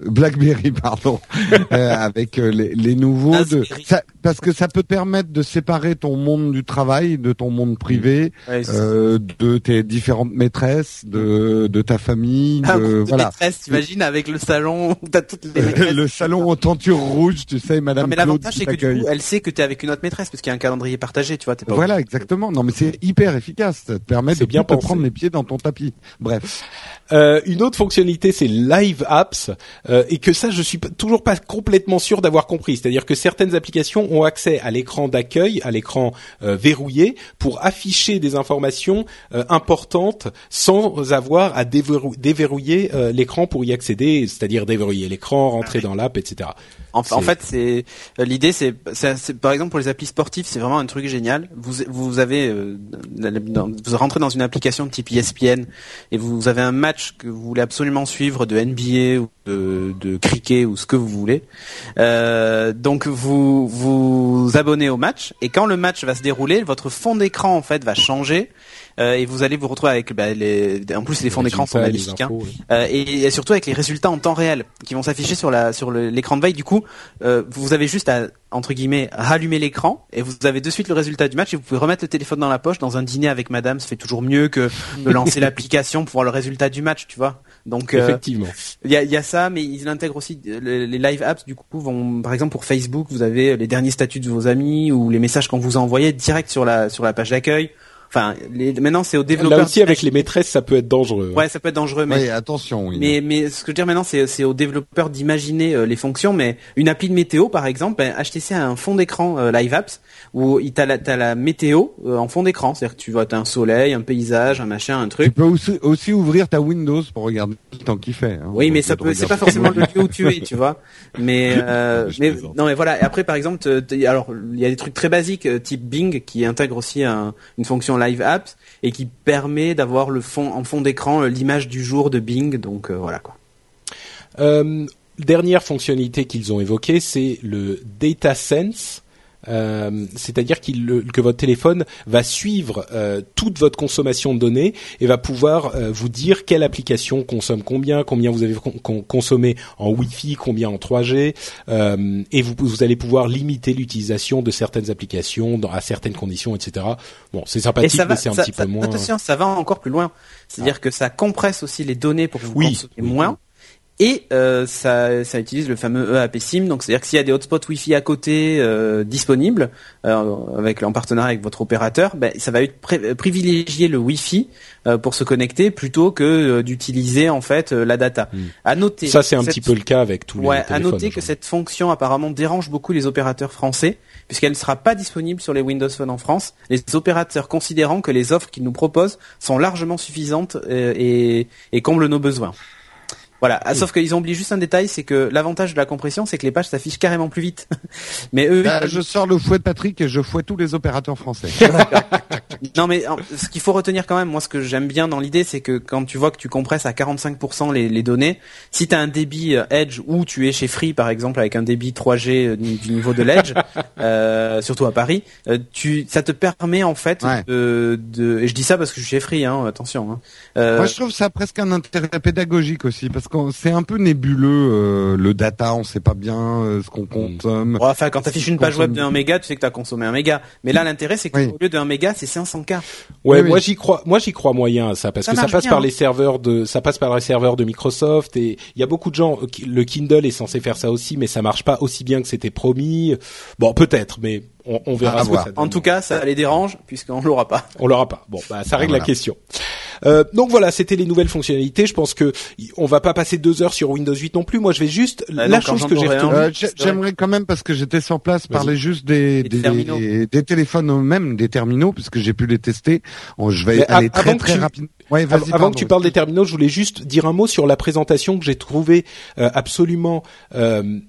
Blackberry, pardon, avec les, les, nouveaux. De, ça, parce que ça peut permettre de séparer ton monde du travail, de ton monde privé, de tes différentes maîtresses, de, de ta famille. Ah, de, voilà. Maîtresses, t'imagines avec le salon où t'as toutes les maîtresses. le salon en tenture rouge, tu sais, Madame. Non, mais l'avantage c'est que du coup, elle sait que t'es avec une autre maîtresse parce qu'il y a un calendrier partagé voilà, exactement. Non, mais c'est hyper efficace. Ça te permet de bien prendre les pieds dans ton tapis. Bref. Euh, une autre fonctionnalité, c'est Live Apps, euh, et que ça, je suis toujours pas complètement sûr d'avoir compris. C'est-à-dire que certaines applications ont accès à l'écran d'accueil, à l'écran euh, verrouillé, pour afficher des informations euh, importantes sans avoir à déverrouiller l'écran pour y accéder, c'est-à-dire déverrouiller l'écran, rentrer dans l'app, etc. En, fait, c'est l'idée, c'est par exemple pour les applis sportives, c'est vraiment un truc génial. Vous vous rentrez dans une application type ESPN et vous avez un match que vous voulez absolument suivre de NBA ou de, de cricket ou ce que vous voulez. Euh, donc vous vous abonnez au match et quand le match va se dérouler, votre fond d'écran en fait va changer euh, et vous allez vous retrouver avec bah, les en plus les fonds d'écran sont magnifiques hein. euh, et, surtout avec les résultats en temps réel qui vont s'afficher sur la sur l'écran de veille. Du coup euh, vous avez juste à entre guillemets rallumer l'écran et vous avez de suite le résultat du match et vous pouvez remettre le téléphone dans la poche dans un dîner avec madame. Ça fait toujours mieux que de lancer l'application pour voir le résultat du match tu vois. Donc effectivement. il y a, y a ça mais ils intègrent aussi les, live apps du coup vont par exemple pour Facebook vous avez les derniers statuts de vos amis ou les messages qu'on vous a envoyés direct sur la sur la page d'accueil Enfin, les, maintenant c'est aux développeurs. Là aussi, avec les maîtresses, ça peut être dangereux. Ouais, ça peut être dangereux. Mais attention. Oui, mais mais ce que je veux dire maintenant, c'est c'est aux développeurs d'imaginer euh, les fonctions. Mais une appli de météo, par exemple, ben, HTC a un fond d'écran euh, Live Apps où il t'as la t'as la météo euh, en fond d'écran. C'est-à-dire que tu vois t'as un soleil, un paysage, un machin, un truc. Tu peux aussi, aussi ouvrir ta Windows pour regarder le temps qu'il fait. Hein, oui, mais ça peut c'est pas forcément le lieu où tu es, tu vois. Mais mais non, mais voilà. Et après, par exemple, alors il y a des trucs très basiques type Bing qui intègre aussi un, une fonction Live Apps et qui permet d'avoir le fond en fond d'écran euh, l'image du jour de Bing. Donc euh, voilà quoi. Euh, dernière fonctionnalité qu'ils ont évoquée, c'est le Data Sense. Euh, c'est-à-dire qu'il que votre téléphone va suivre euh, toute votre consommation de données et va pouvoir euh, vous dire quelle application consomme combien, combien vous avez consommé en Wi-Fi, combien en 3G, et vous, vous allez pouvoir limiter l'utilisation de certaines applications dans, à certaines conditions, etc. Bon, c'est sympathique, mais c'est un petit peu moins. Attention, ça va encore plus loin. C'est-à-dire ah. que ça compresse aussi les données pour que vous oui, moins. Et euh, ça, ça utilise le fameux EAP SIM, donc c'est-à-dire que s'il y a des hotspots Wi-Fi à côté euh, disponibles, euh, avec en partenariat avec votre opérateur, ben, ça va privilégier le Wi-Fi euh, pour se connecter plutôt que d'utiliser en fait la data. Hmm. À noter. Ça c'est un petit peu le cas avec tous ouais, les À noter que cette fonction apparemment dérange beaucoup les opérateurs français, puisqu'elle ne sera pas disponible sur les Windows Phone en France. Les opérateurs considérant que les offres qu'ils nous proposent sont largement suffisantes et, et comblent nos besoins. Voilà. Ah, sauf qu'ils ont oublié juste un détail, c'est que l'avantage de la compression, c'est que les pages s'affichent carrément plus vite. mais eux, bah, je sors le fouet de Patrick et je fouette tous les opérateurs français. non, mais ce qu'il faut retenir quand même, moi, ce que j'aime bien dans l'idée, c'est que quand tu vois que tu compresses à 45% les, les données, si tu as un débit euh, Edge ou tu es chez Free, par exemple, avec un débit 3G euh, du niveau de l'Edge, euh, surtout à Paris, euh, tu, ça te permet en fait de, de, et je dis ça parce que je suis chez Free, hein, attention. Hein. Euh, moi, je trouve ça presque un intérêt pédagogique aussi, parce c'est un peu nébuleux euh, le data, on sait pas bien euh, ce qu'on consomme. enfin, quand tu affiches une page web de 1 méga, tu sais que tu as consommé 1 méga. Mais là, l'intérêt, c'est qu'au lieu de 1 méga, c'est 500 k. Ouais, moi j'y crois, moi j'y crois moyen à ça, parce que ça passe par les serveurs de, ça passe par les serveurs de Microsoft et il y a beaucoup de gens. Le Kindle est censé faire ça aussi, mais ça marche pas aussi bien que c'était promis. Bon, peut-être, mais on, verra. en tout cas, ça les dérange puisqu'on l'aura pas. On l'aura pas. Bon, bah, ça règle la question. Euh, donc voilà, c'était les nouvelles fonctionnalités. Je pense que on va pas passer deux heures sur Windows 8 non plus. Moi, je vais juste bah la chose que j'ai euh, J'aimerais quand même parce que j'étais sur place parler juste des des, des, téléphones eux-mêmes, des terminaux, puisque j'ai pu les tester. je vais aller très très rapidement. Ouais, avant que tu parles des terminaux, je voulais juste dire un mot sur la présentation que j'ai trouvée euh, absolument euh,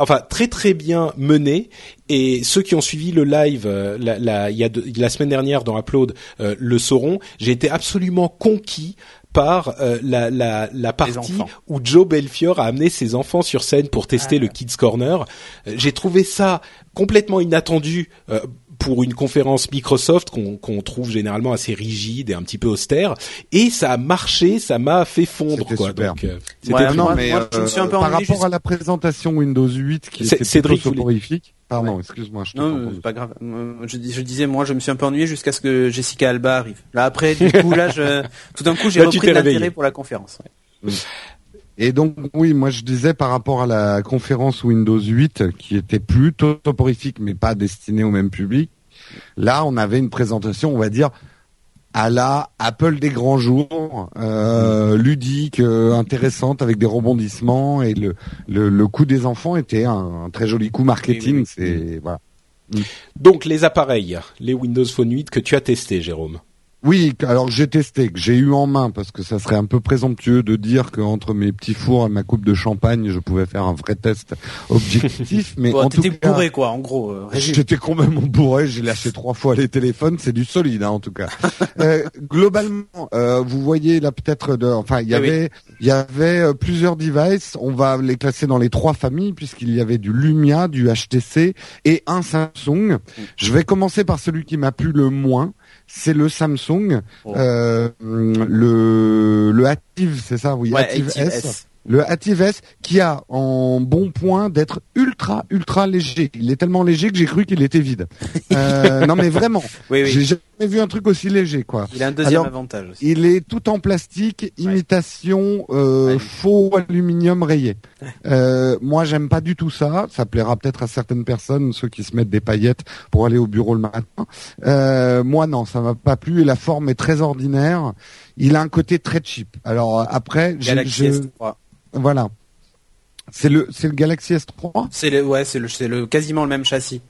enfin très très bien mené et ceux qui ont suivi le live euh, la, la, y a la semaine dernière dans Upload euh, le sauront j'ai été absolument conquis par euh, la, la, la partie où Joe Belfior a amené ses enfants sur scène pour tester ah. le Kids Corner. J'ai trouvé ça complètement inattendu pour une conférence Microsoft qu'on trouve généralement assez rigide et un petit peu austère et ça a marché ça m'a fait fondre quoi super. donc euh, ouais, non, mais moi, je me suis un peu par rapport à la présentation Windows 8 qui était Cédric soporifique Pardon, excuse-moi, je Non, c'est pas grave. Je, je, disais, moi, je me suis un peu ennuyé jusqu'à ce que Jessica Alba arrive. Là, après, du coup, là, je, tout d'un coup, j'ai repris l'intérêt pour la conférence. Ouais. Et donc oui, moi je disais par rapport à la conférence Windows 8 qui était plutôt toporifique mais pas destinée au même public. Là, on avait une présentation, on va dire à la Apple des grands jours, euh, ludique, euh, intéressante avec des rebondissements et le le, coup des enfants était un, très joli coup marketing. C'est voilà. Donc les appareils, les Windows Phone 8 que tu as testé, Jérôme? Oui, alors j'ai testé, que j'ai eu en main, parce que ça serait un peu présomptueux de dire qu'entre mes petits fours et ma coupe de champagne, je pouvais faire un vrai test objectif. mais bon, en tout cas, bourré quoi, en gros. Euh, j'étais complètement bourré. J'ai lâché trois fois les téléphones. C'est du solide, hein, en tout cas. euh, globalement, euh, vous voyez là peut-être, de, enfin, il y avait, il y avait euh, plusieurs devices. On va les classer dans les trois familles puisqu'il y avait du Lumia, du HTC et un Samsung. Je vais commencer par celui qui m'a plu le moins c'est le Samsung, oh. euh, le le Active, c'est ça, oui, Active, S le Active S qui a en bon point d'être ultra ultra léger. Il est tellement léger que j'ai cru qu'il était vide. Euh, non mais vraiment, oui, oui. j'ai jamais vu un truc aussi léger quoi. Il a un deuxième avantage aussi. Il est tout en plastique, imitation euh, faux aluminium rayé. Euh, moi j'aime pas du tout ça. Ça plaira peut-être à certaines personnes, ceux qui se mettent des paillettes pour aller au bureau le matin. Euh, moi non, ça m'a pas plu et la forme est très ordinaire. Il a un côté très cheap. Alors après, j'ai voilà. C'est le c'est le Galaxy S3. C'est le ouais c'est le c'est le quasiment le même châssis.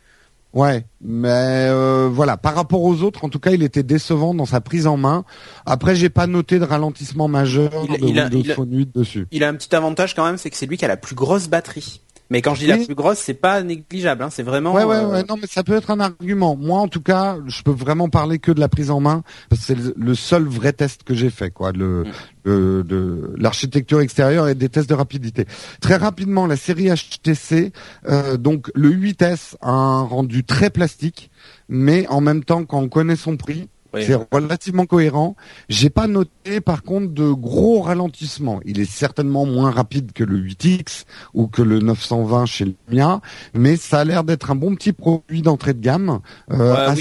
Ouais, mais euh, voilà, par rapport aux autres, en tout cas, il était décevant dans sa prise en main. Après, j'ai pas noté de ralentissement majeur il, de Windows Phone 8 dessus. Il a un petit avantage quand même, c'est que c'est lui qui a la plus grosse batterie. Mais quand je dis la plus grosse, c'est pas négligeable, hein, c'est vraiment. Ouais, ouais, ouais, non, mais ça peut être un argument. Moi, en tout cas, je peux vraiment parler que de la prise en main parce que c'est le seul vrai test que j'ai fait, quoi, le, mm. de l'architecture extérieure et des tests de rapidité. Très rapidement, la série HTC, euh, donc le 8S a un rendu très plastique, mais en même temps, quand on connaît son prix, c'est relativement cohérent. J'ai pas noté par contre de gros ralentissements. Il est certainement moins rapide que le 8X ou que le 920 chez le mien, mais ça a l'air d'être un bon petit produit d'entrée de gamme. Euh,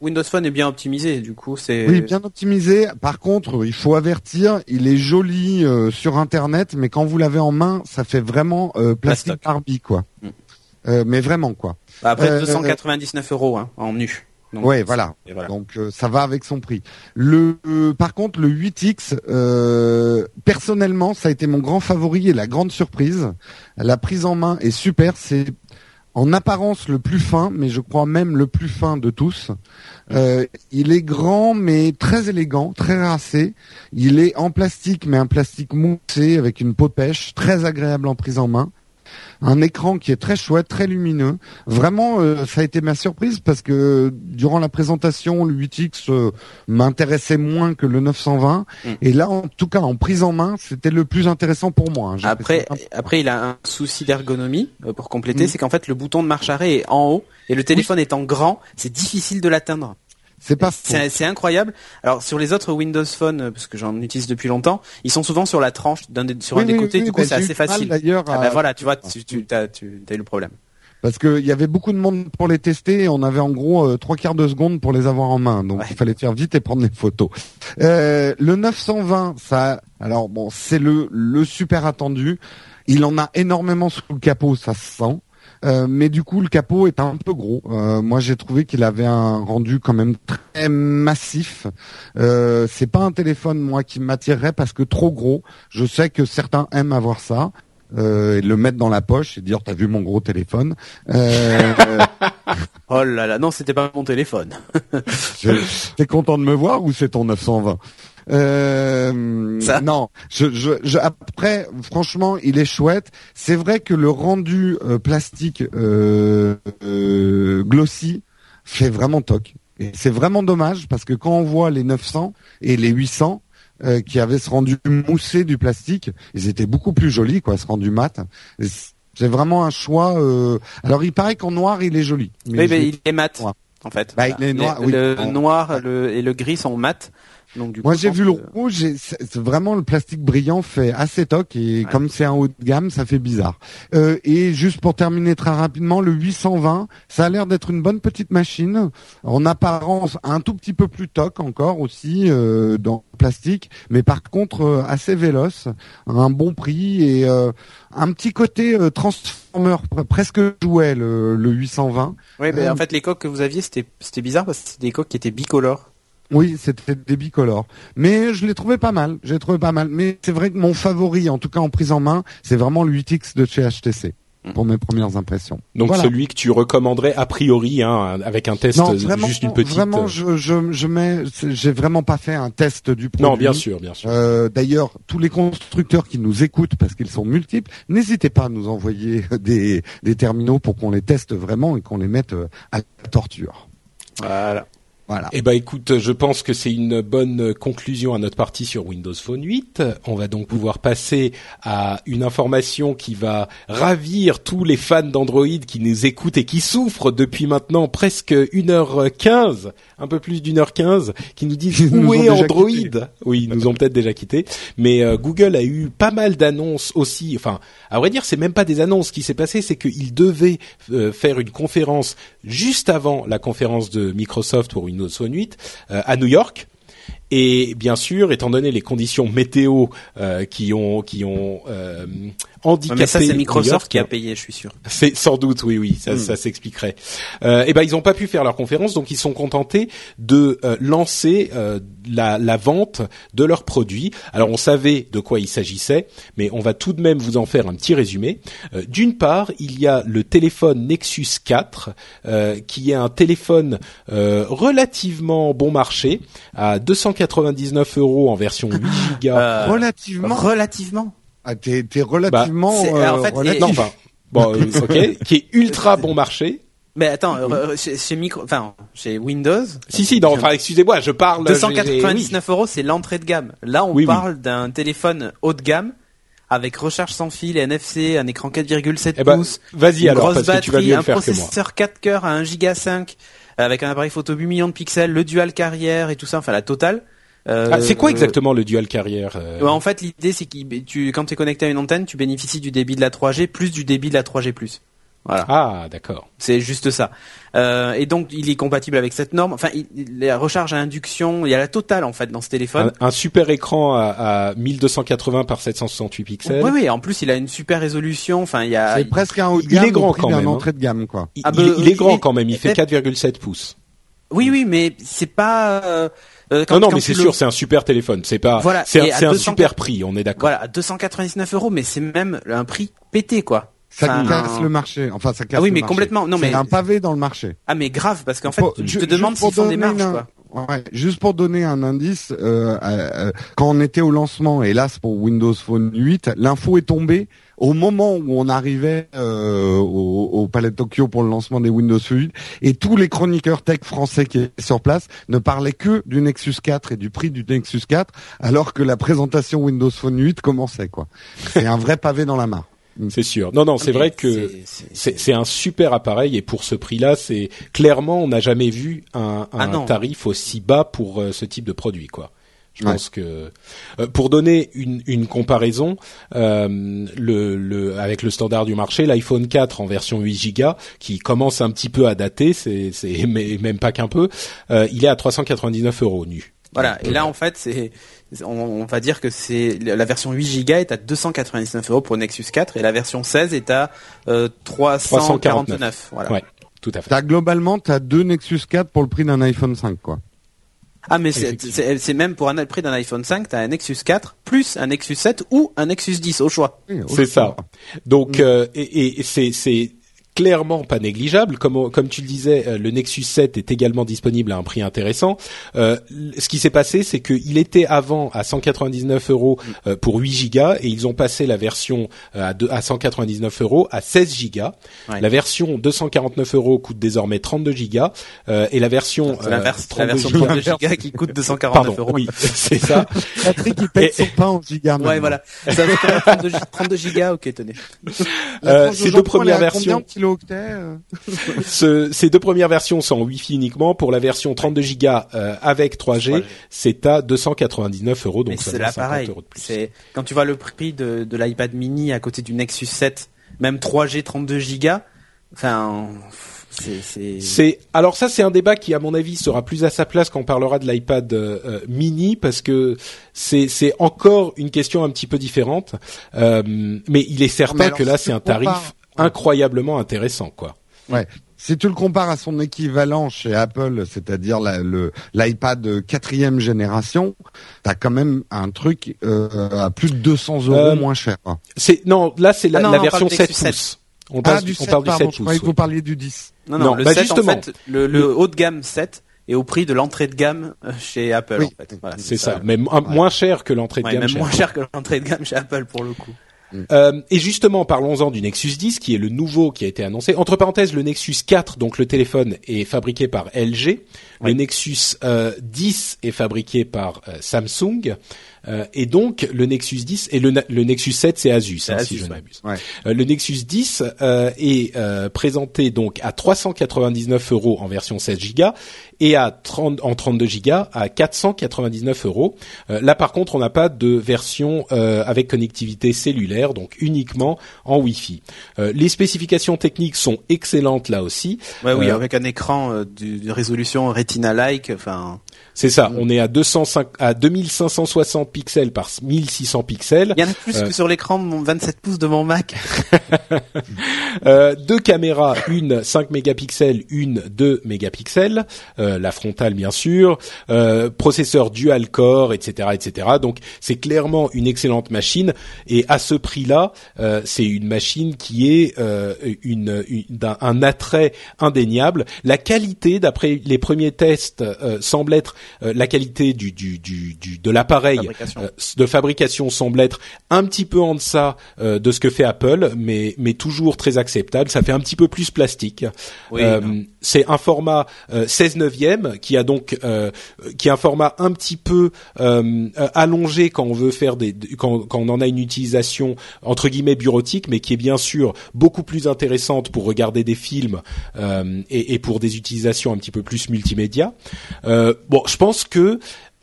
Windows, Phone est bien optimisé, du coup c'est. Oui, bien optimisé. Par contre, il faut avertir, il est joli euh, sur Internet, mais quand vous l'avez en main, ça fait vraiment euh, plastique Barbie quoi. Mm. Euh, mais vraiment quoi. Après 299 euros hein, en nu. Oui, voilà. Donc euh, ça va avec son prix. Le, euh, par contre, le 8X, euh, personnellement, ça a été mon grand favori et la grande surprise. La prise en main est super. C'est en apparence le plus fin, mais je crois même le plus fin de tous. il est grand, mais très élégant, très racé. Il est en plastique, mais un plastique moussé avec une peau de pêche, très agréable en prise en main un écran qui est très chouette, très lumineux. Vraiment, euh, ça a été ma surprise parce que durant la présentation, le 8X euh, m'intéressait moins que le 920. Mm. Et là, en tout cas, en prise en main, c'était le plus intéressant pour moi. Hein. Après, après, il a un souci d'ergonomie euh, pour compléter, mm. c'est qu'en fait, le bouton de marche arrêt est en haut et le téléphone étant grand, c'est difficile de l'atteindre. C'est pas C'est incroyable. Alors sur les autres Windows Phone, euh, parce que j'en utilise depuis longtemps, ils sont souvent sur la tranche d'un sur un des côtés. du coup, c'est assez facile. D'ailleurs, ah ben voilà, tu vois, tu, tu as, tu as eu le problème. Parce qu'il y avait beaucoup de monde pour les tester et on avait en gros euh, trois quarts de seconde pour les avoir en main. Donc il fallait faire vite et prendre des photos. Euh, le 920, ça, alors bon, c'est le, le super attendu. Il en a énormément sous le capot, ça se sent. Euh, mais du coup, le capot est un peu gros. Euh, moi, j'ai trouvé qu'il avait un rendu quand même très massif. Euh, c'est pas un téléphone moi qui m'attirerait parce que trop gros. Je sais que certains aiment avoir ça. Euh, et le mettre dans la poche et dire t'as vu mon gros téléphone. Euh, oh là là, non, c'était pas mon téléphone. T'es content de me voir ou c'est ton 920 euh, non, je, je, après, franchement, il est chouette. C'est vrai que le rendu euh, plastique euh, euh, glossy fait vraiment toc. Et c'est vraiment dommage parce que quand on voit les 900 et les 800 qui avaient ce rendu moussé du plastique, ils étaient beaucoup plus jolis, quoi, ce rendu mat. C'est vraiment un choix. Alors, il paraît qu'en noir, il est joli. oui, mais il est mat. En fait, bah, il est noir, le noir le, et le gris sont mat. Moi j'ai vu le rouge, c'est vraiment le plastique brillant fait assez toc et comme c'est un haut de gamme, ça fait bizarre. Euh, et juste pour terminer très rapidement, le 820, ça a l'air d'être une bonne petite machine, en apparence un tout petit peu plus toc encore aussi euh, dans le plastique, mais par contre euh, assez véloce, un bon prix et euh, un petit côté euh, transformer presque jouet le, le 820. Oui, mais en fait les coques que vous aviez c'était c'était bizarre parce que c'était des coques qui étaient bicolores. Oui, c'était des bicolores. Mais je l'ai trouvé pas mal. J'ai trouvé pas mal. Mais c'est vrai que mon favori, en tout cas en prise en main, c'est vraiment le 8X de chez HTC pour mes premières impressions. Donc celui que tu recommanderais a priori, hein, avec un test, juste une petite. Vraiment, euh, je, je, je mets, j'ai vraiment pas fait un test du produit. Non, bien sûr, bien sûr. Euh, D'ailleurs, tous les constructeurs qui nous écoutent, parce qu'ils sont multiples, n'hésitez pas à nous envoyer des, des terminaux pour qu'on les teste vraiment et qu'on les mette euh, à la torture. Voilà. Voilà. Eh ben écoute, je pense que c'est une bonne conclusion à notre partie sur Windows Phone 8. On va donc pouvoir passer à une information qui va ravir tous les fans d'Android qui nous écoutent et qui souffrent depuis maintenant presque 1h15, un peu plus d'une heure 15, qui nous disent où est Android Oui, ils nous ont peut-être déjà quittés, mais euh, Google a eu pas mal d'annonces aussi. Enfin, à vrai dire, c'est même pas des annonces. Ce qui s'est passé, c'est qu'il devait euh, faire une conférence juste avant la conférence de Microsoft pour 8 euh, à New York. Et bien sûr, étant donné les conditions météo euh, qui ont qui ont euh, handicapé. Mais ça, c'est Microsoft qui a payé, je suis sûr. C'est sans doute, oui, oui, ça, hmm. ça s'expliquerait. Euh, et ben, ils n'ont pas pu faire leur conférence, donc ils sont contentés de euh, lancer euh, la, la, vente de leurs produits. Alors, on savait de quoi il s'agissait, mais on va tout de même vous en faire un petit résumé. Euh, d'une part, il y a le téléphone Nexus 4, qui est un téléphone relativement bon marché à 200 199 euros en version 8 Go. Euh, relativement. Relativement. Ah, t'es, relativement. Bah, en fait, Bon, euh, ok, qui est ultra bon marché. Mais attends, euh, chez, chez micro, enfin chez Windows. Si si, non, enfin excusez-moi, je parle. 299 euros, c'est l'entrée de gamme. Là, on parle d'un téléphone haut de gamme avec recharge sans fil, NFC, un écran 4,7 eh ben, pouces, vas-y alors, grosse parce que tu vas mieux un faire processeur 4 cœurs à 1 giga 5 avec un appareil photo 8 millions de pixels, le dual carrière et tout ça, enfin la totale. Euh, ah, c'est quoi exactement le dual carrière euh En fait, l'idée c'est que tu, quand tu es connecté à une antenne, tu bénéficies du débit de la 3G plus du débit de la 3G+. Voilà. Ah, d'accord. C'est juste ça. Euh, et donc, il est compatible avec cette norme. Enfin, il, la recharge à induction, il y a la totale en fait dans ce téléphone. Un, super écran à, à, 1280 par 768 pixels. Oui, oui. En plus, il a une super résolution. Enfin, il y a. C'est presque un haut de gamme. Il est grand quand même. Hein. entrée de gamme, quoi. Il, ah, bah, il, est grand quand même. Il fait 4,7 pouces. Oui, oui, mais c'est pas. Euh, euh quand, non, non, mais c'est sûr, c'est un super téléphone. C'est pas. Voilà. C'est un, un super prix. On est d'accord. Voilà, 299 euros, mais c'est même un prix pété, quoi. Ça casse le marché. Enfin, ça casse. Ah oui, mais complètement. Non, mais c'est un pavé dans le marché. Ah, mais grave, parce qu'en fait, je te demande s'ils font des marges, quoi. Ouais, juste pour donner un indice, euh, euh, quand on était au lancement, hélas pour Windows Phone 8, l'info est tombée au moment où on arrivait euh, au, au, Palais de Tokyo pour le lancement des Windows 8, et tous les chroniqueurs tech français qui étaient sur place ne parlaient que du Nexus 4 et du prix du Nexus 4, alors que la présentation Windows Phone 8 commençait. quoi. C'est un vrai pavé dans la mare. Mm. C'est sûr. Non, non, c'est vrai que c'est un super appareil et pour ce prix-là, c'est clairement on n'a jamais vu un, un ah tarif aussi bas pour euh, ce type de produit, quoi. Je pense que euh, pour donner une, une comparaison, euh, le, le, avec le standard du marché, l'iPhone 4 en version 8 Go, qui commence un petit peu à dater, c'est même pas qu'un peu, euh, il est à 399 euros nu. Voilà. Et là, en fait, c'est on, va dire que c'est la version 8 Go est à 299 euros pour Nexus 4 et la version 16 est à euh, 349. Voilà. Ouais, tout à fait. As, globalement, tu as deux Nexus 4 pour le prix d'un iPhone 5, quoi. Ah mais c'est même pour un prix d'un iPhone 5, tu as un Nexus 4 plus un Nexus 7 ou un Nexus 10 au choix. c'est ça. Donc mm. euh, et, et c'est clairement pas négligeable. Comme, comme tu le disais, euh, le Nexus 7 est également disponible à un prix intéressant. Euh, ce qui s'est passé, c'est qu'il était avant à 199 euros euh, pour 8 gigas et ils ont passé la version à, à 199 euros à 16 gigas. La version 249 euros coûte désormais 32 gigas et la version la, version 32 gigas qui coûte 249 euros. Oui, c'est ça. Patrick il pète son pain en gigas. Ouais, voilà. Ça 32, 32 gigas, ok, tenez. ces deux premières versions. Euh. ces deux premières versions sont en Wi-Fi uniquement. Pour la version 32 Go euh, avec 3G, c'est à 299 euros. Donc c'est là pareil. C'est quand tu vois le prix de, de l'iPad Mini à côté du Nexus 7, même 3G 32 Go. Enfin, c'est alors ça c'est un débat qui à mon avis sera plus à sa place quand on parlera de l'iPad euh, mini parce que c'est c'est encore une question un petit peu différente mais il est certain que là c'est un tarif incroyablement intéressant, quoi. Ouais. Si tu le compares à son équivalent chez Apple, c'est-à-dire le l'iPad quatrième génération, t'as quand même un truc euh, à plus de 200 euros euh, moins cher. C'est non, là c'est la, ah version 7 pouces. On, ah, du 7, parle du 7 pouces. Je que vous parliez du 10. Non, non, le bah 7, justement. En fait, le, le haut de gamme 7 est au prix de l'entrée de gamme euh, chez Apple. En fait. Voilà, c'est ça, même moins cher que l'entrée de gamme. Même moins cher que l'entrée de gamme chez Apple pour le coup. Mm. Euh, et justement, parlons-en du Nexus 10, qui est le nouveau qui a été annoncé. Entre parenthèses, le Nexus 4, donc le téléphone, est fabriqué par LG. Le Nexus euh, 10 est fabriqué par euh, Samsung. Euh, et donc le Nexus 10 et le, le Nexus 7 c'est Asus, hein, si je m'abuse. Euh, le Nexus 10 euh, est présenté donc à 399 euros en version 16 Go et à 30 en 32 Go à 499 euros. là par contre on n'a pas de version avec connectivité cellulaire donc uniquement en Wi-Fi. les spécifications techniques sont excellentes là aussi. Ouais, oui avec un écran de résolution Retina-like enfin. C'est ça, on est à 205 à 2560 pixels par 1600 pixels. Il y en a plus que euh, sur l'écran de mon 27 pouces de mon Mac. euh, deux caméras, une 5 mégapixels, une 2 mégapixels, euh, la frontale bien sûr, euh, processeur dual core, etc., etc. Donc c'est clairement une excellente machine et à ce prix-là, euh, c'est une machine qui est une, un attrait indéniable. La qualité, d'après les premiers tests, semble être la qualité du, du, du, du de l'appareil de fabrication semble être un petit peu en deçà de ce que fait Apple, mais mais toujours très acceptable. Ça fait un petit peu plus plastique. c'est un format 16 qui a donc qui est un format un petit peu allongé quand on veut faire des quand, quand on en a une utilisation entre guillemets bureautique, mais qui est bien sûr beaucoup plus intéressante pour regarder des films euh, et, et, pour des utilisations un petit peu plus multimédia. Euh, bon, je pense que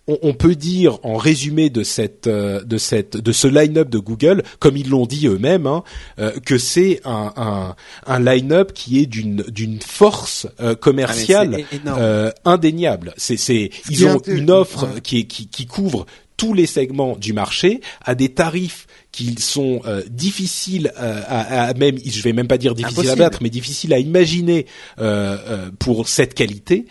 on, peut dire en résumé de cette euh, de cette de ce line-up de Google, comme ils l'ont dit eux-mêmes, hein, euh, que c'est un, un, un line-up qui est d'une d'une force euh, commerciale ah, indéniable. C'est c'est ils ont une offre qui, qui qui couvre tous les segments du marché à des tarifs qui sont euh, difficiles à, à, même, je vais même pas dire difficiles à battre, mais difficiles à imaginer euh, euh, pour cette qualité.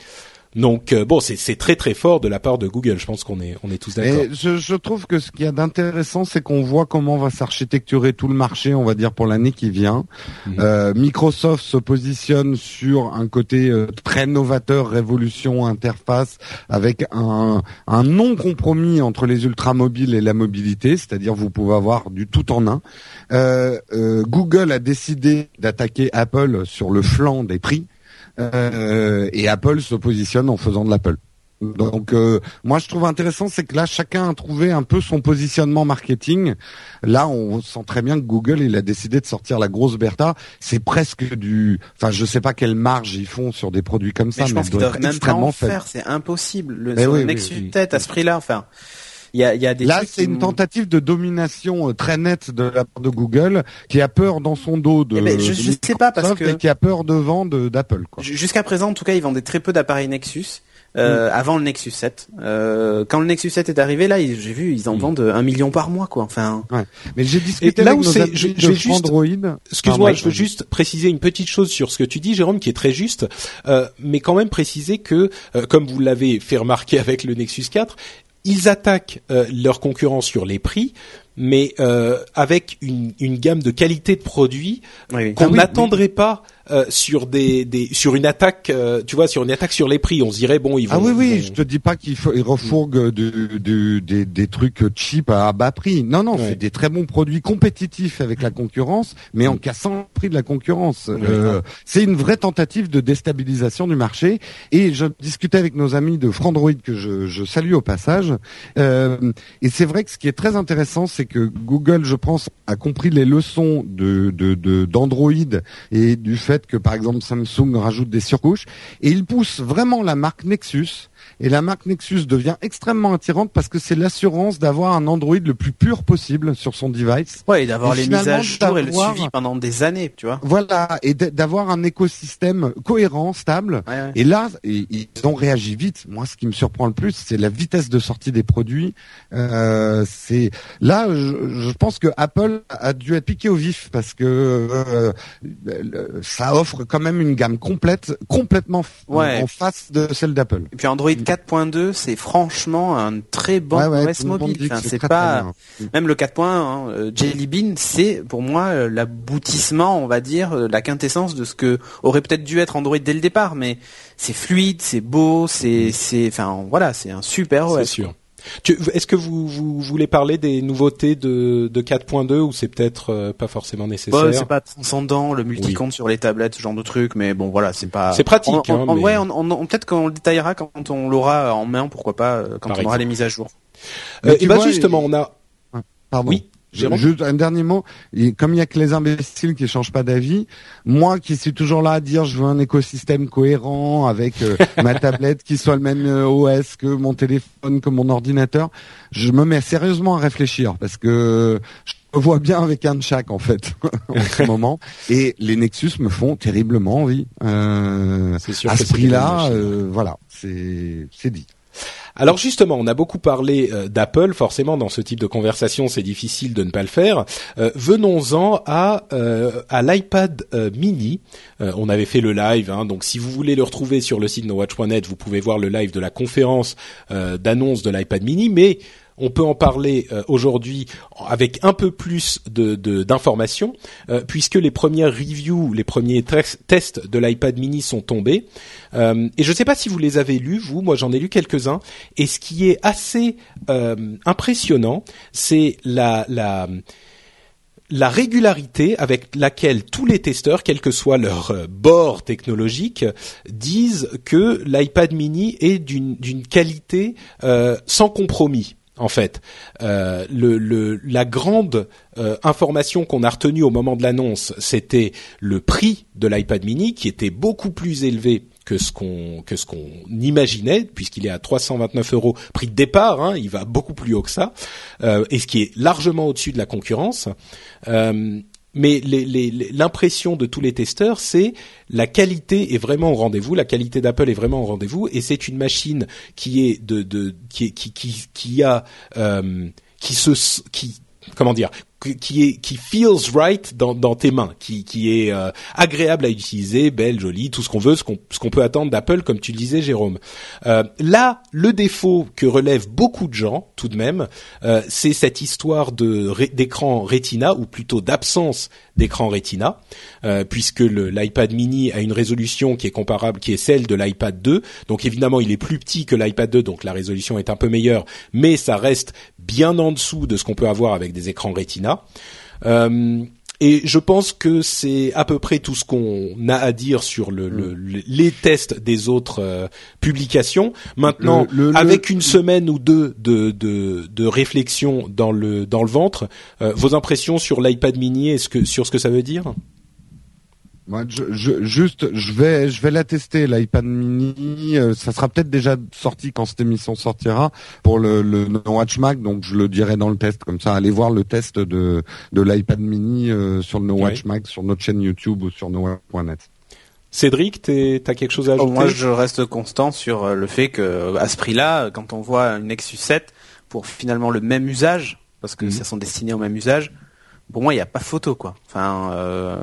Donc euh, bon, c'est très très fort de la part de Google. Je pense qu'on est on est tous d'accord. Je, je trouve que ce qu'il y a d'intéressant, c'est qu'on voit comment va s'architecturer tout le marché, on va dire pour l'année qui vient. Mhm. euh, Microsoft se positionne sur un côté euh, très novateur, révolution, interface, avec un, un non compromis entre les ultramobiles et la mobilité, c'est-à-dire vous pouvez avoir du tout en un. Euh, Google a décidé d'attaquer Apple sur le flanc des prix. Euh, et Apple se positionne en faisant de l'Apple. Donc euh, moi je trouve intéressant c'est que là chacun a trouvé un peu son positionnement marketing. Là on sent très bien que Google il a décidé de sortir la grosse Bertha. C'est presque du, enfin je sais pas quelle marge ils font sur des produits comme ça, mais, je pense doivent même pas en faire. C'est impossible. Le, sur oui, tête à ce prix-là, enfin. Il y a, y a des Là, c'est une tentative de domination euh, très nette de la part de Google, qui a peur dans son dos de. Eh ben, je, sais pas parce que qui a peur devant d'Apple. Jusqu'à présent, en tout cas, ils vendaient très peu d'appareils Nexus. Euh, mm. avant le Nexus 7. Euh, quand le Nexus 7 est arrivé, là, j'ai vu, ils en mm. vendent un million par mois, quoi. Enfin. Ouais. Mais j'ai discuté là où c'est, je, je vais juste, excuse-moi, je veux juste préciser une petite chose sur ce que tu dis, Jérôme, qui est très juste, euh, mais quand même préciser que, euh, comme vous l'avez fait remarquer avec le Nexus 4, ils attaquent euh, leurs concurrents sur les prix, mais euh, avec une, une, gamme de qualité de produits qu'on ah n'attendrait pas euh, sur des, des, sur une attaque, euh, tu vois, sur une attaque sur les prix. On se dirait bon, ils vont. Ah oui oui, je te dis pas qu'ils refourguent du, du, des, des trucs cheap à bas prix. Non non, c'est des très bons produits compétitifs avec la concurrence, mais en cassant le prix de la concurrence. c'est une vraie tentative de déstabilisation du marché. Et je discutais avec nos amis de Frandroid que je, je salue au passage. et c'est vrai que ce qui est très intéressant, c'est que Google, je pense, a compris les leçons de d'Android et du fait que, par exemple, Samsung rajoute des surcouches et il pousse vraiment la marque Nexus et la marque Nexus devient extrêmement attirante parce que c'est l'assurance d'avoir un Android le plus pur possible sur son device. Ouais, et d'avoir les mises à jour et le suivi pendant des années, tu vois. Voilà, et d'avoir un écosystème cohérent, stable. Et là, ils ont réagi vite. Moi, ce qui me surprend le plus, c'est la vitesse de sortie des produits. Euh, c'est là, je, pense que Apple a dû être piqué au vif parce que euh, ça offre quand même une gamme complète, complètement en face de celle d'Apple. Et puis Android 4.2, c'est franchement un très bon OS mobile. c'est pas même le 4.1 hein, euh, Jelly Bean, c'est pour moi euh, l'aboutissement, on va dire, euh, la quintessence de ce que aurait peut-être dû être Android dès le départ, mais c'est fluide, c'est beau, c'est c'est enfin voilà, c'est un super OS. C'est sûr. Est-ce que vous, vous, voulez parler des nouveautés de, de 4.2 ou c'est peut-être euh, pas forcément nécessaire ouais, C'est pas transcendant, le multicompte sur les tablettes, ce genre de truc, mais bon voilà, c'est pas. C'est pratique. On, hein, Ouais, on, peut-être qu'on le détaillera quand on l'aura en main, pourquoi pas, euh, quand on aura les mises à jour. Euh, et bah justement, on a. Pardon. Oui. Juste un dernier mot. comme il y a que les imbéciles qui changent pas d'avis, moi qui suis toujours là à dire je veux un écosystème cohérent avec euh, ma tablette qui soit le même euh, OS que mon téléphone, que mon ordinateur, je me mets sérieusement à réfléchir parce que je vois bien avec un de chaque en fait en ce moment. Et les Nexus me font terriblement envie. Euh, sûr à ce prix-là, euh, voilà, c'est dit. Alors justement, on a beaucoup parlé euh, d'Apple. Forcément, dans ce type de conversation, c'est difficile de ne pas le faire. Euh, venons-en à euh, à l'iPad Mini. on avait fait le live, hein, donc si vous voulez le retrouver sur le site nowatch.net, vous pouvez voir le live de la conférence d'annonce de l'iPad Mini. Mais on peut en parler euh, aujourd'hui avec un peu plus de d'informations, puisque les premières reviews, les premiers tests de l'iPad Mini sont tombés. et je ne sais pas si vous les avez lus, vous. Moi, j'en ai lu quelques-uns. Et ce qui est assez impressionnant, c'est la, la la régularité avec laquelle tous les testeurs, quel que soit leur euh, bord technologique, disent que l'iPad mini est d'une qualité euh, sans compromis. En fait, euh, le, la grande information qu'on a retenue au moment de l'annonce, c'était le prix de l'iPad mini, qui était beaucoup plus élevé que ce qu'on que ce qu'on imaginait, puisqu'il est à 329 euros prix de départ. Hein, il va beaucoup plus haut que ça, euh, et ce qui est largement au-dessus de la concurrence. Euh, mais l'impression de tous les testeurs, c'est la qualité est vraiment au rendez-vous, la qualité d'Apple est vraiment au rendez-vous, et c'est une machine qui est de, qui, qui, qui a euh, qui se qui comment dire qui est qui feels right dans, dans tes mains, qui, qui est euh, agréable à utiliser, belle, jolie, tout ce qu'on veut, ce qu'on ce qu'on peut attendre d'Apple, comme tu le disais, Jérôme. Euh, là, le défaut que relèvent beaucoup de gens, tout de même, euh, c'est cette histoire de d'écran Retina ou plutôt d'absence d'écran Retina, euh, puisque l'iPad Mini a une résolution qui est comparable, qui est celle de l'iPad 2. Donc évidemment, il est plus petit que l'iPad 2, donc la résolution est un peu meilleure, mais ça reste bien en dessous de ce qu'on peut avoir avec des écrans Retina. Euh, et je pense que c'est à peu près tout ce qu'on a à dire sur le, mm. les tests des autres euh, publications. Maintenant, avec une semaine ou deux de, de, de, réflexion dans le dans le ventre, euh, vos impressions sur l'iPad Mini, que sur ce que ça veut dire? Moi, je, juste, je vais, je vais la tester l'iPad Mini. Euh, ça sera peut-être déjà sorti quand cette émission sortira pour le, le No Watch Mac, donc je le dirai dans le test comme ça. Allez voir le test de de l'iPad Mini euh, sur le No Watch Mac sur notre chaîne YouTube ou sur nowatch.net. Cédric, t'as quelque chose à ajouter? Moi, je reste constant sur euh, le fait que à ce prix-là, quand on voit une Nexus 7 pour finalement le même usage, parce que mhm. ça sont destinés au même usage, pour moi, il n'y a pas photo, quoi. Enfin. Euh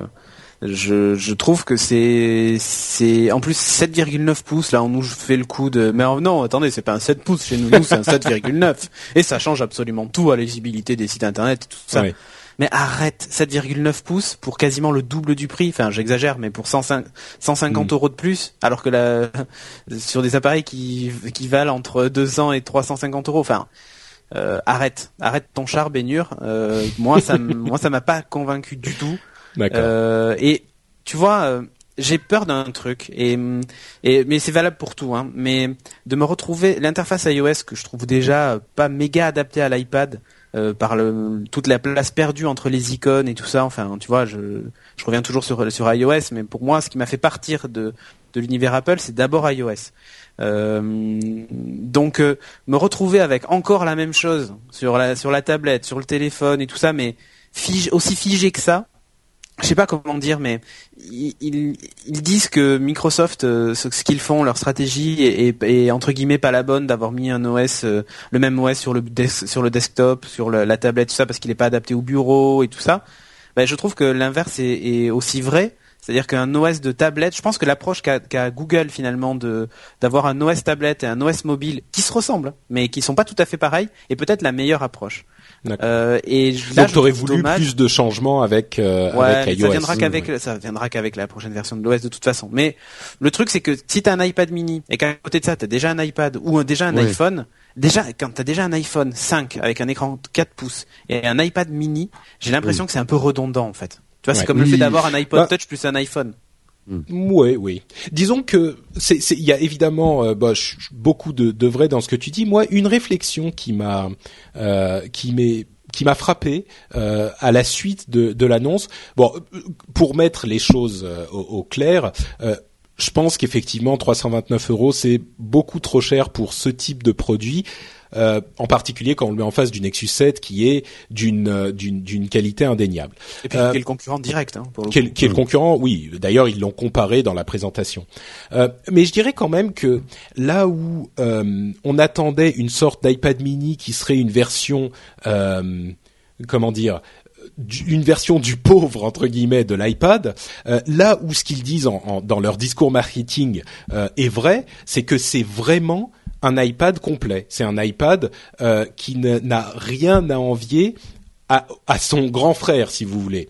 je, je trouve que c'est c'est en plus 7,9 pouces là on nous fait le coup de mais non attendez c'est pas un 7 pouces chez nous nous c'est un 7,9 et ça change absolument tout à la lisibilité des sites internet et tout ça. Mais arrête 7,9 pouces pour quasiment le double du prix. Enfin, j'exagère, mais pour 150 mm. euros de plus, alors que la, sur des appareils qui, qui valent entre 200 et 350 euros. Enfin, euh, arrête, arrête ton char baignure. Euh, moi, ça, moi, ça m'a pas convaincu du tout. Euh, et tu vois, euh, j'ai peur d'un truc et, mais c'est valable pour tout hein, mais de me retrouver l'interface iOS que je trouve déjà pas méga adaptée à l'iPad euh, par le, toute la place perdue entre les icônes et tout ça enfin tu vois je, je reviens toujours sur iOS mais pour moi ce qui m'a fait partir de de l'univers Apple c'est d'abord iOS. Donc me retrouver avec encore la même chose sur la sur la tablette sur le téléphone et tout ça mais aussi figé que ça je sais pas comment dire, mais ils, ils, disent que Microsoft, euh, ce, qu'ils font, leur stratégie est, entre guillemets pas la bonne d'avoir mis un OS, euh, le même OS sur le sur le desktop, sur la tablette, tout ça, parce qu'il n'est pas adapté au bureau et tout ça. Ben, je trouve que l'inverse est, aussi vrai. C'est-à-dire qu'un OS de tablette, je pense que l'approche qu'a Google finalement de d'avoir un OS tablette et un OS mobile qui se ressemblent, mais qui sont pas tout à fait pareils, est peut-être la meilleure approche. Euh, et là, Donc t'aurais voulu plus de changements avec, euh, avec iOS. Ça viendra qu'avec ça viendra qu'avec la prochaine version de l'OS de toute façon. Mais le truc c'est que si t'as un iPad mini et qu'à côté de ça t'as déjà un iPad ou déjà un iPhone, déjà quand t'as déjà un iPhone 5 avec un écran 4 pouces et un iPad mini, j'ai l'impression que c'est un peu redondant en fait. Tu vois, c'est comme le fait d'avoir un iPod bah Touch plus un iPhone. Oui, oui. Disons que c'est, il y a évidemment euh, bah, beaucoup de, de, vrai dans ce que tu dis. Moi, une réflexion qui m'a, euh, qui m'est qui m'a frappé euh, à la suite de, de l'annonce. Bon, pour mettre les choses euh, au, au, clair, euh, je pense qu'effectivement 329 euros c'est beaucoup trop cher pour ce type de produit. Euh, en particulier quand on le met en face du Nexus 7 qui est d'une euh, d'une d'une qualité indéniable. Et puis euh, qui est le concurrent direct. Hein, pour le qui, est, qui est le concurrent, oui. D'ailleurs, ils l'ont comparé dans la présentation. Euh, mais je dirais quand même que là où euh, on attendait une sorte d'iPad mini qui serait une version, comment dire, une version du pauvre entre guillemets de l'iPad. Euh, là où ce qu'ils disent en, dans leur discours marketing euh, est vrai, c'est que c'est vraiment un iPad complet. C'est un iPad euh, qui n'a rien à envier à, son grand frère, si vous voulez.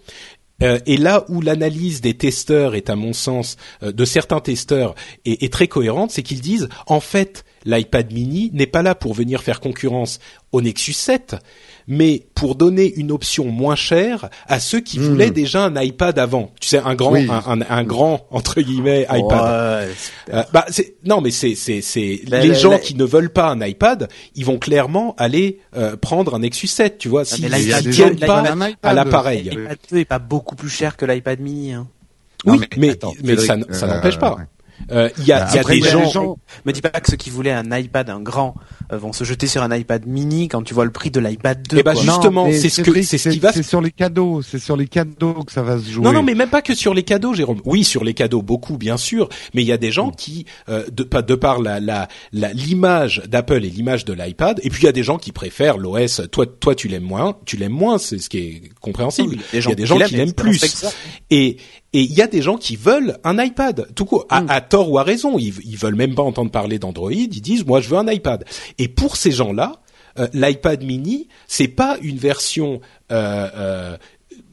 Euh, et là où l'analyse des testeurs est, à mon sens, euh, de certains testeurs, est, est très cohérente, c'est qu'ils disent, en fait, l'iPad mini n'est pas là pour venir faire concurrence au Nexus 7, mais pour donner une option moins chère à ceux qui voulaient hmm. déjà un iPad avant. Tu sais, un grand, un, grand entre guillemets iPad. Euh, bah, non, mais c'est c'est c'est les gens qui ne veulent pas un iPad, ils vont clairement aller euh, prendre un Nexus 7. Tu vois, s'ils ne tiennent pas à l'appareil. L'iPad 2 est pas beaucoup plus cher que l'iPad Mini. Hein. Oui, mais mais, ça, ça n'empêche pas. Euh, il y a, y a des gens... Me dis pas que ceux qui voulaient un iPad, un grand, euh, vont se jeter sur un iPad mini quand tu vois le prix de l'iPad 2. Et bah justement, c'est ce que c'est ce qui va. C'est sur les cadeaux, c'est sur les cadeaux que ça va se jouer. Non non, mais même pas que sur les cadeaux, Jérôme. Oui, sur les cadeaux, beaucoup bien sûr, mais il y a des gens qui, euh, de, de par la la l'image d'Apple et l'image de l'iPad, et puis il y a des gens qui préfèrent l'OS. Toi toi tu l'aimes moins, tu l'aimes moins, c'est ce qui est compréhensible. il y a des gens qui l'aiment plus. Et et il y a des gens qui veulent un iPad, tout court, à, mm. tort ou à raison. Ils, ils veulent même pas entendre parler d'Android. Ils disent, moi, je veux un iPad. Et pour ces gens-là, euh, l'iPad Mini, c'est pas une version euh, euh,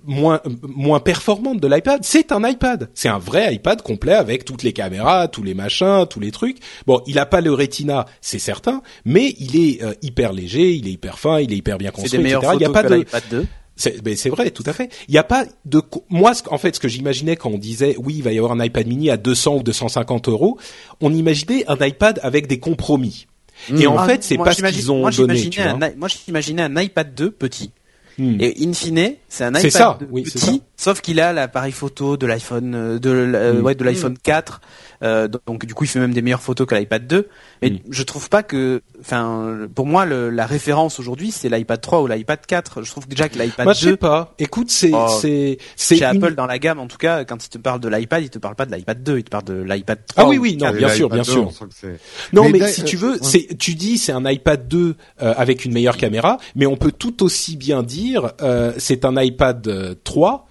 moins moins performante de l'iPad. C'est un iPad. C'est un vrai iPad complet avec toutes les caméras, tous les machins, tous les trucs. Bon, il a pas le Retina, c'est certain, mais il est hyper léger, il est hyper fin, il est hyper bien construit, etc. Il y a pas de 2 c'est vrai, tout à fait. Il n'y a pas de moi en fait ce que j'imaginais quand on disait oui il va y avoir un iPad mini à 200 ou 250 euros, on imaginait un iPad avec des compromis. Et en ah, fait c'est pas ce qu'ils ont donné. moi j'imaginais un iPad 2 petit. Hmm. Et in fine, c'est un iPad petit, sauf qu'il a l'appareil photo de l'iPhone euh, de, euh, hmm. ouais, de l'iPhone 4 euh, donc du coup, il fait même des meilleures photos que l'iPad 2. Mais mm. je trouve pas que, enfin, pour moi, le, la référence aujourd'hui, c'est l'iPad 3 ou l'iPad 4. Je trouve déjà que l'iPad 2. Moi, je sais pas. Écoute, c'est, oh, c'est, c'est chez Apple dans la gamme, en tout cas, quand il te parle de l'iPad, il te parle pas de l'iPad 2, il te parle de l'iPad 3. Ah oui, oui, non, bien sûr, bien sûr. Non, mais, si tu veux, c'est, tu dis, c'est un iPad 2 euh, avec une meilleure caméra, mais on peut tout aussi bien dire, euh, c'est un iPad 3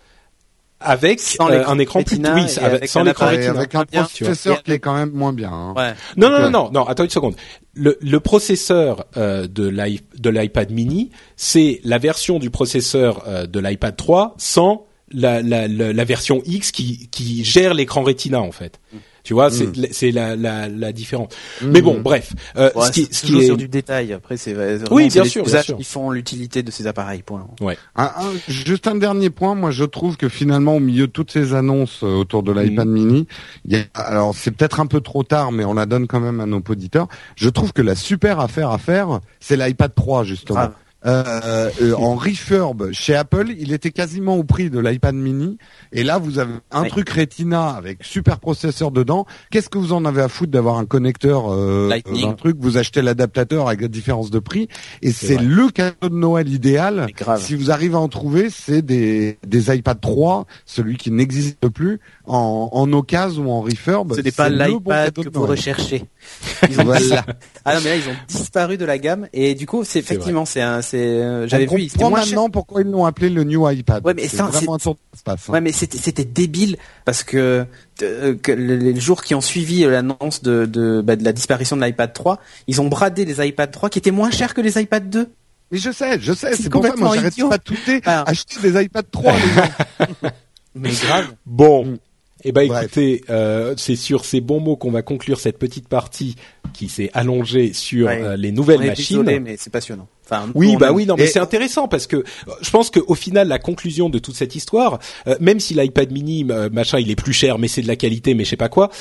avec euh, un écran plus oui, avec, sans l'écran avec un processeur qui est quand même moins bien. Hein. Ouais. Non, non, non, non, non, attends une seconde. Le, le processeur euh, de l'iPad mini, c'est la version du processeur euh, de l'iPad 3 sans la, la, la, version X qui, qui gère l'écran Retina en fait. Tu vois, c'est mm. c'est la, la, la différence. Mm. Mais bon, bref. Euh, ce qui, ce qui est sur du détail. Après, c'est oui, bien sûr, bien sûr. Ils font l'utilité de ces appareils. Point. Ouais. juste un dernier point. Moi, je trouve que finalement, au milieu de toutes ces annonces euh, autour de l'iPad mm. Mini, y a, alors c'est peut-être un peu trop tard, mais on la donne quand même à nos auditeurs. Je trouve que la super affaire à faire, c'est l'iPad 3 justement. Euh, euh, en refurb chez Apple, il était quasiment au prix de l'iPad mini. Et là, vous avez un truc Retina avec super processeur dedans. Qu'est-ce que vous en avez à foutre d'avoir un connecteur euh, un truc? Vous achetez l'adaptateur avec la différence de prix. Et c'est le cadeau de Noël idéal. Si vous arrivez à en trouver, c'est des, des iPad 3, celui qui n'existe plus, en, en occasion ou en refurb. Ce n'est pas l'iPad que vous recherchez. Ils ont ah non mais là ils ont disparu de la gamme et du coup c'est effectivement c'est un euh, j'avais vu. C'était maintenant pourquoi ils l'ont appelé le New iPad. Ouais, mais c'est vraiment un tour d'espace. Hein. Ouais, mais c'était c'était débile parce que, euh, que les jours qui ont suivi l'annonce de de, bah, de la disparition de l'iPad 3, ils ont bradé les iPad 3 qui étaient moins chers que les iPad 2. Mais je sais, je sais, c'est pour ça moi j'arrête pas de touter, acheter des iPad 3 les gens. mais grave. Bon, mm. Eh ben écoutez, euh, c'est sur ces bons mots qu'on va conclure cette petite partie qui s'est allongée sur euh, les nouvelles On machines. Désolé, mais c'est passionnant. Enfin, oui, bah oui, non, mais c'est intéressant parce que je pense qu'au final, la conclusion de toute cette histoire, euh, même si l'iPad Mini, machin, il est plus cher, mais c'est de la qualité, mais je sais pas quoi.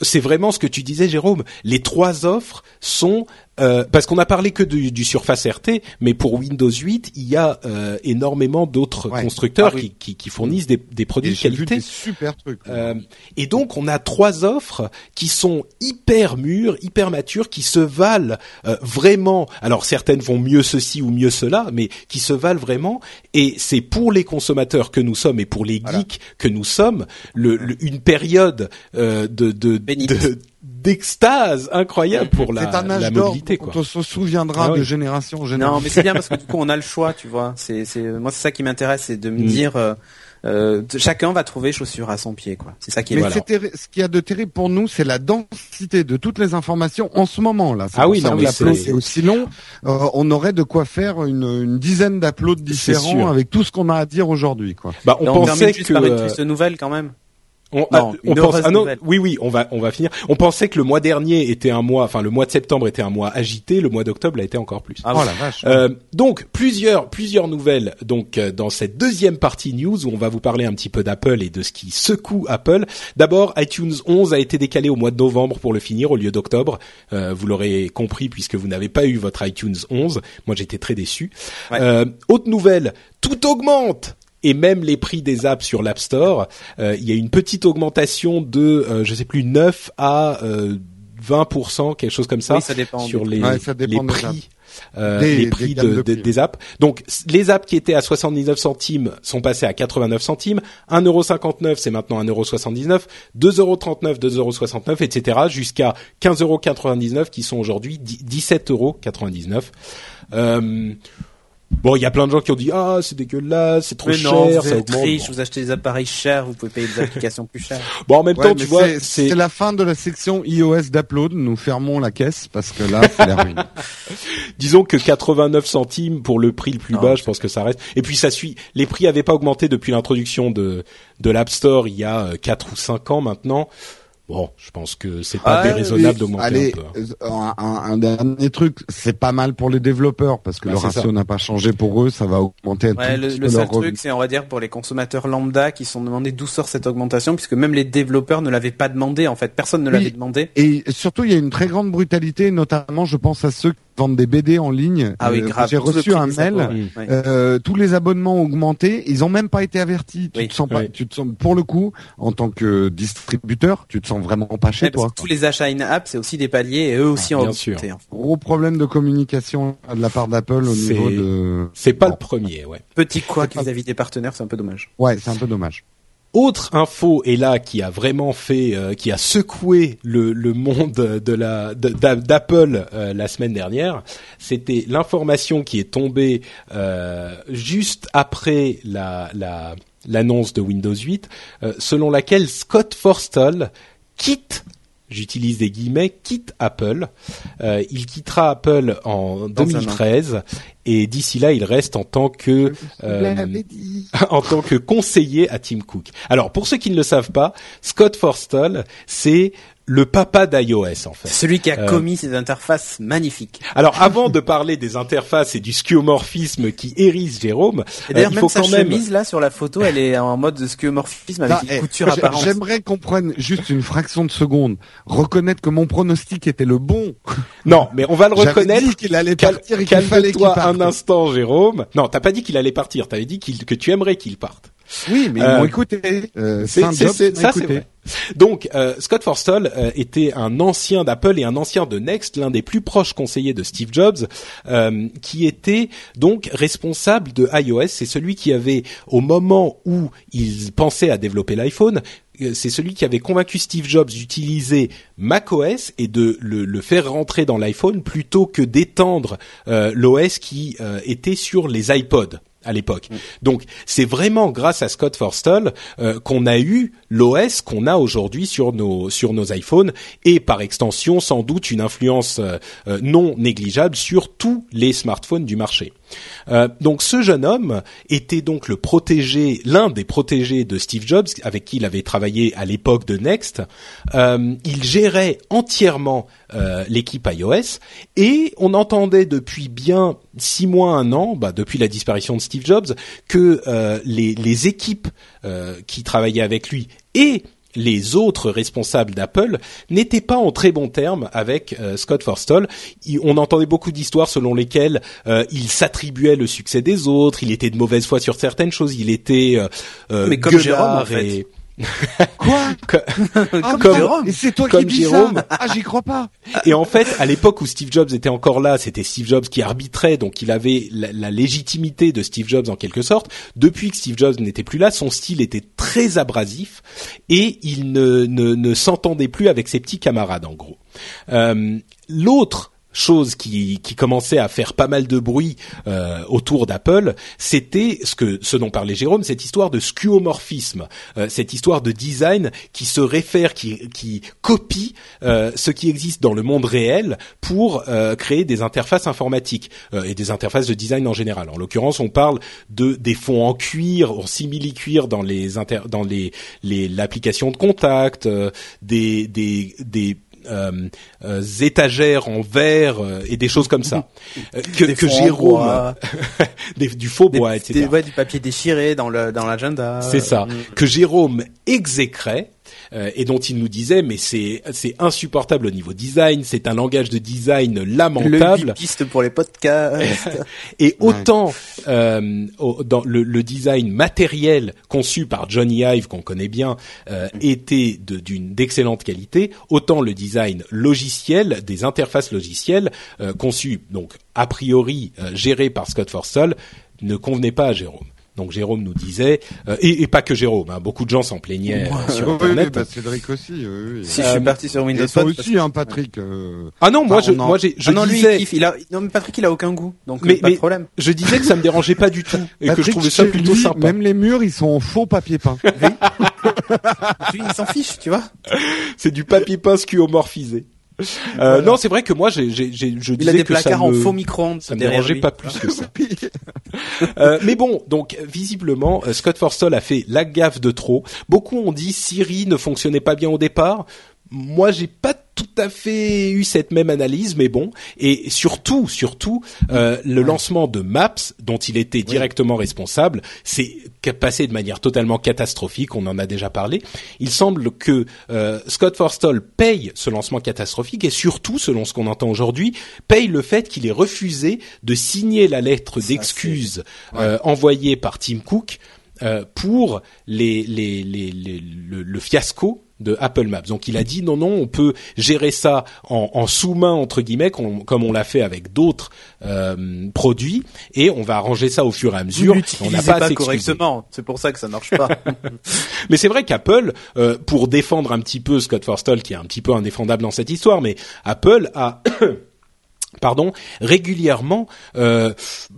c'est vraiment ce que tu disais, Jérôme. Les trois offres sont euh, parce qu'on a parlé que du, du, Surface RT, mais pour Windows 8, il y a euh, énormément d'autres constructeurs ah qui, qui, fournissent des, des produits de qualité. des super trucs. Euh, et donc, on a trois offres qui sont hyper mûres, hyper matures, qui se valent vraiment. Alors, certaines vont mieux ceci ou mieux cela, mais qui se valent vraiment. Et c'est pour les consommateurs que nous sommes et pour les geeks que nous sommes le, une période de, de, de d'extase incroyable pour la, un âge la mobilité. Quoi. On se souviendra ah de génération en génération. Non, mais c'est bien parce que du coup on a le choix, tu vois. C'est, c'est moi c'est ça qui m'intéresse, c'est de me mm. dire, euh, euh, chacun va trouver chaussure à son pied, quoi. C'est ça qui est. Mais ce qu'il y a de terrible pour nous, c'est la densité de toutes les informations en ce moment là. Ah oui, non, mais c'est aussi long. Euh, on aurait de quoi faire une, une dizaine d'uploads différents avec tout ce qu'on a à dire aujourd'hui, quoi. Bah, on, pensait que par une triste nouvelle quand même. On, ah, pense, ah non, oui, oui, on va, on va finir. On pensait que le mois dernier était un mois, enfin le mois de septembre était un mois agité, le mois d'octobre l'a été encore plus. Ah, oh la vache. Euh, donc plusieurs, plusieurs nouvelles. Donc euh, dans cette deuxième partie news où on va vous parler un petit peu d'Apple et de ce qui secoue Apple. D'abord, iTunes 11 a été décalé au mois de novembre pour le finir au lieu d'octobre. Euh, vous l'aurez compris puisque vous n'avez pas eu votre iTunes 11. Moi, j'étais très déçu. Euh, autre nouvelle, tout augmente et même les prix des apps sur l'App Store, euh, il y a une petite augmentation de, euh, je sais plus, 9 à 20%, euh, quelque chose comme ça, sur les, les prix. Euh, les prix, de, des apps. Donc les apps qui étaient à 79 centimes sont passées à 89 centimes, 1,59€ c'est maintenant 1,79€, 2,39€, 2,69€, etc. jusqu'à 15,99€ qui sont aujourd'hui 17,99€. Euh, Bon, il y a plein de gens qui ont dit ah c'est dégueulasse, c'est trop cher, non, vous ça êtes Riche, vous achetez des appareils chers, vous pouvez payer des applications plus chères. Bon, en même temps, tu vois, c'est la fin de la section iOS d'Upload. Nous fermons la caisse parce que là, c'est la ruine. Disons que 89 centimes pour le prix le plus bas, je pense que ça reste. Et puis ça suit. Les prix n'avaient pas augmenté depuis l'introduction de de l'App Store il y a 4 euh, ou 5 ans maintenant. Bon, je pense que c'est pas ah, déraisonnable d'augmenter un peu. Hein. Un, un, dernier truc, c'est pas mal pour les développeurs parce que le ratio n'a pas changé pour eux, ça va augmenter. Ouais, le, le seul truc, c'est on va dire pour les consommateurs lambda qui sont demandés d'où sort cette augmentation, puisque même les développeurs ne l'avaient pas demandé en fait, personne ne l'avait demandé. Et surtout, il y a une très grande brutalité, notamment, je pense à ceux vendent des BD en ligne. Ah oui, euh, J'ai reçu un mail. Euh, tous les abonnements ont augmenté. Ils ont même pas été avertis. Tu te sens pas. Tu te sens pour le coup en tant que distributeur, tu te sens vraiment pas chez toi. tous les achats in-app, c'est aussi des paliers et eux aussi ah, ont augmenté. Gros problème de communication de la part d'Apple au niveau de. C'est pas le premier, ouais. Petit quoi vis-à-vis des partenaires, c'est un peu dommage. Ouais, c'est un peu dommage. Autre info et là qui a vraiment fait, euh, qui a secoué le, le monde de la d'Apple euh, la semaine dernière, c'était l'information qui est tombée euh, juste après la l'annonce de Windows 8, selon laquelle Scott Forstall quitte j'utilise des guillemets, quitte Apple. Euh, il quittera Apple en 2013 et d'ici là, il reste en tant que euh, en tant que conseiller à Tim Cook. Alors, pour ceux qui ne le savent pas, Scott Forstall, c'est le papa d'iOS en fait. Celui qui a euh, commis ces interfaces magnifiques. Alors avant de parler des interfaces et du skeuomorphisme qui hérisse Jérôme, et d'ailleurs euh, même sa chemise là sur la photo, elle est en mode skeuomorphisme avec une eh, couture apparente. J'aimerais qu'on prenne juste une fraction de seconde, reconnaître que mon pronostic était le bon. Non, mais on va le reconnaître. qu'il allait partir et qu'il fallait qu'il parte. un instant, Jérôme. Non, t'as pas dit qu'il allait partir. T'avais dit que tu aimerais qu'il parte. Oui, mais ils m'ont euh, écouté. Euh, c'est ça, c'est vrai. Donc, euh, Scott Forstall euh, était un ancien d'Apple et un ancien de Next, l'un des plus proches conseillers de Steve Jobs, euh, qui était donc responsable de iOS. C'est celui qui avait, au moment où il pensait à développer l'iPhone, c'est celui qui avait convaincu Steve Jobs d'utiliser macOS et de le, le faire rentrer dans l'iPhone plutôt que d'étendre l'OS qui était sur les iPods à l'époque. Donc c'est vraiment grâce à Scott Forstall euh, qu'on a eu l'OS qu'on a aujourd'hui sur nos sur nos iPhones et par extension sans doute une influence euh, euh, non négligeable sur tous les smartphones du marché. Euh, donc ce jeune homme était donc le protégé, l'un des protégés de Steve Jobs, avec qui il avait travaillé à l'époque de Next. Euh, il gérait entièrement euh, l'équipe iOS et on entendait depuis bien six mois, un an, bah, depuis la disparition de Steve Jobs, que les, les, équipes qui travaillaient avec lui et les autres responsables d'Apple n'étaient pas en très bons termes avec euh, Scott Forstall. on entendait beaucoup d'histoires selon lesquelles euh, il s'attribuait le succès des autres, il était de mauvaise foi sur certaines choses, il était euh, Mais comme Jérôme, en fait. Quoi ah, Comme c'est toi qui dis Jérôme. ça Ah, j'y crois pas. Et en fait, à l'époque où Steve Jobs était encore là, c'était Steve Jobs qui arbitrait, donc il avait la, légitimité de Steve Jobs en quelque sorte. Depuis que Steve Jobs n'était plus là, son style était très abrasif et il ne, ne, ne s'entendait plus avec ses petits camarades, en gros. Euh, L'autre chose qui, qui commençait à faire pas mal de bruit euh, autour d'Apple, c'était ce que ce dont parlait Jérôme, cette histoire de skeuomorphisme, euh, cette histoire de design qui se réfère, qui, qui copie euh, ce qui existe dans le monde réel pour créer des interfaces informatiques et des interfaces de design en général. En l'occurrence, on parle de des fonds en cuir, en simili cuir dans les inter, dans les l'application de contact, des des des euh, euh, étagères en verre euh, et des choses comme ça. que, que Jérôme, du faux bois, etc. ouais, du papier déchiré dans le dans l'agenda. C'est ça. Mm. Que Jérôme exécrait euh, et dont il nous disait mais c'est c'est insupportable au niveau design, c'est un langage de design lamentable. Le pour les podcasts. et autant euh, dans le, le, design matériel conçu par Johnny Ive qu'on connaît bien euh, était d'une d'excellente qualité, autant le design logiciel des interfaces logicielles euh, conçues donc a priori euh, gérées par Scott Forstall ne convenait pas à Jérôme. Donc Jérôme nous disait, euh, et, pas que Jérôme, hein, beaucoup de gens s'en plaignaient euh, sur Internet. Oui, bah, Cédric aussi. Oui, Si je suis parti sur Windows Phone. aussi, hein, Patrick. Euh... Ah non, moi je, moi j'ai, je ah non, disais. Lui, il, a... Non, mais Patrick, il a aucun goût, donc mais, pas de problème. Je disais que ça me dérangeait pas du tout et que je trouvais ça plutôt lui, sympa. Même les murs, ils sont en faux papier peint. lui, il s'en fiche, tu vois. C'est du papier peint scuomorphisé. Euh, Non, c'est vrai que moi, j'ai, j'ai, je disais Il a des que placards ça en faux micro-ondes. ça me dérangeait pas plus que ça. euh, mais bon, donc visiblement, euh, Scott Forstall a fait la gaffe de trop. Beaucoup ont dit Siri ne fonctionnait pas bien au départ. Moi, j'ai pas tout à fait eu cette même analyse, mais bon. Et surtout, surtout, euh, le lancement de Maps, dont il était directement responsable, c'est passé de manière totalement catastrophique. On en a déjà parlé. Il semble que euh, Scott Forstall paye ce lancement catastrophique et surtout, selon ce qu'on entend aujourd'hui, paye le fait qu'il ait refusé de signer la lettre d'excuse euh, envoyée par Tim Cook euh, pour les, les, les, le, le, fiasco de Apple Maps. Donc il a dit non non, on peut gérer ça en, en sous-main entre guillemets, comme on l'a fait avec d'autres euh, produits, et on va arranger ça au fur et à mesure. on n'a pas, pas correctement, c'est pour ça que ça marche pas. mais c'est vrai qu'Apple, euh, pour défendre un petit peu Scott Forstall, qui est un petit peu indéfendable dans cette histoire, mais Apple a pardon, régulièrement euh,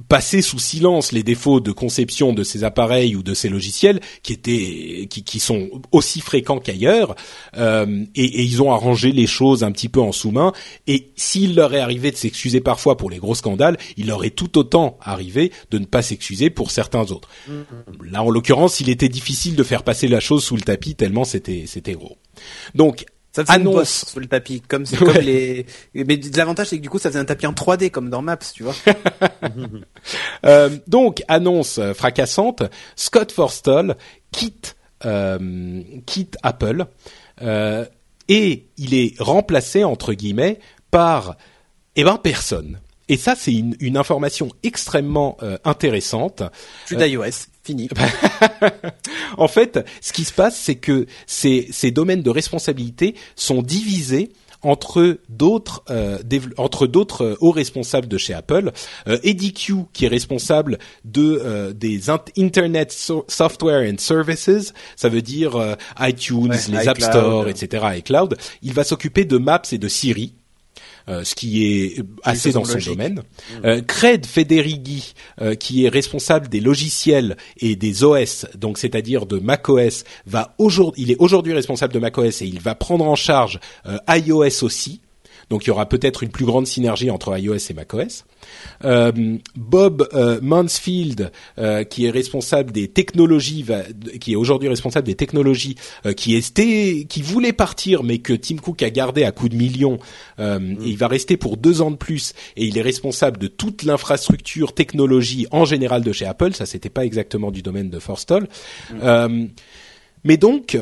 passer sous silence les défauts de conception de ces appareils ou de ces logiciels qui étaient qui, qui sont aussi fréquents qu'ailleurs euh, et, et, ils ont arrangé les choses un petit peu en sous-main et s'il leur est arrivé de s'excuser parfois pour les gros scandales, il leur est tout autant arrivé de ne pas s'excuser pour certains autres. Mm-hmm. Là en l'occurrence, il était difficile de faire passer la chose sous le tapis tellement c'était c'était gros. Donc ça faisait annonce sur le tapis, comme, c'est comme les. Mais l'avantage c'est que du coup ça faisait un tapis en 3D comme dans Maps, tu vois. euh, donc annonce fracassante, Scott Forstall quitte euh, quitte Apple euh, et il est remplacé entre guillemets par eh ben personne. Et ça, c'est une, une, information extrêmement euh, intéressante. Plus d'iOS, fini. en fait, ce qui se passe, c'est que ces, ces domaines de responsabilité sont divisés entre d'autres euh, entre d'autres euh, hauts responsables de chez Apple, euh, Eddie Q qui est responsable de euh, des Internet Software and Services, ça veut dire euh, iTunes, les App Store, etc. et Cloud. Il va s'occuper de Maps et de Siri. Euh, ce qui est assez dans son domaine. Mmh. Euh, Craig Federighi, euh, qui est responsable des logiciels et des OS, donc c'est-à-dire de macOS, va aujourd'hui, il est aujourd'hui responsable de macOS et il va prendre en charge iOS aussi. Donc il y aura peut-être une plus grande synergie entre iOS et macOS. Euh, Bob euh, Mansfield, euh, qui est responsable des technologies, va, qui est aujourd'hui responsable des technologies, euh, qui était, qui voulait partir, mais que Tim Cook a gardé à coup de millions. Mm. Et il va rester pour deux ans de plus, et il est responsable de toute l'infrastructure technologie en général de chez Apple. Ça, c'était pas exactement du domaine de Forstall. Mm. mais donc,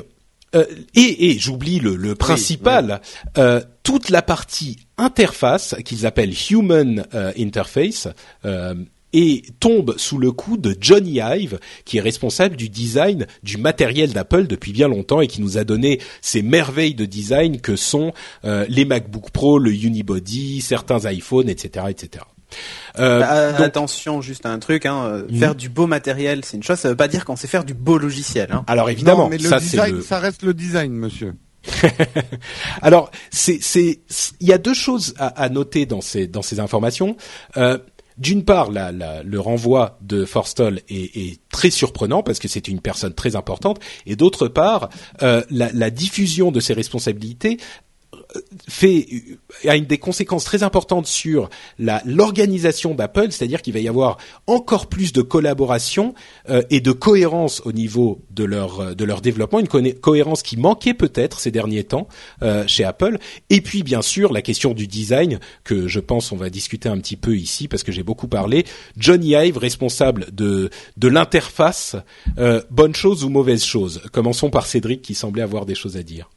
euh, et, et j'oublie le, le principal, Euh, toute la partie interface qu'ils appellent Human euh, Interface euh, et tombe sous le coup de Johnny Ive, qui est responsable du design du matériel d'Apple depuis bien longtemps et qui nous a donné ces merveilles de design que sont euh, les MacBook Pro, le Unibody, certains iPhones, etc., etc. Euh, bah, attention, juste à un truc, hein, euh, mhm. faire du beau matériel, c'est une chose. Ça veut pas dire qu'on sait faire du beau logiciel. Hein. Alors évidemment, mais le ça design, le... ça reste le design, monsieur. Alors, c'est, c'est, il y a deux choses à, à, noter dans ces dans ces informations. Euh, d'une part, la, la, le renvoi de Forstall est, est, très surprenant parce que c'est une personne très importante, et d'autre part, euh, la, la, diffusion de ses responsabilités fait a une des conséquences très importantes sur l'organisation d'Apple, c'est-à-dire qu'il va y avoir encore plus de collaboration euh, et de cohérence au niveau de leur euh, développement, une cohérence qui manquait peut-être ces derniers temps euh, chez Apple. Et puis bien sûr la question du design que je pense on va discuter un petit peu ici parce que j'ai beaucoup parlé. Johnny Ive, responsable de de l'interface, bonne chose ou mauvaise chose. Commençons par Cédric qui semblait avoir des choses à dire.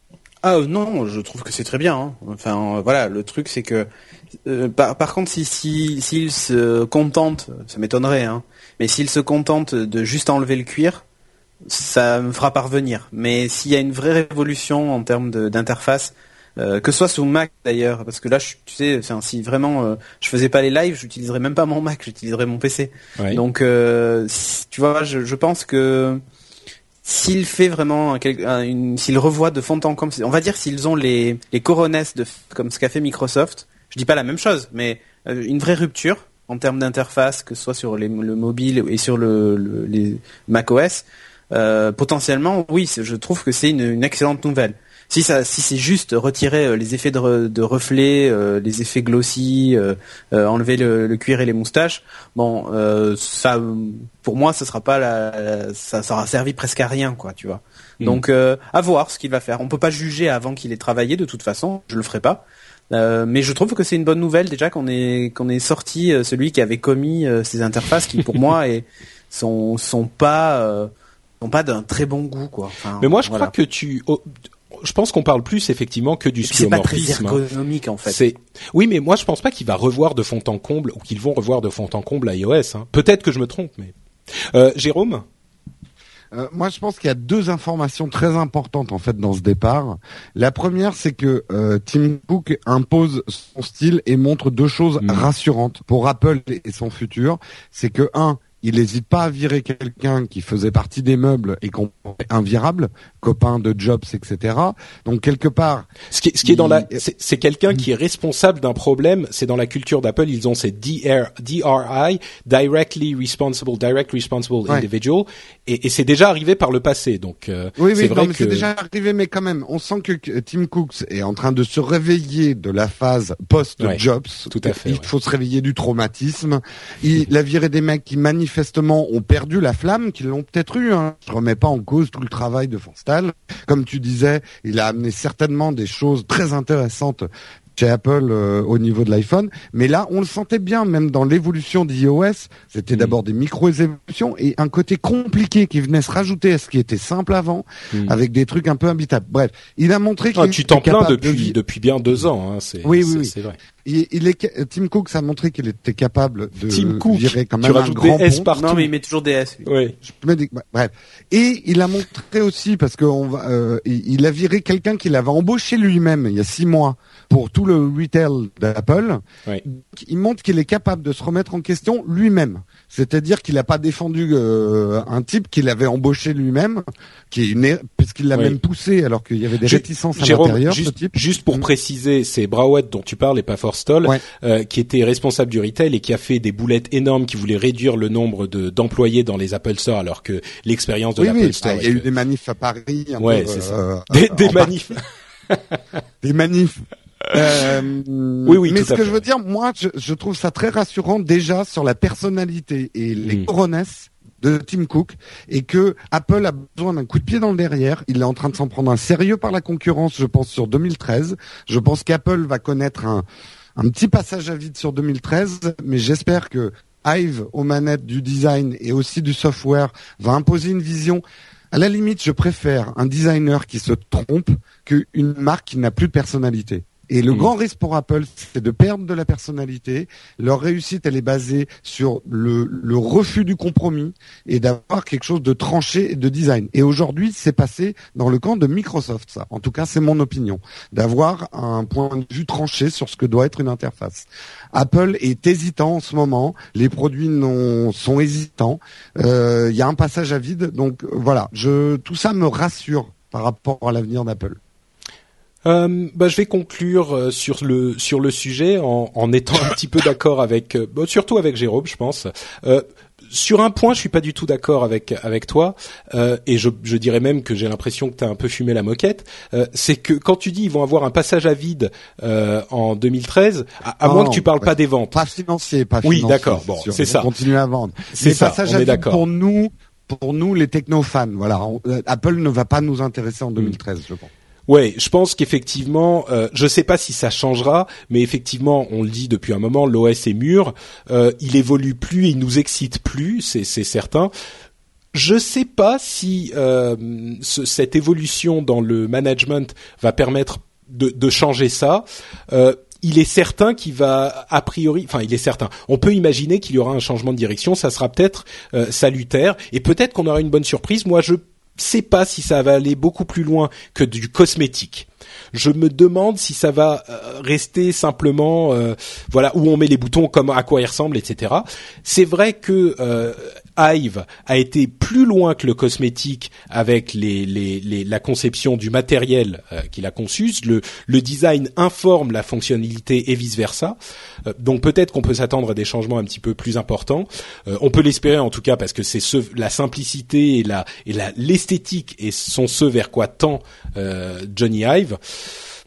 Ah non, je trouve que c'est très bien. Hein. Enfin voilà, le truc c'est que euh, par, par, contre si s'il si, se contente, ça m'étonnerait, hein, mais s'il se contente de juste enlever le cuir, ça me fera parvenir. Mais s'il y a une vraie révolution en termes d'interface, euh, que ce soit sous Mac d'ailleurs, parce que là, je, tu sais, si vraiment euh, je faisais pas les lives, j'utiliserais même pas mon Mac, j'utiliserais mon PC. Donc, euh, tu vois, je, je pense que s'il fait vraiment s'il revoit de fond en comble, on va dire s'ils ont les les coronesses de comme ce qu'a fait Microsoft, je dis pas la même chose, mais euh, une vraie rupture en termes d'interface, que ce soit sur le mobile et sur le, le les macOS, euh, potentiellement, oui, je trouve que c'est une excellente nouvelle. Si ça, si c'est juste retirer euh, les effets de, de reflets, euh, les effets glossy, euh, enlever le, cuir et les moustaches, bon, ça, pour moi, ça sera pas la, ça, ça aura servi presque à rien, quoi, tu vois. Mm. Donc, à voir ce qu'il va faire. On peut pas juger avant qu'il ait travaillé, de toute façon. Je le ferai pas. mais je trouve que c'est une bonne nouvelle déjà qu'on ait qu'on ait sorti celui qui avait commis ces interfaces qui pour moi est, sont sont pas sont pas d'un très bon goût quoi. mais moi je crois que tu je pense qu'on parle plus effectivement que du skeuomorphisme. C'est pas très ergonomique en fait. C'est oui, mais moi je pense pas qu'il va revoir de fond en comble ou qu'ils vont revoir de fond en comble iOS. Hein. Peut-être que je me trompe, mais euh, Jérôme? Euh, moi, je pense qu'il y a deux informations très importantes en fait dans ce départ. La première, c'est que euh, Tim Cook impose son style et montre deux choses mm. rassurantes pour Apple et son futur. C'est que un, il n'hésite pas à virer quelqu'un qui faisait partie des meubles et qu'on invirable, copain de Jobs, etc. Donc quelque part, ce qui, ce qui est dans la, c'est quelqu'un qui est responsable d'un problème. C'est dans la culture d'Apple, ils ont ces DR, DRI, directly responsible, direct responsible individual, et, et c'est déjà arrivé par le passé. Donc euh, oui, oui, vrai que... c'est déjà arrivé, mais quand même, on sent que Tim Cook est en train de se réveiller de la phase post-Jobs. tout à fait. Il faut se réveiller du traumatisme. Il a viré des mecs qui manifestent manifestement ont perdu la flamme, qu'ils l'ont peut-être eu. Hein. Je remets pas en cause tout le travail de Fonstal. Comme tu disais, il a amené certainement des choses très intéressantes chez Apple euh, au niveau de l'iPhone, mais là on le sentait bien, même dans l'évolution d'iOS, c'était mm. d'abord des micro-évolutions et un côté compliqué qui venait se rajouter à ce qui était simple avant, mm. avec des trucs un peu habitables. Bref, il a montré ah, qu'il tu t'en plains depuis depuis bien deux ans, hein, c'est oui, oui, oui. vrai. Il, il, est Tim Cook a montré qu'il était capable de Tim Cook, virer quand même tu un grand des S partout. Non mais il met toujours des S. Oui. Je me dis, bref. Et il a montré aussi parce qu'on va, euh, il a viré quelqu'un qu'il avait embauché lui-même il y a six mois pour tout le retail d'Apple. Oui. Il montre qu'il est capable de se remettre en question lui-même. C'est-à-dire qu'il n'a pas défendu euh, un type qu'il avait embauché lui-même, qui est une, er-, puisqu'il l'a même poussé alors qu'il y avait des réticences à l'intérieur. Juste, juste pour mm. préciser, c'est Browett dont tu parles et pas Forstall, euh, qui était responsable du retail et qui a fait des boulettes énormes, qui voulait réduire le nombre de d'employés dans les Apple Store, alors que l'expérience de l'Apple Store. Il y a eu des manifs à Paris. ouais, c'est ça. Euh, des, des manifs. des manifs euh, oui, oui. Mais ce que je veux dire, moi, je, trouve ça très rassurant déjà sur la personnalité et les mm. coronesses de Tim Cook et que Apple a besoin d'un coup de pied dans le derrière. Il est en train de s'en prendre un sérieux par la concurrence, je pense, sur 2013. Je pense qu'Apple va connaître un, un petit passage à vide sur 2013, mais j'espère que Hive aux manettes du design et aussi du software va imposer une vision. À la limite, je préfère un designer qui se trompe qu'une marque qui n'a plus de personnalité. Et le mm. grand risque pour Apple, c'est de perdre de la personnalité. Leur réussite, elle est basée sur le, le refus du compromis et d'avoir quelque chose de tranché et de design. Et aujourd'hui, c'est passé dans le camp de Microsoft, ça. En tout cas, c'est mon opinion. D'avoir un point de vue tranché sur ce que doit être une interface. Apple est hésitant en ce moment. Les produits sont hésitants. Euh, il y a un passage à vide. Donc voilà, je, tout ça me rassure par rapport à l'avenir d'Apple. Euh, bah, je vais conclure euh, sur le sur le sujet en, en étant un petit peu d'accord avec, euh, bah, surtout avec Jérôme, je pense. Euh, sur un point, je suis pas du tout d'accord avec avec toi, euh, et je, je dirais même que j'ai l'impression que tu as un peu fumé la moquette. Euh, c'est que quand tu dis ils vont avoir un passage à vide euh, en 2013, à, à moins que tu parles pas- pas des ventes. Pas financier, pas Oui, financier. d'accord, bon, c'est Ils ça. vont Continuer à vendre. C'est ça, passage on à est vide d'accord. Pour nous, pour nous les technofans, voilà. on- euh, Apple ne va pas nous intéresser en 2013, je pense. Ouais, je pense qu'effectivement, euh, je sais pas si ça changera, mais effectivement, on le dit depuis un moment, l'OS est mûr, euh, il évolue plus, il nous excite plus, c'est certain. Je sais pas si euh, ce- cette évolution dans le management va permettre de, de changer ça. Euh, il est certain qu'il va a priori, enfin il est certain. On peut imaginer qu'il y aura un changement de direction, ça sera peut-être euh, salutaire et peut-être qu'on aura une bonne surprise. Moi, je sais pas si ça va aller beaucoup plus loin que du cosmétique. Je me demande si ça va euh, rester simplement, euh, voilà, où on met les boutons, comme à quoi ils ressemblent, etc. C'est vrai que euh, Hive a été plus loin que le cosmétique avec les, les, les- la conception du matériel euh, qu'il a conçu. Le, le design informe la fonctionnalité et vice versa. Euh, donc peut-être qu'on peut s'attendre à des changements un petit peu plus importants. Euh, on peut l'espérer en tout cas parce que c'est ce, la simplicité et la et l'esthétique et sont ce vers quoi tend euh, Johnny Hive.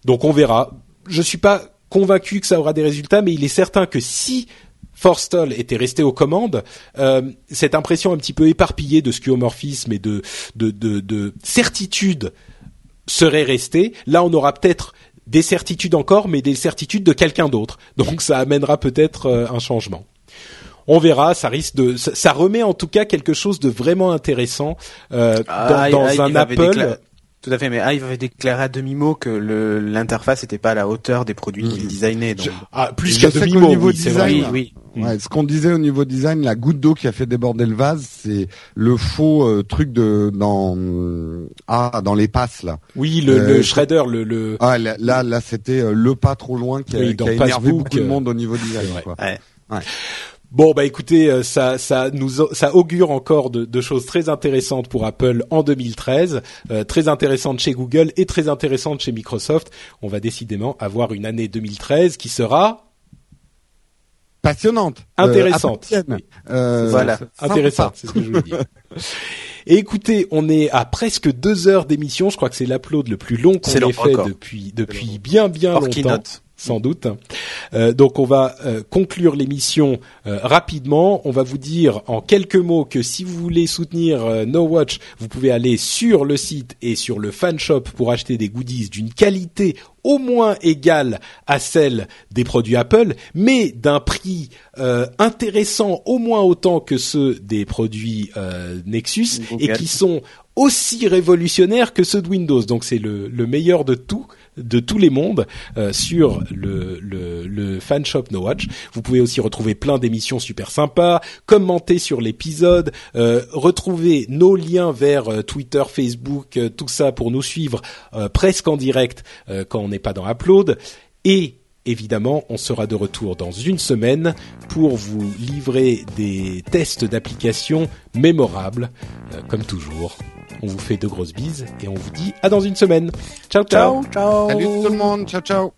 Donc on verra. Je suis pas convaincu que ça aura des résultats, mais il est certain que si Forstall était resté aux commandes, euh, cette impression un petit peu éparpillée de skeuomorphisme et de, de, de, de certitude serait restée. Là, on aura peut-être des certitudes encore, mais des certitudes de quelqu'un d'autre. Donc ça amènera peut-être euh, un changement. On verra, ça risque de, ça, ça remet en tout cas quelque chose de vraiment intéressant euh, Ah, dans, un Apple. Tout à fait, mais Hive avait déclaré à demi-mot que le- l'interface n'était pas à la hauteur des produits Mhm. qu'il designait. Donc... Ah, plus qu'à demi-mot, niveau oui, c'est vrai. design, Oui. Ouais, ce qu'on disait au niveau design, la goutte d'eau qui a fait déborder le vase, c'est le faux euh, truc de dans ah dans les passes là. Oui, le, Euh, le shredder, le, le Ah là là, là, c'était euh, le pas trop loin qui a, Oui, qui dans a énervé beaucoup de euh, monde au niveau design. Quoi. Ouais. Bon bah écoutez, euh, ça ça nous ça augure encore de, de choses très intéressantes pour Apple en 2013, euh, très intéressantes chez Google et très intéressantes chez Microsoft. On va décidément avoir une année 2013 qui sera Passionnante, Intéressante. Euh, applicaine. Euh, Voilà. intéressante, c'est ce que je voulais dire. Et écoutez, on est à presque deux heures d'émission. Je crois que c'est l'upload le plus long qu'on C'est le ait fait record. depuis depuis bien bien longtemps. keynote. Sans doute. Euh, donc on va euh, conclure l'émission euh, rapidement. On va vous dire en quelques mots que si vous voulez soutenir euh, No Watch, vous pouvez aller sur le site et sur le fan shop pour acheter des goodies d'une qualité au moins égale à celle des produits Apple, mais d'un prix euh, intéressant au moins autant que ceux des produits euh, Nexus et qui sont aussi révolutionnaires que ceux de Windows. Donc c'est le, le meilleur de tout de tous les mondes euh, sur le, le, le fan shop No Watch. Vous pouvez aussi retrouver plein d'émissions super sympas, commenter sur l'épisode, euh, retrouver nos liens vers euh, Twitter, Facebook, euh, tout ça pour nous suivre euh, presque en direct quand on n'est pas dans Upload. Et évidemment, on sera de retour dans une semaine pour vous livrer des tests d'applications mémorables, comme toujours. On vous fait de grosses bises et on vous dit à dans une semaine. Ciao ciao. Ciao, ciao. Salut tout le monde, ciao ciao.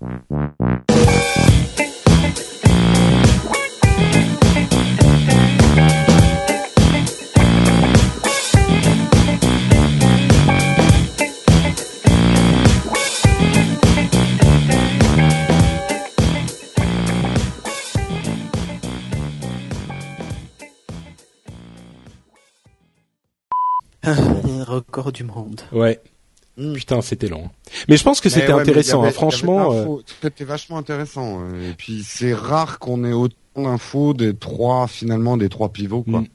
Record du monde. Ouais. Putain, c'était long. Mais je pense que c'était ouais, intéressant. avait- hein, franchement, euh, c'était vachement intéressant. euh, Et puis c'est rare qu'on ait autant d'infos des trois finalement des trois pivots quoi. Mm.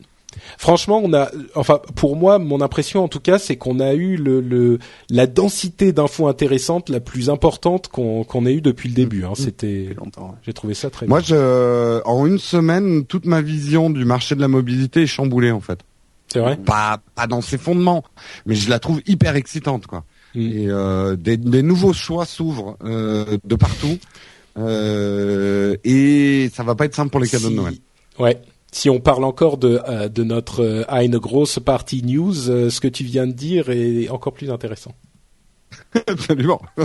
franchement, on a, enfin, pour moi, mon impression en tout cas, c'est qu'on a eu le, le la densité d'infos intéressantes la plus importante qu'on qu'on ait eu depuis le début. Hein. C'était, Depuis longtemps. ouais. j'ai trouvé ça très. Moi, bien. je, en une semaine, toute ma vision du marché de la mobilité est chamboulée en fait. C'est vrai. Pas, pas dans ses fondements, mais je la trouve hyper excitante quoi. Mm. Et euh, des, des nouveaux choix s'ouvrent euh, de partout. Euh, et ça va pas être simple pour les cadeaux Si- de Noël. Ouais. Si on parle encore de euh, de notre euh, Eine grosse partie news, euh, ce que tu viens de dire est encore plus intéressant. Absolument.